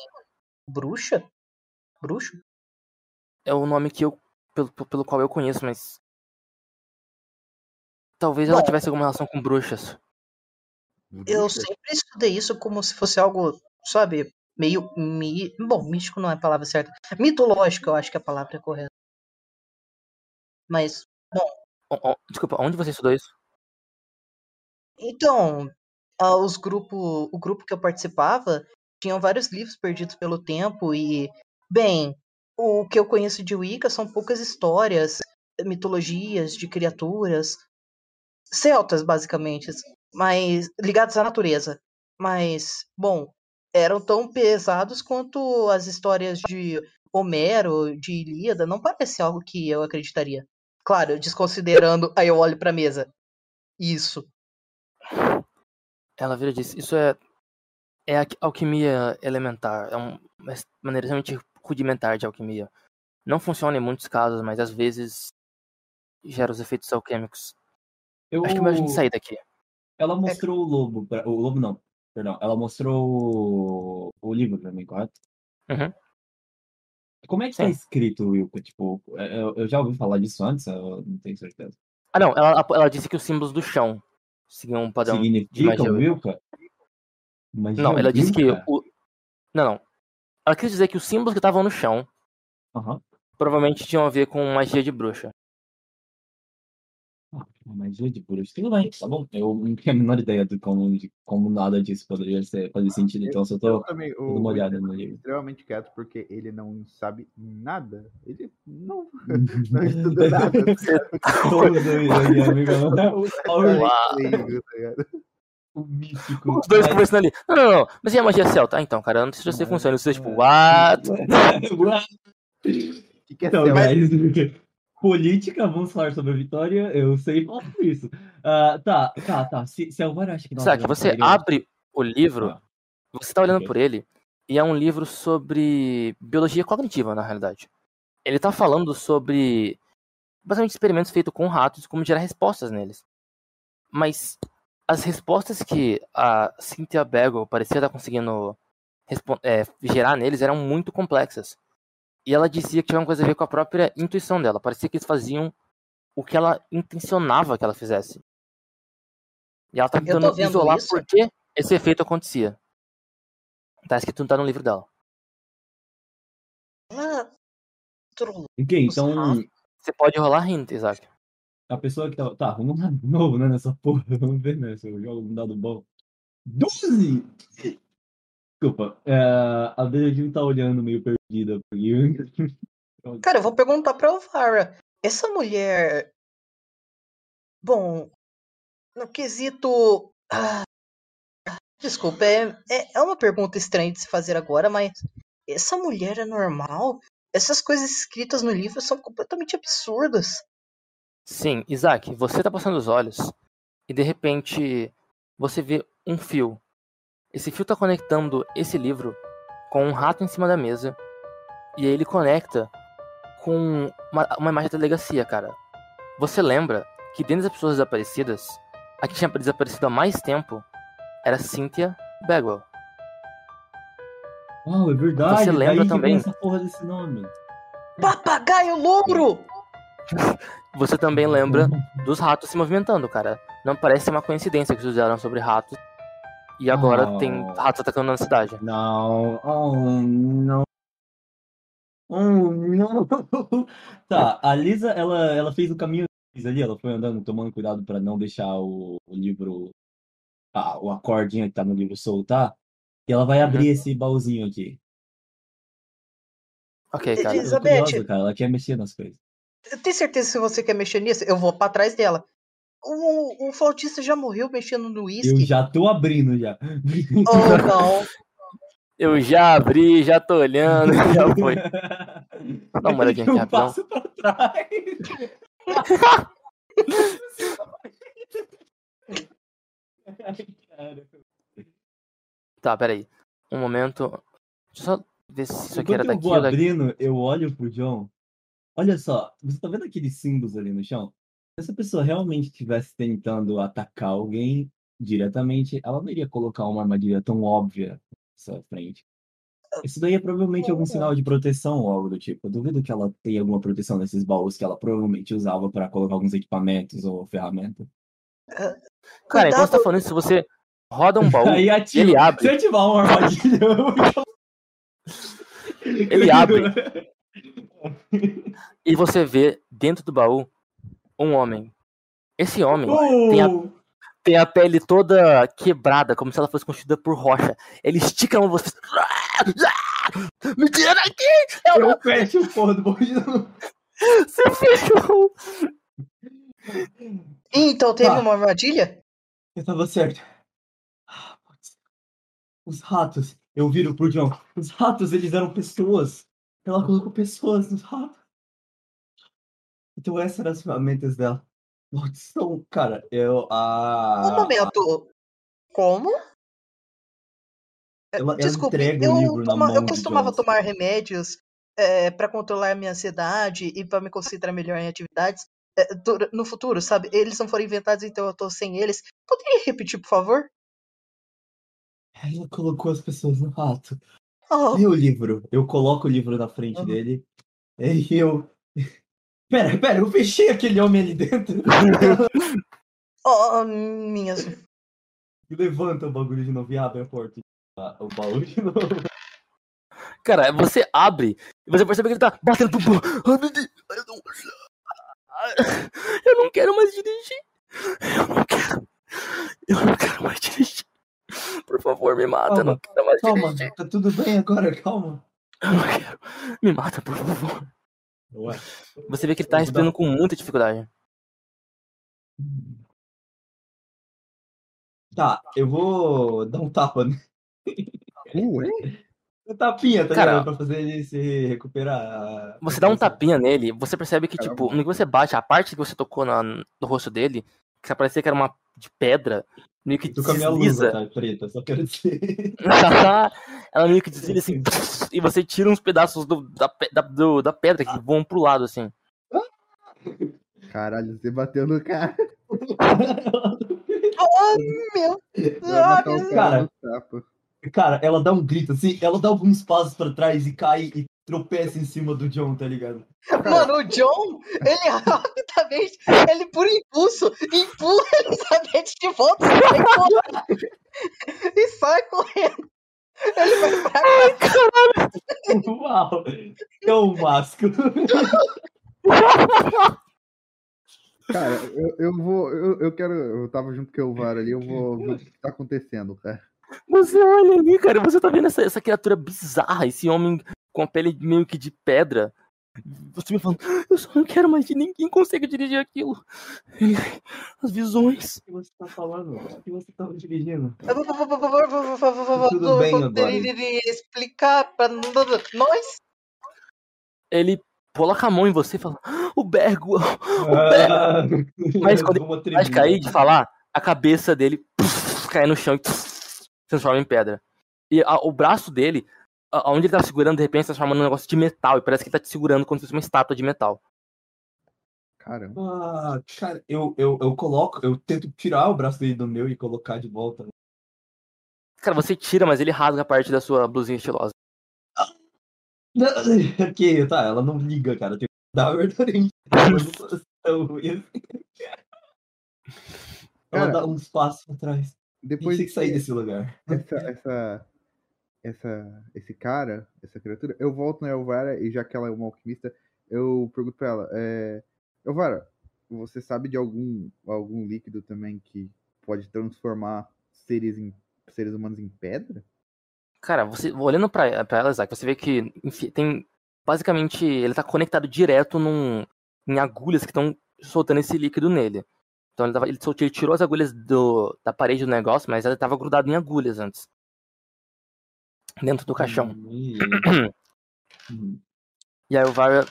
bruxa? Bruxo? é o nome que eu. Pelo, pelo qual eu conheço, mas. Talvez ela Bom. tivesse alguma relação com bruxas. Eu Bruxa? sempre estudei isso como se fosse algo, sabe, meio. Mi... Bom, místico não é a palavra certa. Mitológico, eu acho que a palavra é correta. Mas, O- o- desculpa, onde você estudou isso? então, ah, os grupo, o grupo que eu participava tinham vários livros perdidos pelo tempo e, bem, o que eu conheço de Wicca são poucas histórias, mitologias de criaturas celtas, basicamente, mas ligados à natureza. Mas, bom, eram tão pesados quanto as histórias de Homero, de Ilíada, não parece algo que eu acreditaria. Claro, desconsiderando, aí eu olho pra mesa. Isso. Ela vira e diz: Isso é, é alqui- alquimia elementar. É um- uma maneira extremamente rudimentar de alquimia. Não funciona em muitos casos, mas às vezes gera os efeitos alquímicos. Eu... Acho que é melhor a gente sair daqui. Ela mostrou o lobo. Pra... O lobo não, perdão. Ela mostrou o, o livro pra mim, correto? Uhum. Como é que tá Sim. escrito, Wilco? Tipo, é, eu, eu já ouvi falar disso antes, eu não tenho certeza. Ah, não, ela, ela disse que os símbolos do chão seguiam um padrão. Significa Wilca? Magia Não, ela disse que. O... Não, não. Ela quis dizer que os símbolos que estavam no chão Aham. provavelmente tinham a ver com magia de bruxa. Ah, Magia de bruxa. Tudo bem, tá bom. Eu não tenho a menor ideia de como, de como nada disso poderia ser, fazer sentido, então eu só tô Eu também, dando uma olhada no é livro. extremamente quieto porque ele não sabe nada. Ele não, (laughs) não estuda nada. (laughs) Todos dois aí, amigo. O. Leigo, tá o místico. Os dois Mas- conversando ali. Não, não, não. Mas e a magia celta? Ah, então, cara, eu não sei se você funciona. Você, tipo, ah. what? (laughs) What? O que, que é Então, céu? guys, política, vamos falar sobre a vitória. Eu sei falar por isso. Ah, tá, tá, tá. Se, se Alvaro acha que nós Sabe, devemos você abre o livro, você tá olhando por ele, e é um livro sobre biologia cognitiva, na realidade. Ele tá falando sobre basicamente experimentos feitos com ratos e como gerar respostas neles. Mas as respostas que a Cynthia Bagel parecia estar conseguindo é, gerar neles eram muito complexas. E ela dizia que tinha uma coisa a ver com a própria intuição dela. Parecia que eles faziam o que ela intencionava que ela fizesse. E ela tá tentando isolar isso. por que esse efeito acontecia. Tá escrito tá no livro dela. Ela Ok, então. Você pode rolar hint, Isaac. a pessoa que tá. Tá, vamos lá de novo, né? Nessa porra. (laughs) Vamos ver, né? Se eu jogo um dado bom. 12! Desculpa. É, a Benedito tá olhando meio perdida. (laughs) Cara, eu vou perguntar pra Elvara. Essa mulher. Bom, no quesito. Ah, desculpa, é, é, é uma pergunta estranha de se fazer agora, mas. Essa mulher é normal? Essas coisas escritas no livro são completamente absurdas. Sim, Isaac, você tá passando os olhos e de repente você vê um fio. Esse fio tá conectando esse livro com um rato em cima da mesa e aí ele conecta com uma, uma imagem da delegacia, cara. Você lembra que dentre as pessoas desaparecidas, a que tinha desaparecido há mais tempo era Cynthia Bagwell. Uau, é verdade. Você lembra daí também? essa porra desse nome. Papagaio louro! Você também lembra dos ratos se movimentando, cara. Não parece uma coincidência que fizeram sobre ratos. E agora Oh. tem ratos atacando na cidade. Não, oh não. Oh não. (laughs) Tá, a Lisa, ela, ela fez o caminho ali, ela foi andando, tomando cuidado pra não deixar o, o livro, a, o acordinho que tá no livro soltar. E ela vai abrir esse baúzinho aqui. Ok, cara. Elizabeth. curiosa, cara, ela quer mexer nas coisas. Tem certeza que se você quer mexer nisso? Eu vou pra trás dela. O, o flautista já morreu mexendo no Eu uísque? já tô abrindo já. Oh, não. Eu já abri, já tô olhando, (laughs) já foi. Dá uma olhadinha aqui, Eu rapidão. passo pra trás. Ai, cara. Tá, peraí. Um momento. Deixa eu só ver se isso aqui era Enquanto eu daqui vou ou daqui. abrindo, eu olho pro John. Olha só, você tá vendo aqueles símbolos ali no chão? Se essa pessoa realmente estivesse tentando atacar alguém diretamente, ela não iria colocar uma armadilha tão óbvia na sua frente. Isso daí é provavelmente algum sinal de proteção ou algo do tipo. Eu duvido que ela tenha alguma proteção nesses baús que ela provavelmente usava para colocar alguns equipamentos ou ferramentas. Cara, enquanto você tá falando isso, você roda um baú, (laughs) Aí ativa. ele abre. Se ativar uma armadilha, Ele abre. (laughs) e você vê dentro do baú um homem. Esse homem tem a- tem a pele toda quebrada, como se ela fosse construída por rocha. Ele estica a mão você. Me tira daqui! Eu Eu fecho o porra do. (laughs) Você fechou! Então teve Tá. uma armadilha? Eu tava certo. Ah. Os ratos. Eu viro pro John. Os ratos, eles eram pessoas. ela colocou pessoas no rato. Então essas eram as ferramentas dela. Maldição, cara, eu. Um A... momento. Como? É, Ela- Desculpe, entrega eu, na toma- eu costumava tomar remédios é, para controlar a minha ansiedade e para me concentrar melhor em atividades é, no futuro, sabe? Eles não foram inventados, então eu tô sem eles. Poderia repetir, por favor? Ela colocou as pessoas no rato. Oh, Lê o livro. Eu coloco o livro na frente dele. E eu. Pera, pera, eu fechei aquele homem ali dentro. oh, minhas. Levanta o bagulho de novo e abre a porta. Ah, O baú de novo. Cara, você abre e você percebe que ele tá batendo pro. Ai, meu Deus, eu não... eu não quero mais dirigir. Eu não quero. Eu não quero mais dirigir. Por favor, me mata. Eu não quero mais Calma, dirigir. tá tudo bem agora, calma. Eu não quero. Me mata, por favor. Ué. Você vê que ele tá respirando com muita dificuldade. Tá, eu vou dar um tapa, né? Ué? Um tapinha, tá Cara, ligado? Pra fazer ele se recuperar. Você dá um tapinha nele, você percebe que, Caramba. tipo, no que você bate, a parte que você tocou na- no rosto dele, que parecia que era uma de pedra, meio que Tô com a minha luva, desliza. tá? Preta, só quero dizer. (laughs) Ela meio que desliza assim, (laughs) (laughs) e você tira uns pedaços do- da, da- do- da pedra que voam pro lado, assim. Caralho, você bateu no cara. Oh, meu. Ah, cara Cara. ela dá um grito assim, ela dá alguns passos pra trás e cai e tropeça em cima do John, tá ligado? Mano, o John, ele rapidamente, ele por impulso, empurra a Elizabeth de volta e sai correndo. E sai correndo. Ele vai pra casa. Uau! É um másculo. Cara, eu, eu vou. Eu, eu quero. Eu tava junto com o Elvar ali, eu vou ver o que tá acontecendo, cara. Você olha ali, cara, você tá vendo essa, essa criatura bizarra, esse homem com a pele meio que de pedra. Você me falando, eu só não quero mais que ninguém consiga dirigir aquilo. Ele- As visões. O que você tá falando? O que você tava dirigindo? Por favor, por favor, Tudo bem, explicar pra nós? Ele coloca a mão em você e fala, o Bergo. (laughs) Ah, Mas quando (laughs) uma Vai cair de falar, a cabeça dele (laughs) cai no chão e se transforma em pedra. E a- o braço dele, onde ele tá segurando, de repente, se transforma num negócio de metal. E parece que ele tá te segurando como se fosse uma estátua de metal. Caramba. Ah, cara, eu, eu, eu coloco, eu tento tirar o braço dele do meu e colocar de volta. Cara, você tira, mas ele rasga a parte da sua blusinha estilosa. (laughs) Ok, tá, ela não liga, cara. Tem que dar a verdade. Ela não sou tão ruim assim. Ela Cara, dá uns passos pra trás. Depois tem que sair que desse lugar. essa, essa, essa, esse cara, essa criatura, eu volto na Elvara e já que ela é uma alquimista, eu pergunto pra ela, é, Elvara, você sabe de algum, algum líquido também que pode transformar seres, em, seres humanos em pedra? Cara, você olhando pra, pra ela, Isaac, você vê que enfim, tem. Basicamente, ele tá conectado direto num, em agulhas que estão soltando esse líquido nele. Então ele, tava, ele, soltou- ele tirou as agulhas do, da parede do negócio, mas ele tava grudado em agulhas antes. Dentro do caixão. Hum, e-. E aí o VAR.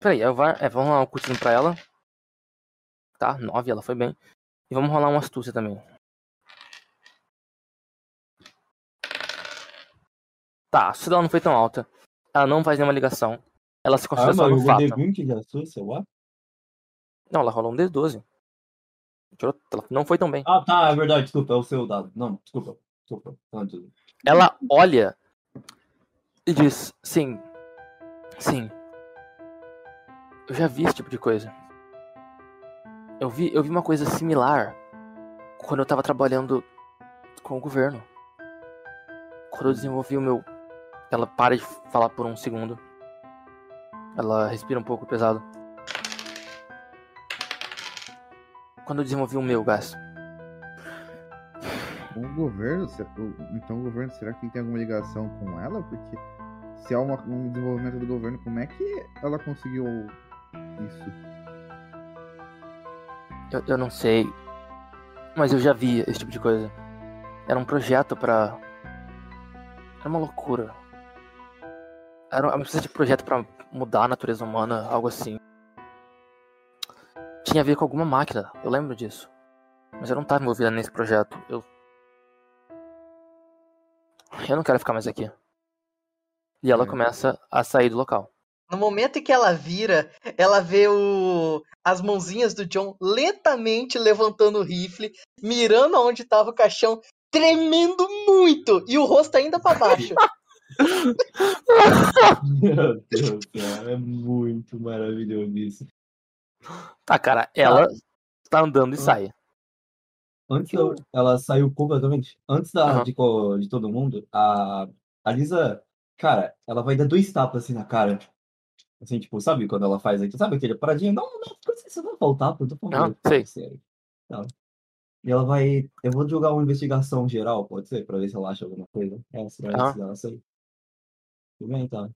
Peraí, aí o VAR. É, vamos rolar um curtindo pra ela. Tá, 9, ela foi bem. E vamos rolar uma astúcia também. Tá, a astúcia dela não foi tão alta. Ela não faz nenhuma ligação. Ela se Ah, concentra mas só no fato. guardei 20 de astúcia, what? Não, ela rolou um D12. Tirou- ela Não foi tão bem. Ah, tá, é verdade, desculpa, é o seu dado. Não, desculpa. Ela olha e diz: Sim, sim. Eu já vi esse tipo de coisa. Eu vi, eu vi uma coisa similar quando eu tava trabalhando com o governo. Quando eu desenvolvi o meu. Ela para de falar por um segundo. Ela respira um pouco pesado. Quando eu desenvolvi o meu gás. O governo, então o governo, será que tem alguma ligação com ela? Porque se há uma- um desenvolvimento do governo, como é que ela conseguiu isso? Eu, eu não sei. Mas eu já vi esse tipo de coisa. Era um projeto pra. Era uma loucura. Era uma espécie de projeto pra mudar a natureza humana, algo assim. Tinha a ver com alguma máquina, eu lembro disso. Mas eu não tava envolvida nesse projeto. Eu. Eu não quero ficar mais aqui. E ela É. começa a sair do local. No momento em que ela vira, ela vê o... as mãozinhas do John lentamente levantando o rifle, mirando aonde tava o caixão, tremendo muito! E o rosto ainda pra baixo. (laughs) Meu Deus do céu, é muito maravilhoso isso. Tá, cara, ela tá andando e Ah. sai. Antes eu- ela saiu completamente. Antes da, Aham. de, de todo mundo, a, a Lisa, cara, ela vai dar dois tapas assim na cara. Assim, tipo, sabe quando ela faz aqui? Sabe aquele paradinho? Não, não, você vai voltar, eu tô falando. Ah, sei. Tá. E ela vai. Eu vou jogar uma investigação geral, pode ser? Pra ver se ela acha alguma coisa. É, se Aham. antes dela sair. Tudo bem, então.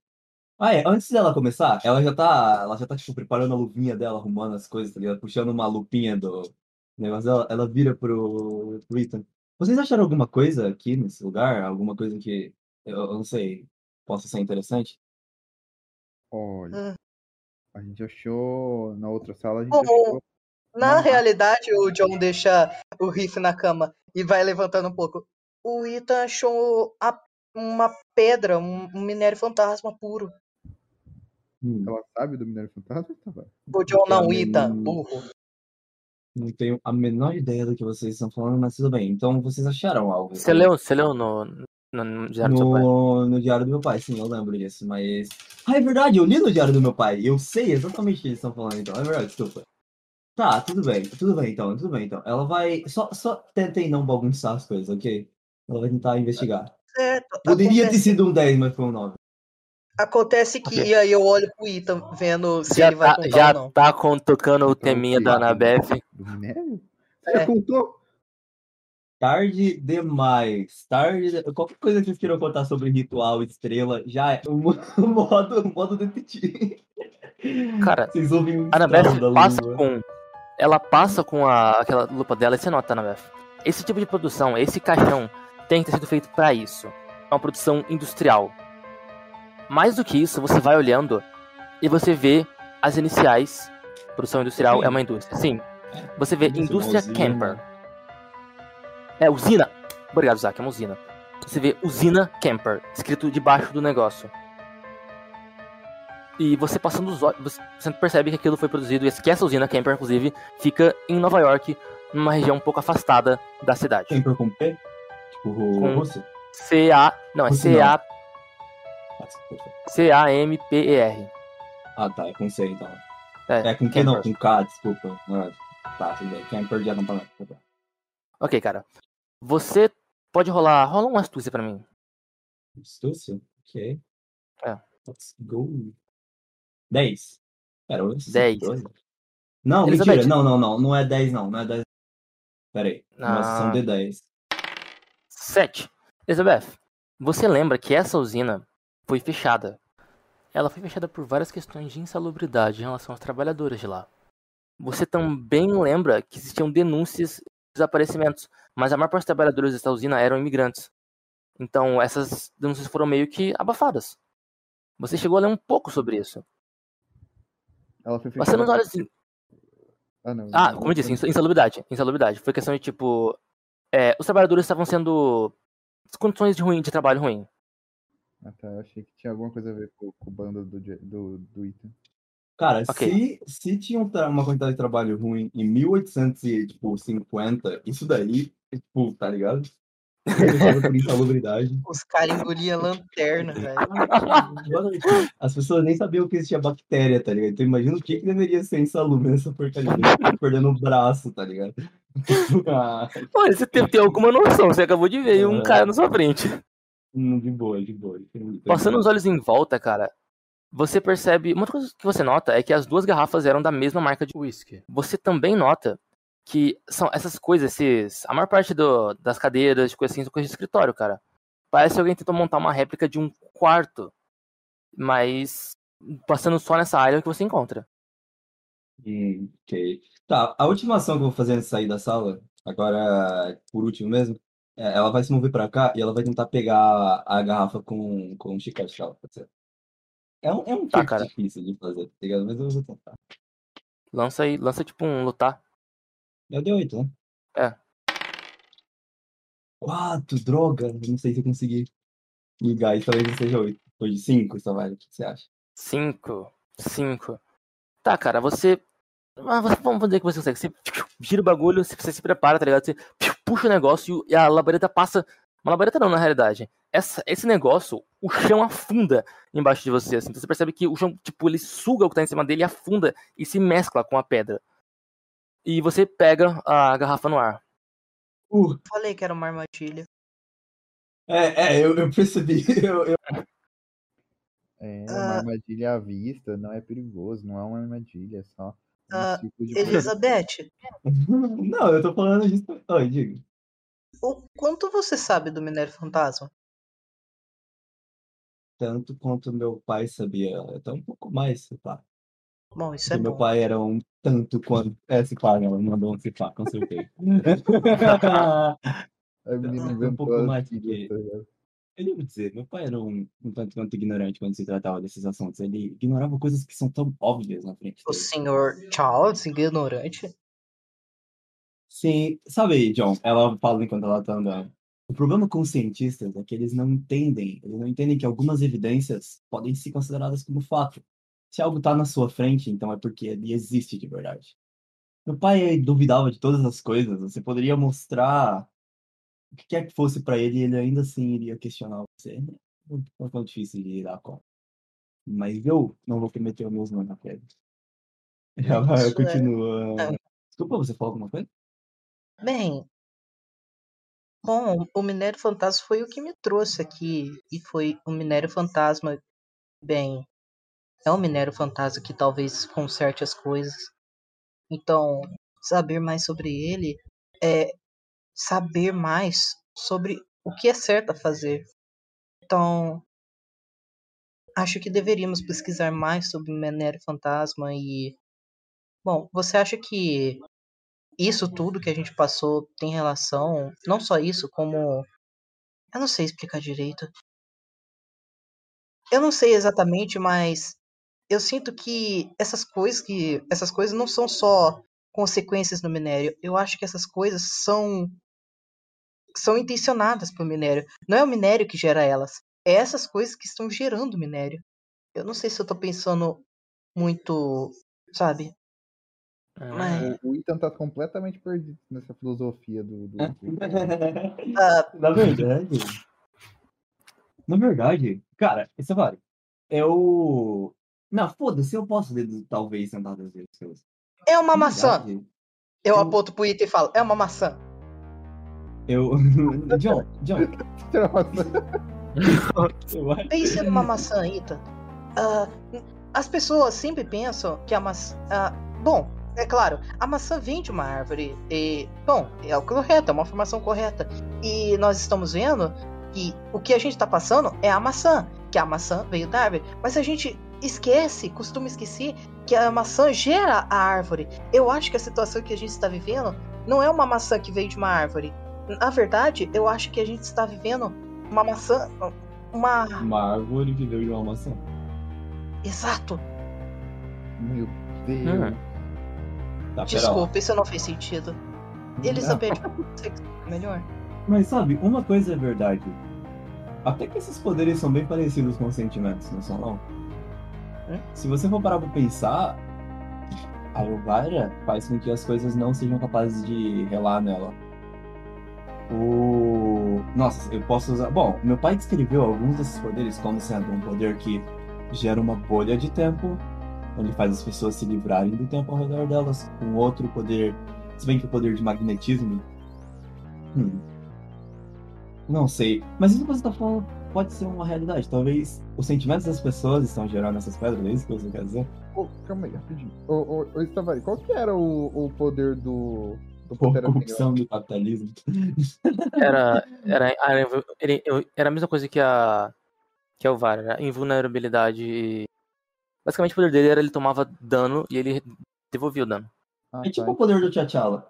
Ah, é. Antes dela começar, ela já tá. Ela já tá, tipo, preparando a luvinha dela, arrumando as coisas, tá ligado? Puxando uma lupinha do negócio dela. Ela vira pro, pro Ethan. Vocês acharam alguma coisa aqui nesse lugar? Alguma coisa que eu, eu não sei, possa ser interessante? Olha, Ah. a gente achou. Na outra sala a gente Bom, achou. Na Não. realidade, o John deixa o rifle na cama e vai levantando um pouco. O Ethan achou a- uma pedra, um, um minério fantasma puro. Hum, Ela sabe do Minério Fantasma? Tá. O John não, o Ethan, burro. Não tenho a menor ideia do que vocês estão falando, mas tudo bem. Então vocês acharam algo? Você leu, você leu no, no, no diário do seu pai? No, diário do meu pai, sim, eu lembro disso, mas. Ah, é verdade, eu li no diário do meu pai. Eu sei exatamente o que eles estão falando, então. É verdade, desculpa. Tá, tudo bem, tudo bem então, tudo bem então. Ela vai. Só, só tentem não bagunçar as coisas, ok? Ela vai tentar investigar. Certo. Poderia ter sido um 10, mas foi um 9. Acontece que Ok. aí eu olho pro Ethan vendo se Já ele vai tá, contar já ou não. tá tocando o teminha da Anabeth. Você É. já contou? Tarde demais. Tarde. de- Qualquer coisa que vocês queiram contar sobre ritual, estrela, já é o mo- o modo, o modo detetive. Cara, Vocês ouvem A Anabeth passa com. Ela passa com a, aquela lupa dela e você nota, Anabeth. Esse tipo de produção, esse caixão, tem que ter sido feito pra isso. É uma produção industrial. Mais do que isso, você vai olhando e você vê as iniciais. Produção industrial Sim. é uma indústria. Sim. Você vê uma indústria usina. Camper. É, usina. Obrigado, Zac, é uma usina. Você vê usina Camper, escrito debaixo do negócio. E você passando os olhos, você você percebe que aquilo foi produzido, e que essa usina Camper, inclusive, fica em Nova York, numa região um pouco afastada da cidade. Camper com P? Tipo, Com- russo? C-A. Não, é C-A-. C-A-M-P-E-R. Ah, tá, é com C então. É, É com Q não, com K, desculpa. Ah, tá, tudo bem. De acampamento. tá bom. Ok, cara. Você pode rolar. Rola um astúcia pra mim. Astúcia? Ok. É. Let's go. 10. Pera, eu 10. Não, Elizabeth. mentira. Não, não, não. Não é 10, não. Não é 10. Pera aí. Mas Ah. são de 10. 7. Elizabeth, você lembra que essa usina foi fechada. Ela foi fechada por várias questões de insalubridade em relação aos trabalhadores de lá. Você também lembra que existiam denúncias de desaparecimentos, mas a maior parte dos trabalhadores dessa usina eram imigrantes. Então essas denúncias foram meio que abafadas. Você chegou a ler um pouco sobre isso. Ela foi Você não fechada- olha assim. Ah, não. Ah, como eu disse, insalubridade. Insalubridade. Foi questão de tipo. é, os trabalhadores estavam sendo. condições de, ruim, de trabalho ruim. Ah, tá. Eu achei que tinha alguma coisa a ver com, com o bando do, do, do Ethan. Cara, Ok. se, se tinha um uma quantidade de trabalho ruim em 1850, isso daí, é, tipo, tá ligado? Por (laughs) insalubridade. Os caras engoliam lanterna, velho. (laughs) As pessoas nem sabiam que existia bactéria, tá ligado? Então imagina o que, que deveria ser insalubre nessa porcaria. Perdendo o braço, tá ligado? (laughs) Ah, Olha, você tem, tem alguma noção, você acabou de ver um É. cara na sua frente. Hum, de boa, de boa. Passando os olhos em volta, cara, você percebe. Uma coisa que você nota é que as duas garrafas eram da mesma marca de whisky. Você também nota que são essas coisas, esses. A maior parte do- das cadeiras, de coisas assim, são coisas de escritório, cara. Parece que alguém tentou montar uma réplica de um quarto. Mas. Passando só nessa área que você encontra. Hum, ok. Tá, a última ação que eu vou fazer antes de sair da sala, agora por último mesmo, é, ela vai se mover pra cá e ela vai tentar pegar a garrafa com, com um chiclete dela, pode ser? É um, é um Tá, cara. difícil de fazer, tá ligado? Mas eu vou tentar. Lança aí, lança tipo um lutar. Eu dei 8, né? É. 4, droga. Não sei se eu consegui ligar. Isso talvez não seja 8. Foi de 5, só vale. O que você acha? 5. 5. Tá, cara, você. Ah, você- vamos dizer que você consegue. Você piu, gira o bagulho, você, se prepara, tá ligado? Você puxa o negócio e a labareda passa. Uma labareda não, na realidade. Essa, esse negócio, o chão afunda embaixo de você. Assim. Então você percebe que o chão, tipo, ele suga o que tá em cima dele, afunda e se mescla com a pedra. E você pega a garrafa no ar. Uh, Falei que era uma armadilha. é, é, eu, eu percebi. (laughs) Eu, eu... É Ah. uma armadilha à vista, não é perigoso, não é uma armadilha, é só um de Elizabeth, (laughs) Não, eu tô falando disso. Oi, diga. o quanto você sabe do minério fantasma? Tanto quanto meu pai sabia. Até um pouco mais, se pá. Bom, isso Porque é meu bom. pai era um tanto quanto. É, se pá, ela mandou um se pá, com certeza. (laughs) (laughs) A menina Um inventou pouco as mais que- tá ligado? Eu devo dizer, meu pai era um, um tanto quanto ignorante quando se tratava desses assuntos. Ele ignorava coisas que são tão óbvias na frente O dele. senhor Charles, ignorante. Sim, sabe, John, ela fala enquanto ela tá andando. O problema com os cientistas é que eles não entendem, eles não entendem que algumas evidências podem ser consideradas como fato. Se algo tá na sua frente, então é porque ele existe de verdade. Meu pai duvidava de todas as coisas, você poderia mostrar o que quer que fosse pra ele, ele ainda assim iria questionar você. É um pouco difícil de lidar com. Mas eu não vou cometer o mesmo na pedra. (laughs) Ela Isso é- continua. é. Desculpa, você falou alguma coisa? Bem, bom, o minério fantasma foi o que me trouxe aqui. E foi o minério fantasma. Bem, é um minério fantasma que talvez conserte as coisas. Então, saber mais sobre ele é saber mais sobre o que é certo a fazer. Então, acho que deveríamos pesquisar mais sobre minério fantasma e. Bom, você acha que isso tudo que a gente passou tem relação, não só isso, como. Eu não sei explicar direito. Eu não sei exatamente, mas eu sinto que essas coisas que essas coisas não são só consequências no minério. Eu acho que essas coisas são são intencionadas pro minério. Não é o minério que gera elas, é essas coisas que estão gerando o minério. Eu não sei se eu tô pensando muito, sabe? Mas- O, o Ethan tá completamente perdido nessa filosofia do. do, (laughs) Ah, Na verdade. Na verdade, cara, isso vale. Eu. Não, foda-se, eu posso ler talvez sentado às vezes. coisas. É uma maçã. Eu eu- aponto pro item e falo, é uma maçã. Eu. (laughs) John, John. Pense numa maçã, Ita. Ah, as pessoas sempre pensam que a maçã. ah, bom, é claro, a maçã vem de uma árvore. E, bom, é o correto, é uma formação correta. E nós estamos vendo que o que a gente está passando é a maçã, que a maçã veio da árvore. Mas a gente esquece, costuma esquecer que a maçã gera a árvore. Eu acho que a situação que a gente está vivendo não é uma maçã que veio de uma árvore. Na verdade, eu acho que a gente está vivendo uma maçã. Uma. Uma árvore que veio de uma maçã. Exato. Meu Deus. Hum. Tá, pera lá. Desculpa, isso não fez sentido. Elizabeth, você que sabe melhor. Mas sabe, uma coisa é verdade. Até que esses poderes são bem parecidos com os sentimentos, não são não? Hum? Se você for parar pra pensar, a Elvira faz com que as coisas não sejam capazes de relar nela. O. Nossa, eu posso usar. Bom, meu pai descreveu alguns desses poderes como sendo um poder que gera uma bolha de tempo, onde faz as pessoas se livrarem do tempo ao redor delas. Um outro poder, se bem que o poder de magnetismo. Hum, não sei. Mas isso você tá falando pode ser uma realidade. Talvez os sentimentos das pessoas estão gerando essas pedras, é isso que você quer dizer? Ô, calma aí, rapidinho. Ô, ô Stavari, qual que era o, o poder do. do Negra? Corrupção do capitalismo. (laughs) Era, era, eu- era a mesma coisa que a. Que a Elvira, era invulnerabilidade. Basicamente o poder dele era ele tomava dano e ele devolvia o dano. Ah, É tipo tá. o poder do T'Challa.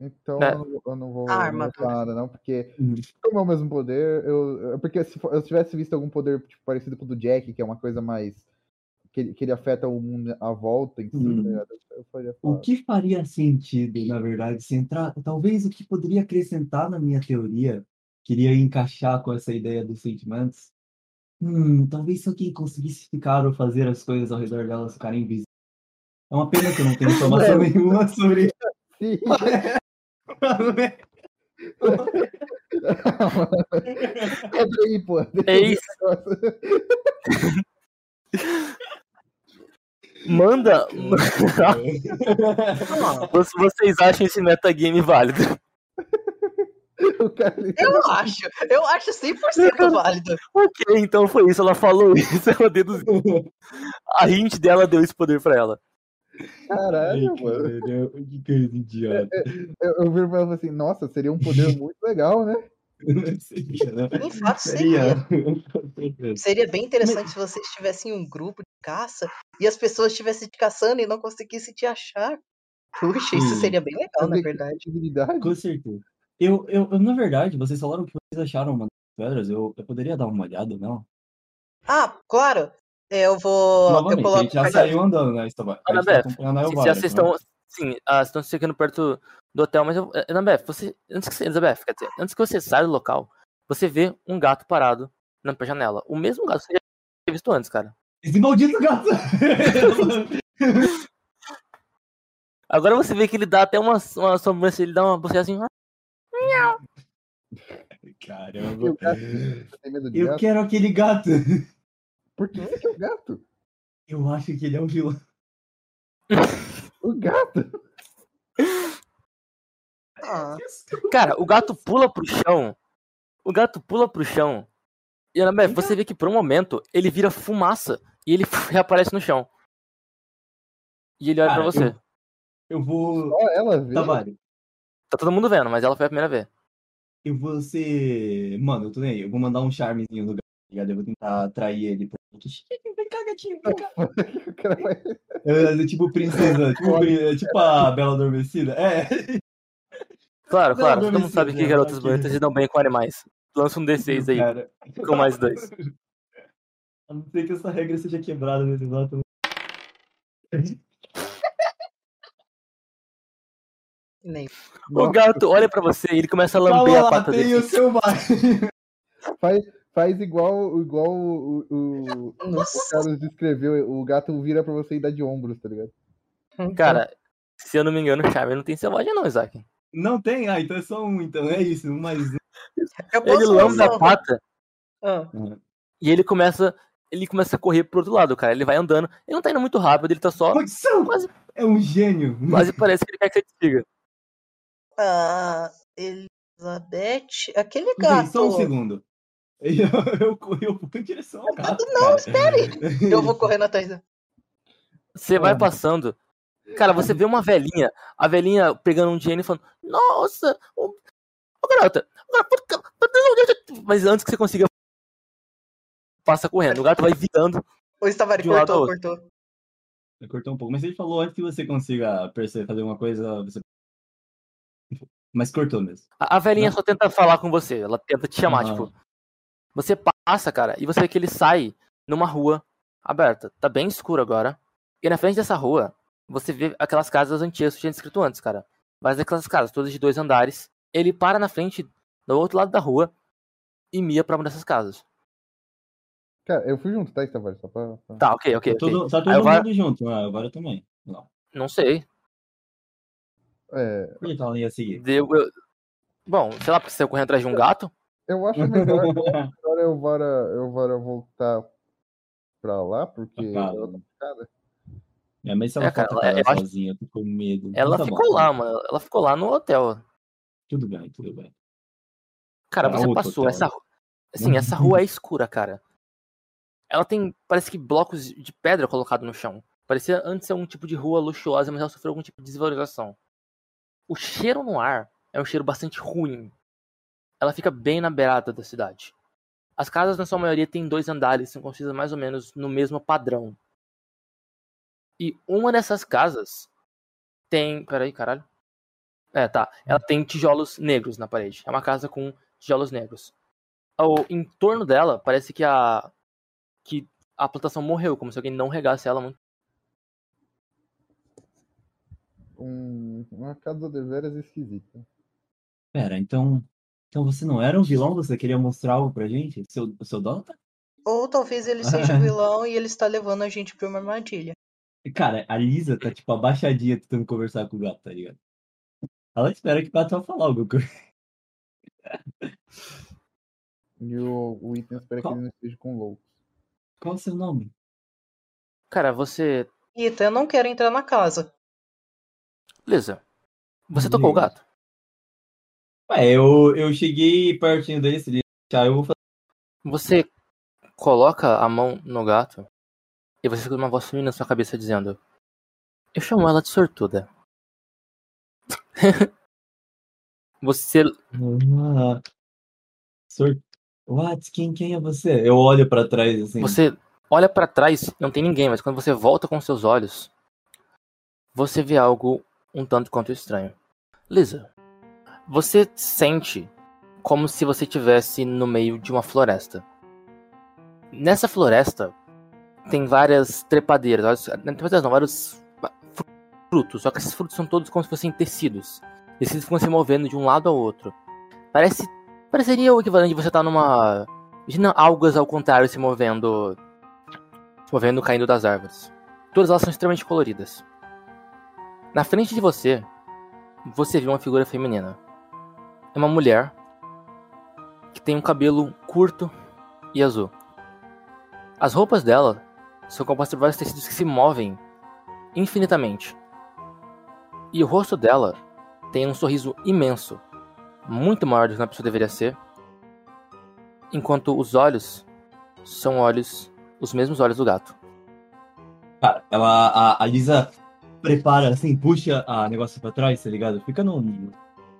Então É. eu, não, eu não vou falar nada, não, porque Uhum. como é o mesmo poder, eu. Porque se eu tivesse visto algum poder tipo, parecido com o do Jack, que é uma coisa mais. que ele, que ele afeta o mundo à volta em si, Hum. tá ligado? Eu faria O que faria sentido, na verdade, se entrar. Talvez o que poderia acrescentar na minha teoria, queria encaixar com essa ideia dos sentimentos. Hum, talvez se alguém conseguisse ficar ou fazer as coisas ao redor delas ficarem invisíveis. É uma pena que eu não tenho (laughs) informação nenhuma sobre (laughs) Sim. Quebra aí, pô. É isso. Manda. (laughs) Você- Vocês acham esse metagame válido? Eu acho. Eu acho 100% válido. Ok, então foi isso. Ela falou isso, ela deduziu. A hint dela deu esse poder pra ela. Caralho, mano. Que coisa idiota. Eu, eu viro pra ela e assim, nossa, seria um poder (laughs) muito legal, né? (laughs) Seria, né? De fato, seria. Seria. (laughs) Seria bem interessante se vocês tivessem um grupo de caça e as pessoas estivessem te caçando e não conseguissem te achar. Puxa, isso Sim. seria bem legal, na verdade. Com certeza. Eu, eu, eu, na verdade, vocês falaram o que vocês acharam mano, das pedras. Eu, eu poderia dar uma olhada, não? Ah, claro. Eu vou. eu Novamente, a coloco. gente já saiu andando, né, Estaba? A Ana tá Beth, a Elvira, vocês né? estão. Sim, ah, estão chegando perto do hotel, mas eu. Elizabeth, você. Antes que você. Elizabeth, quer dizer, antes que você saia do local, você vê um gato parado na janela. O mesmo gato que você já tinha visto antes, cara. Esse maldito gato! (laughs) Agora você vê que ele dá até uma, uma sobrancelha, ele dá uma boceja assim. E Caramba. Eu gato? quero aquele gato. Por que que é o gato? Eu acho que ele é um vilão. O gato? Ah, Cara, o gato pula pro chão. O gato pula pro chão. E você vê que por um momento ele vira fumaça e ele (laughs) reaparece no chão. E ele olha Cara, pra você. Eu vou. Ó, ela vê. Tavares, Tá todo mundo vendo, mas ela foi a primeira vez. eu vou ser. Mano, eu tô nem aí. Eu vou mandar um charmezinho no gato, ligado? Eu vou tentar atrair ele pra. Vem cá, gatinho, vem cá. (laughs) O cara vai- É, tipo princesa, (laughs) tipo, pri- tipo a Bela Adormecida. É. Claro, claro, não todo mundo sabe que garotas bonitas se dão bem com animais. Lança um D6 aí, Cara. com mais dois. (laughs) A não ser que essa regra seja quebrada nesse exato nem. O gato olha pra você e ele começa a Calma lamber a pata dele. o seu. Faz, faz igual, igual o, o, o. (laughs) Carlos descreveu. O gato vira pra você e dá de ombros, tá ligado? Cara, se eu não me engano, o Charme não tem selvagem não, Isaac. Não tem? Ah, então é só um, então é isso, um mais um. (laughs) eu Ele usar a pata Ah, e ele começa. Ele começa a correr pro outro lado, cara. Ele vai andando. Ele não tá indo muito rápido, ele tá só. Quase, É um gênio. quase parece que ele quer que você desliga. ah, Elizabeth. Aquele Bem, gato. só um segundo. (laughs) Eu, eu, corri- eu vou em direção ao gato. Não, cara. espere. Eu vou correndo atrás dele. Você vai passando. Cara, você vê uma velhinha. A velhinha pegando um dinheiro e falando: Nossa, ô, ô garota. garota, Mas antes que você consiga. Passa correndo. O gato vai virando. O Stavari um cortou, cortou. Cortou um pouco, mas ele falou antes que você consiga perceber, fazer uma coisa. Você... Mas cortou mesmo. A, a velhinha Não. só tenta falar com você. Ela tenta te chamar, Ah. tipo. Você passa, cara, e você vê que ele sai numa rua aberta. Tá bem escuro agora. E na frente dessa rua, você vê aquelas casas antigas que eu tinha descrito antes, cara. Mas aquelas casas, todas de dois andares. Ele para na frente, do outro lado da rua, e mia pra uma dessas casas. Cara, eu fui junto, tá, Tavares? Só pra. pra- Tá, ok, ok. Tá todo, tá todo eu mundo junto, ah, agora também. Não. Não sei. É, Por que ela ia seguir? Deu, eu- Bom, sei lá, porque você correndo atrás de um gato. eu acho melhor, (laughs) melhor eu vara, eu vara voltar pra lá, porque. Tá, ela tá picada. É, mas se É, ela cara, for ela- eu acho- sozinha, eu tô com medo. Ela tá ficou bom, lá, tá. mano. Ela ficou lá no hotel. Tudo bem, tudo bem. Cara, Ah, você passou hotel, essa né? ru- Assim, essa rua é escura, cara. Ela tem, parece que blocos de pedra colocados no chão. Parecia antes ser um tipo de rua luxuosa, mas ela sofreu algum tipo de desvalorização. O cheiro no ar é um cheiro bastante ruim. Ela fica bem na beirada da cidade. As casas, na sua maioria, têm dois andares, são construídas mais ou menos no mesmo padrão. E uma dessas casas tem. Peraí, caralho. É, tá. Ela tem tijolos negros na parede. É uma casa com tijolos negros. Ao em torno dela, parece que a que a plantação morreu, como se alguém não regasse ela muito. Um, uma casa de veras esquisita. Pera, então. Então você não era um vilão? Você queria mostrar algo pra gente? Seu, o seu dono tá. Ou talvez ele seja o (laughs) vilão e ele está levando a gente pra uma armadilha. Cara, a Lisa tá tipo abaixadinha tentando conversar com o gato, tá ligado? Ela espera que o gato vá falar alguma coisa. E o, o item espera que Qual? ele não esteja com loucos. Qual é o seu nome? Cara, você. Ita, eu não quero entrar na casa. Beleza. Você Meu tocou o gato? Ué, eu, eu cheguei pertinho dele, se ele deixar, eu vou fazer. Você coloca a mão no gato e você escuta uma voz feminina na sua cabeça dizendo: Eu chamo ela de sortuda. (laughs) você. Ah, sor... What? Quem, quem é você? Eu olho pra trás assim. Você olha pra trás, não tem ninguém, mas quando você volta com seus olhos, você vê algo um tanto quanto estranho. Lisa, você sente como se você estivesse no meio de uma floresta. Nessa floresta tem várias trepadeiras, trepadeiras não, vários frutos, só que esses frutos são todos como se fossem tecidos. Esses ficam se movendo de um lado ao outro. Parece pareceria o equivalente de você estar numa Imagina algas ao contrário se movendo. Se movendo caindo das árvores. Todas elas são extremamente coloridas. Na frente de você, você vê uma figura feminina. É uma mulher que tem um cabelo curto e azul. As roupas dela são compostas por vários tecidos que se movem infinitamente. E o rosto dela tem um sorriso imenso, muito maior do que uma pessoa deveria ser enquanto os olhos são olhos, os mesmos olhos do gato. Cara, ela, a, a Lisa prepara, assim, puxa a negócio pra trás, tá ligado? Fica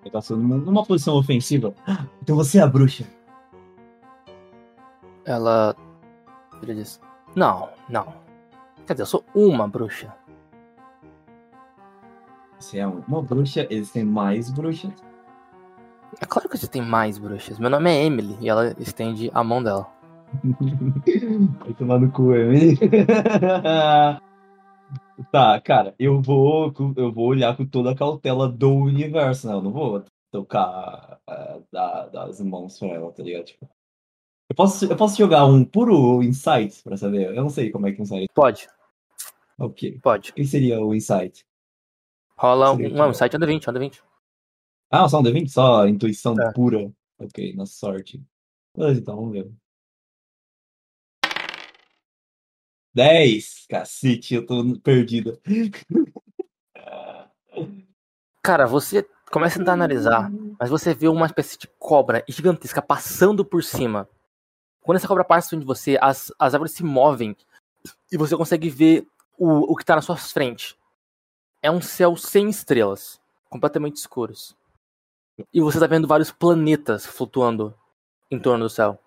num negócio, numa, numa posição ofensiva. Ah, Então você é a bruxa. Ela. Ele diz: Não, não. Quer dizer, eu sou uma bruxa. Você é uma bruxa, existem mais bruxas. É claro que existem mais bruxas. Meu nome é Emily e ela estende a mão dela. (laughs) Vai tomar no cu, Emily. (laughs) tá, cara, eu vou, eu vou olhar com toda a cautela do universo, né? Eu não vou tocar, eh, dar, dar as mãos pra ela, tá ligado? Tipo, eu posso, eu posso jogar um puro insight pra saber? Eu não sei como é que é insight. Pode, Ok. pode. O que seria o insight? Rola um, Seria um, um que- site under 20, under 20. Ah, só um D20? Só intuição É. pura. Ok, na sorte. Beleza, então, vamos ver. 10! Cacete, eu tô perdida. Cara, você começa a tentar analisar, mas você vê uma espécie de cobra gigantesca passando por cima. Quando essa cobra passa de você, as, as árvores se movem e você consegue ver o, o que tá na sua frente. É um céu sem estrelas, completamente escuros. E você tá vendo vários planetas flutuando em torno do céu.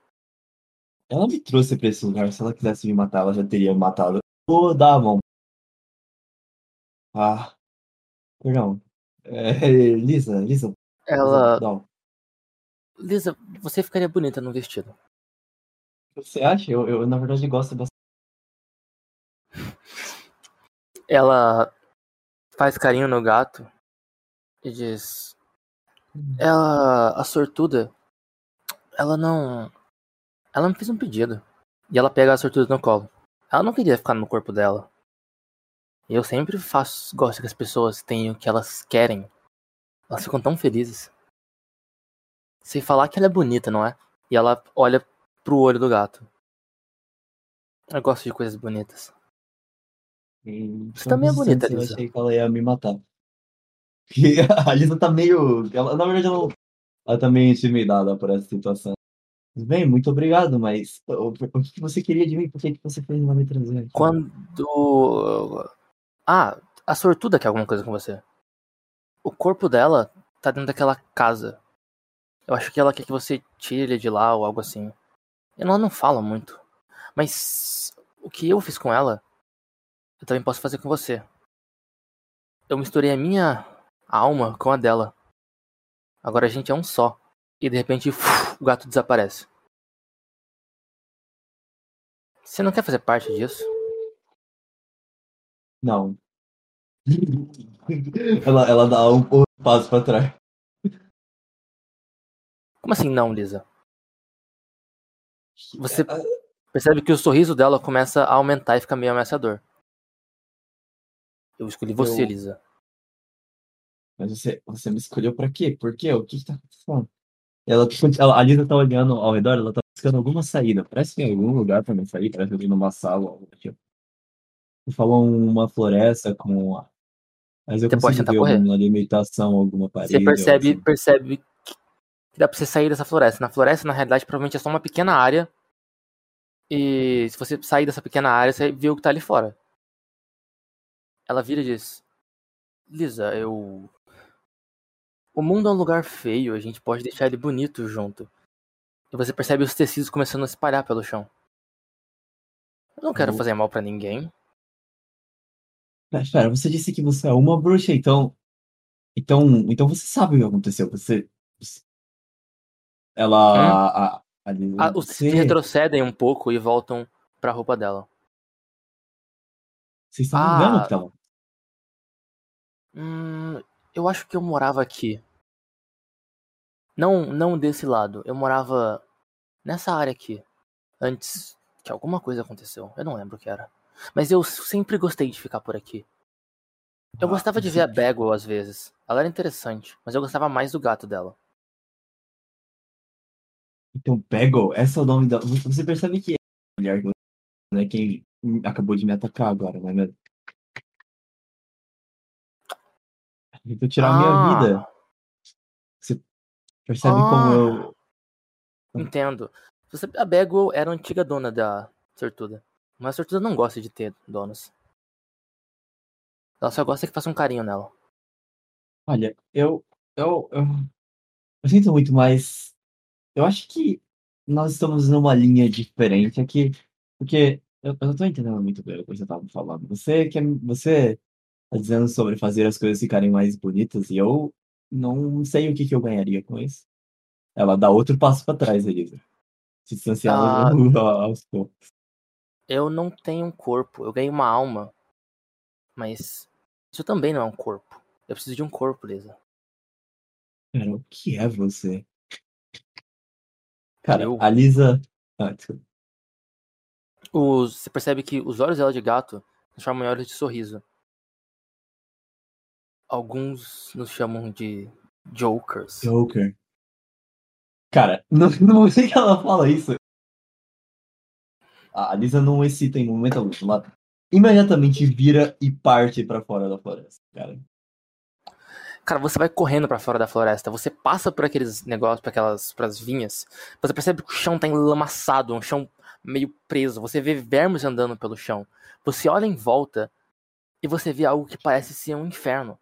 Ela me trouxe pra esse lugar. Se ela quisesse me matar, ela já teria matado. Vou dar a mão. Ah. Perdão. É, (laughs) Lisa, Lisa. Ela. Não. Lisa, você ficaria bonita no vestido. Você acha? Eu, eu, na verdade, gosto bastante. Ela faz carinho no gato e diz: Ela, a sortuda, ela não. Ela me fez um pedido. E ela pega a sortuda no colo. Ela não queria ficar no corpo dela. E eu sempre faço, gosto que as pessoas tenham o que elas querem. Elas ficam tão felizes. Sem falar que ela é bonita, não é? E ela olha pro olho do gato. Eu gosto de coisas bonitas. Você também é bonita, Eu Lisa. achei que ela ia me matar. Porque (laughs) a Lisa tá meio. Ela, na verdade, ela, ela tá meio intimidada por essa situação. Bem, muito obrigado, mas o, que você queria de mim? Por que que você fez não me trazer? Quando. Ah, a sortuda quer alguma coisa com você. O corpo dela tá dentro daquela casa. Eu acho que ela quer que você tire ele de lá ou algo assim. Ela não fala muito. Mas o que eu fiz com ela, eu também posso fazer com você. Eu misturei a minha. alma com a dela. Agora a gente é um só. E de repente o gato desaparece. Você não quer fazer parte disso? Não. (laughs) ela, ela dá um, um passo pra trás. Como assim não, Lisa? Você percebe que o sorriso dela começa a aumentar e fica meio ameaçador. Eu escolhi você, Eu- Lisa. Mas você, você me escolheu pra quê? Por quê? O que que tá acontecendo? Ela, ela, a Lisa tá olhando ao redor, ela tá buscando alguma saída. Parece que em algum lugar pra mim sair, parece que eu tô numa sala. do tipo. Uma floresta com. Mas eu Você pode tentar ver correr. alguma limitação, alguma parede. Você percebe, assim. percebe que dá pra você sair dessa floresta. Na floresta, na realidade, provavelmente é só uma pequena área. E se você sair dessa pequena área, você vê o que tá ali fora. Ela vira e diz: Lisa, eu. O mundo é um lugar feio, a gente pode deixar ele bonito junto. E você percebe os tecidos começando a se espalhar pelo chão. Eu não quero Eu- fazer mal pra ninguém. Mas, Espera, você disse que você é uma bruxa, então. Então, então você sabe o que aconteceu. Você. Ela. A, a Lisa, Ah, os você, retrocedem um pouco e voltam pra roupa dela. vocês estão Ah. vendo o que tava. Hum, eu acho que eu morava aqui. Não, não desse lado. Eu morava nessa área aqui. Antes que alguma coisa aconteceu. Eu não lembro o que era. Mas eu sempre gostei de ficar por aqui. Eu Ah, gostava de ver a Bagwell às vezes. Ela era interessante, mas eu gostava mais do gato dela. Então, Peggle, essa é o nome da. Você percebe que é a mulher né, quem acabou de me atacar agora, não Tentou tirar a minha Ah, vida. Você percebe como eu. Entendo. Você, a Bagwell era a antiga dona da Sortuda. Mas a Sortuda não gosta de ter donos. Ela só gosta que faça um carinho nela. Olha, eu. Eu, eu. Eu sinto muito, mas. Eu acho que nós estamos numa linha diferente aqui. Porque eu, eu não tô entendendo muito bem o que você tava falando. Você quer. Você tá dizendo sobre fazer as coisas ficarem mais bonitas e eu não sei o que, que eu ganharia com isso. Ela dá outro passo pra trás, Elisa. Se distanciando Ah. aos poucos. Eu não tenho um corpo, eu ganhei uma alma. Mas isso também não é um corpo. Eu preciso de um corpo, Lisa. Cara, o que é você? Cara, Eu? a Lisa. Ah, desculpa. Os, você percebe que os olhos dela de gato transformam em olhos de sorriso. Alguns nos chamam de Jokers. Joker. Cara, no, no momento que ela fala isso, a Lisa não excita em momento algum. Ela imediatamente vira e parte pra fora da floresta, cara. Cara, você vai correndo pra fora da floresta, você passa por aqueles negócios, por aquelas pras vinhas, você percebe que o chão tá enlamaçado, um chão meio preso, você vê vermes andando pelo chão. Você olha em volta e você vê algo que parece ser um inferno.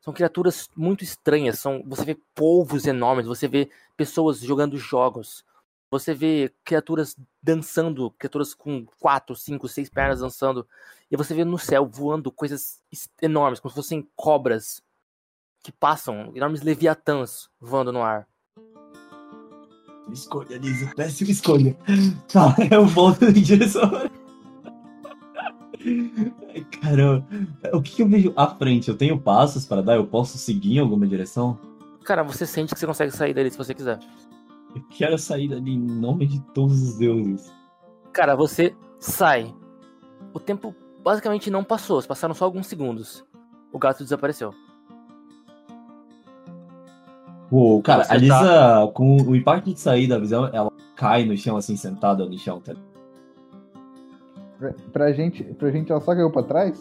São criaturas muito estranhas, são, você vê polvos enormes, você vê pessoas jogando jogos. Você vê criaturas dançando, criaturas com quatro, cinco, seis pernas dançando. E você vê no céu voando coisas es- enormes, como se fossem cobras que passam, enormes leviatãs voando no ar. Escolha, Lisa, péssima escolha. (laughs) Tá, eu volto em direção. Caramba. O que, que eu vejo à frente? Eu tenho passos para dar? Eu posso seguir em alguma direção? Cara, você sente que você consegue sair dali se você quiser. Eu quero sair dali em nome de todos os deuses. Cara, você sai. O tempo basicamente não passou, passaram só alguns segundos. O gato desapareceu. Uou, cara, Você a Lisa, com o impacto de sair da visão, ela cai no chão, assim, sentada no chão, tá? Pra, pra gente, pra gente, ela só caiu pra trás?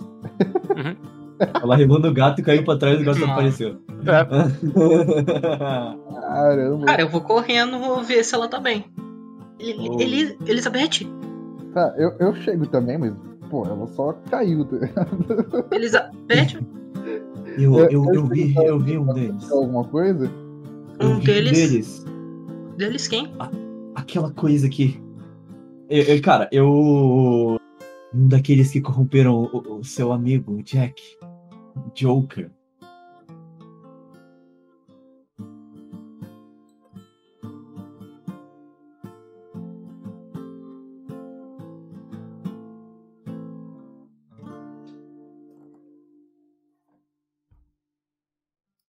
Ela remando o gato e caiu pra trás e o gato Nossa. apareceu. Caramba. Cara, eu vou correndo, vou ver se ela tá bem. Eli- Oh. Eli- Elizabeth? Tá, eu, eu chego também, mas, pô, ela só caiu. Elizabeth? eu, É, eu, eu, vi, eu vi um deles. Alguma coisa? Eu Um um deles? deles. Deles quem? Aquela coisa que. Eu- eu- cara, eu. Um daqueles que corromperam o, o seu amigo, Jack. Joker.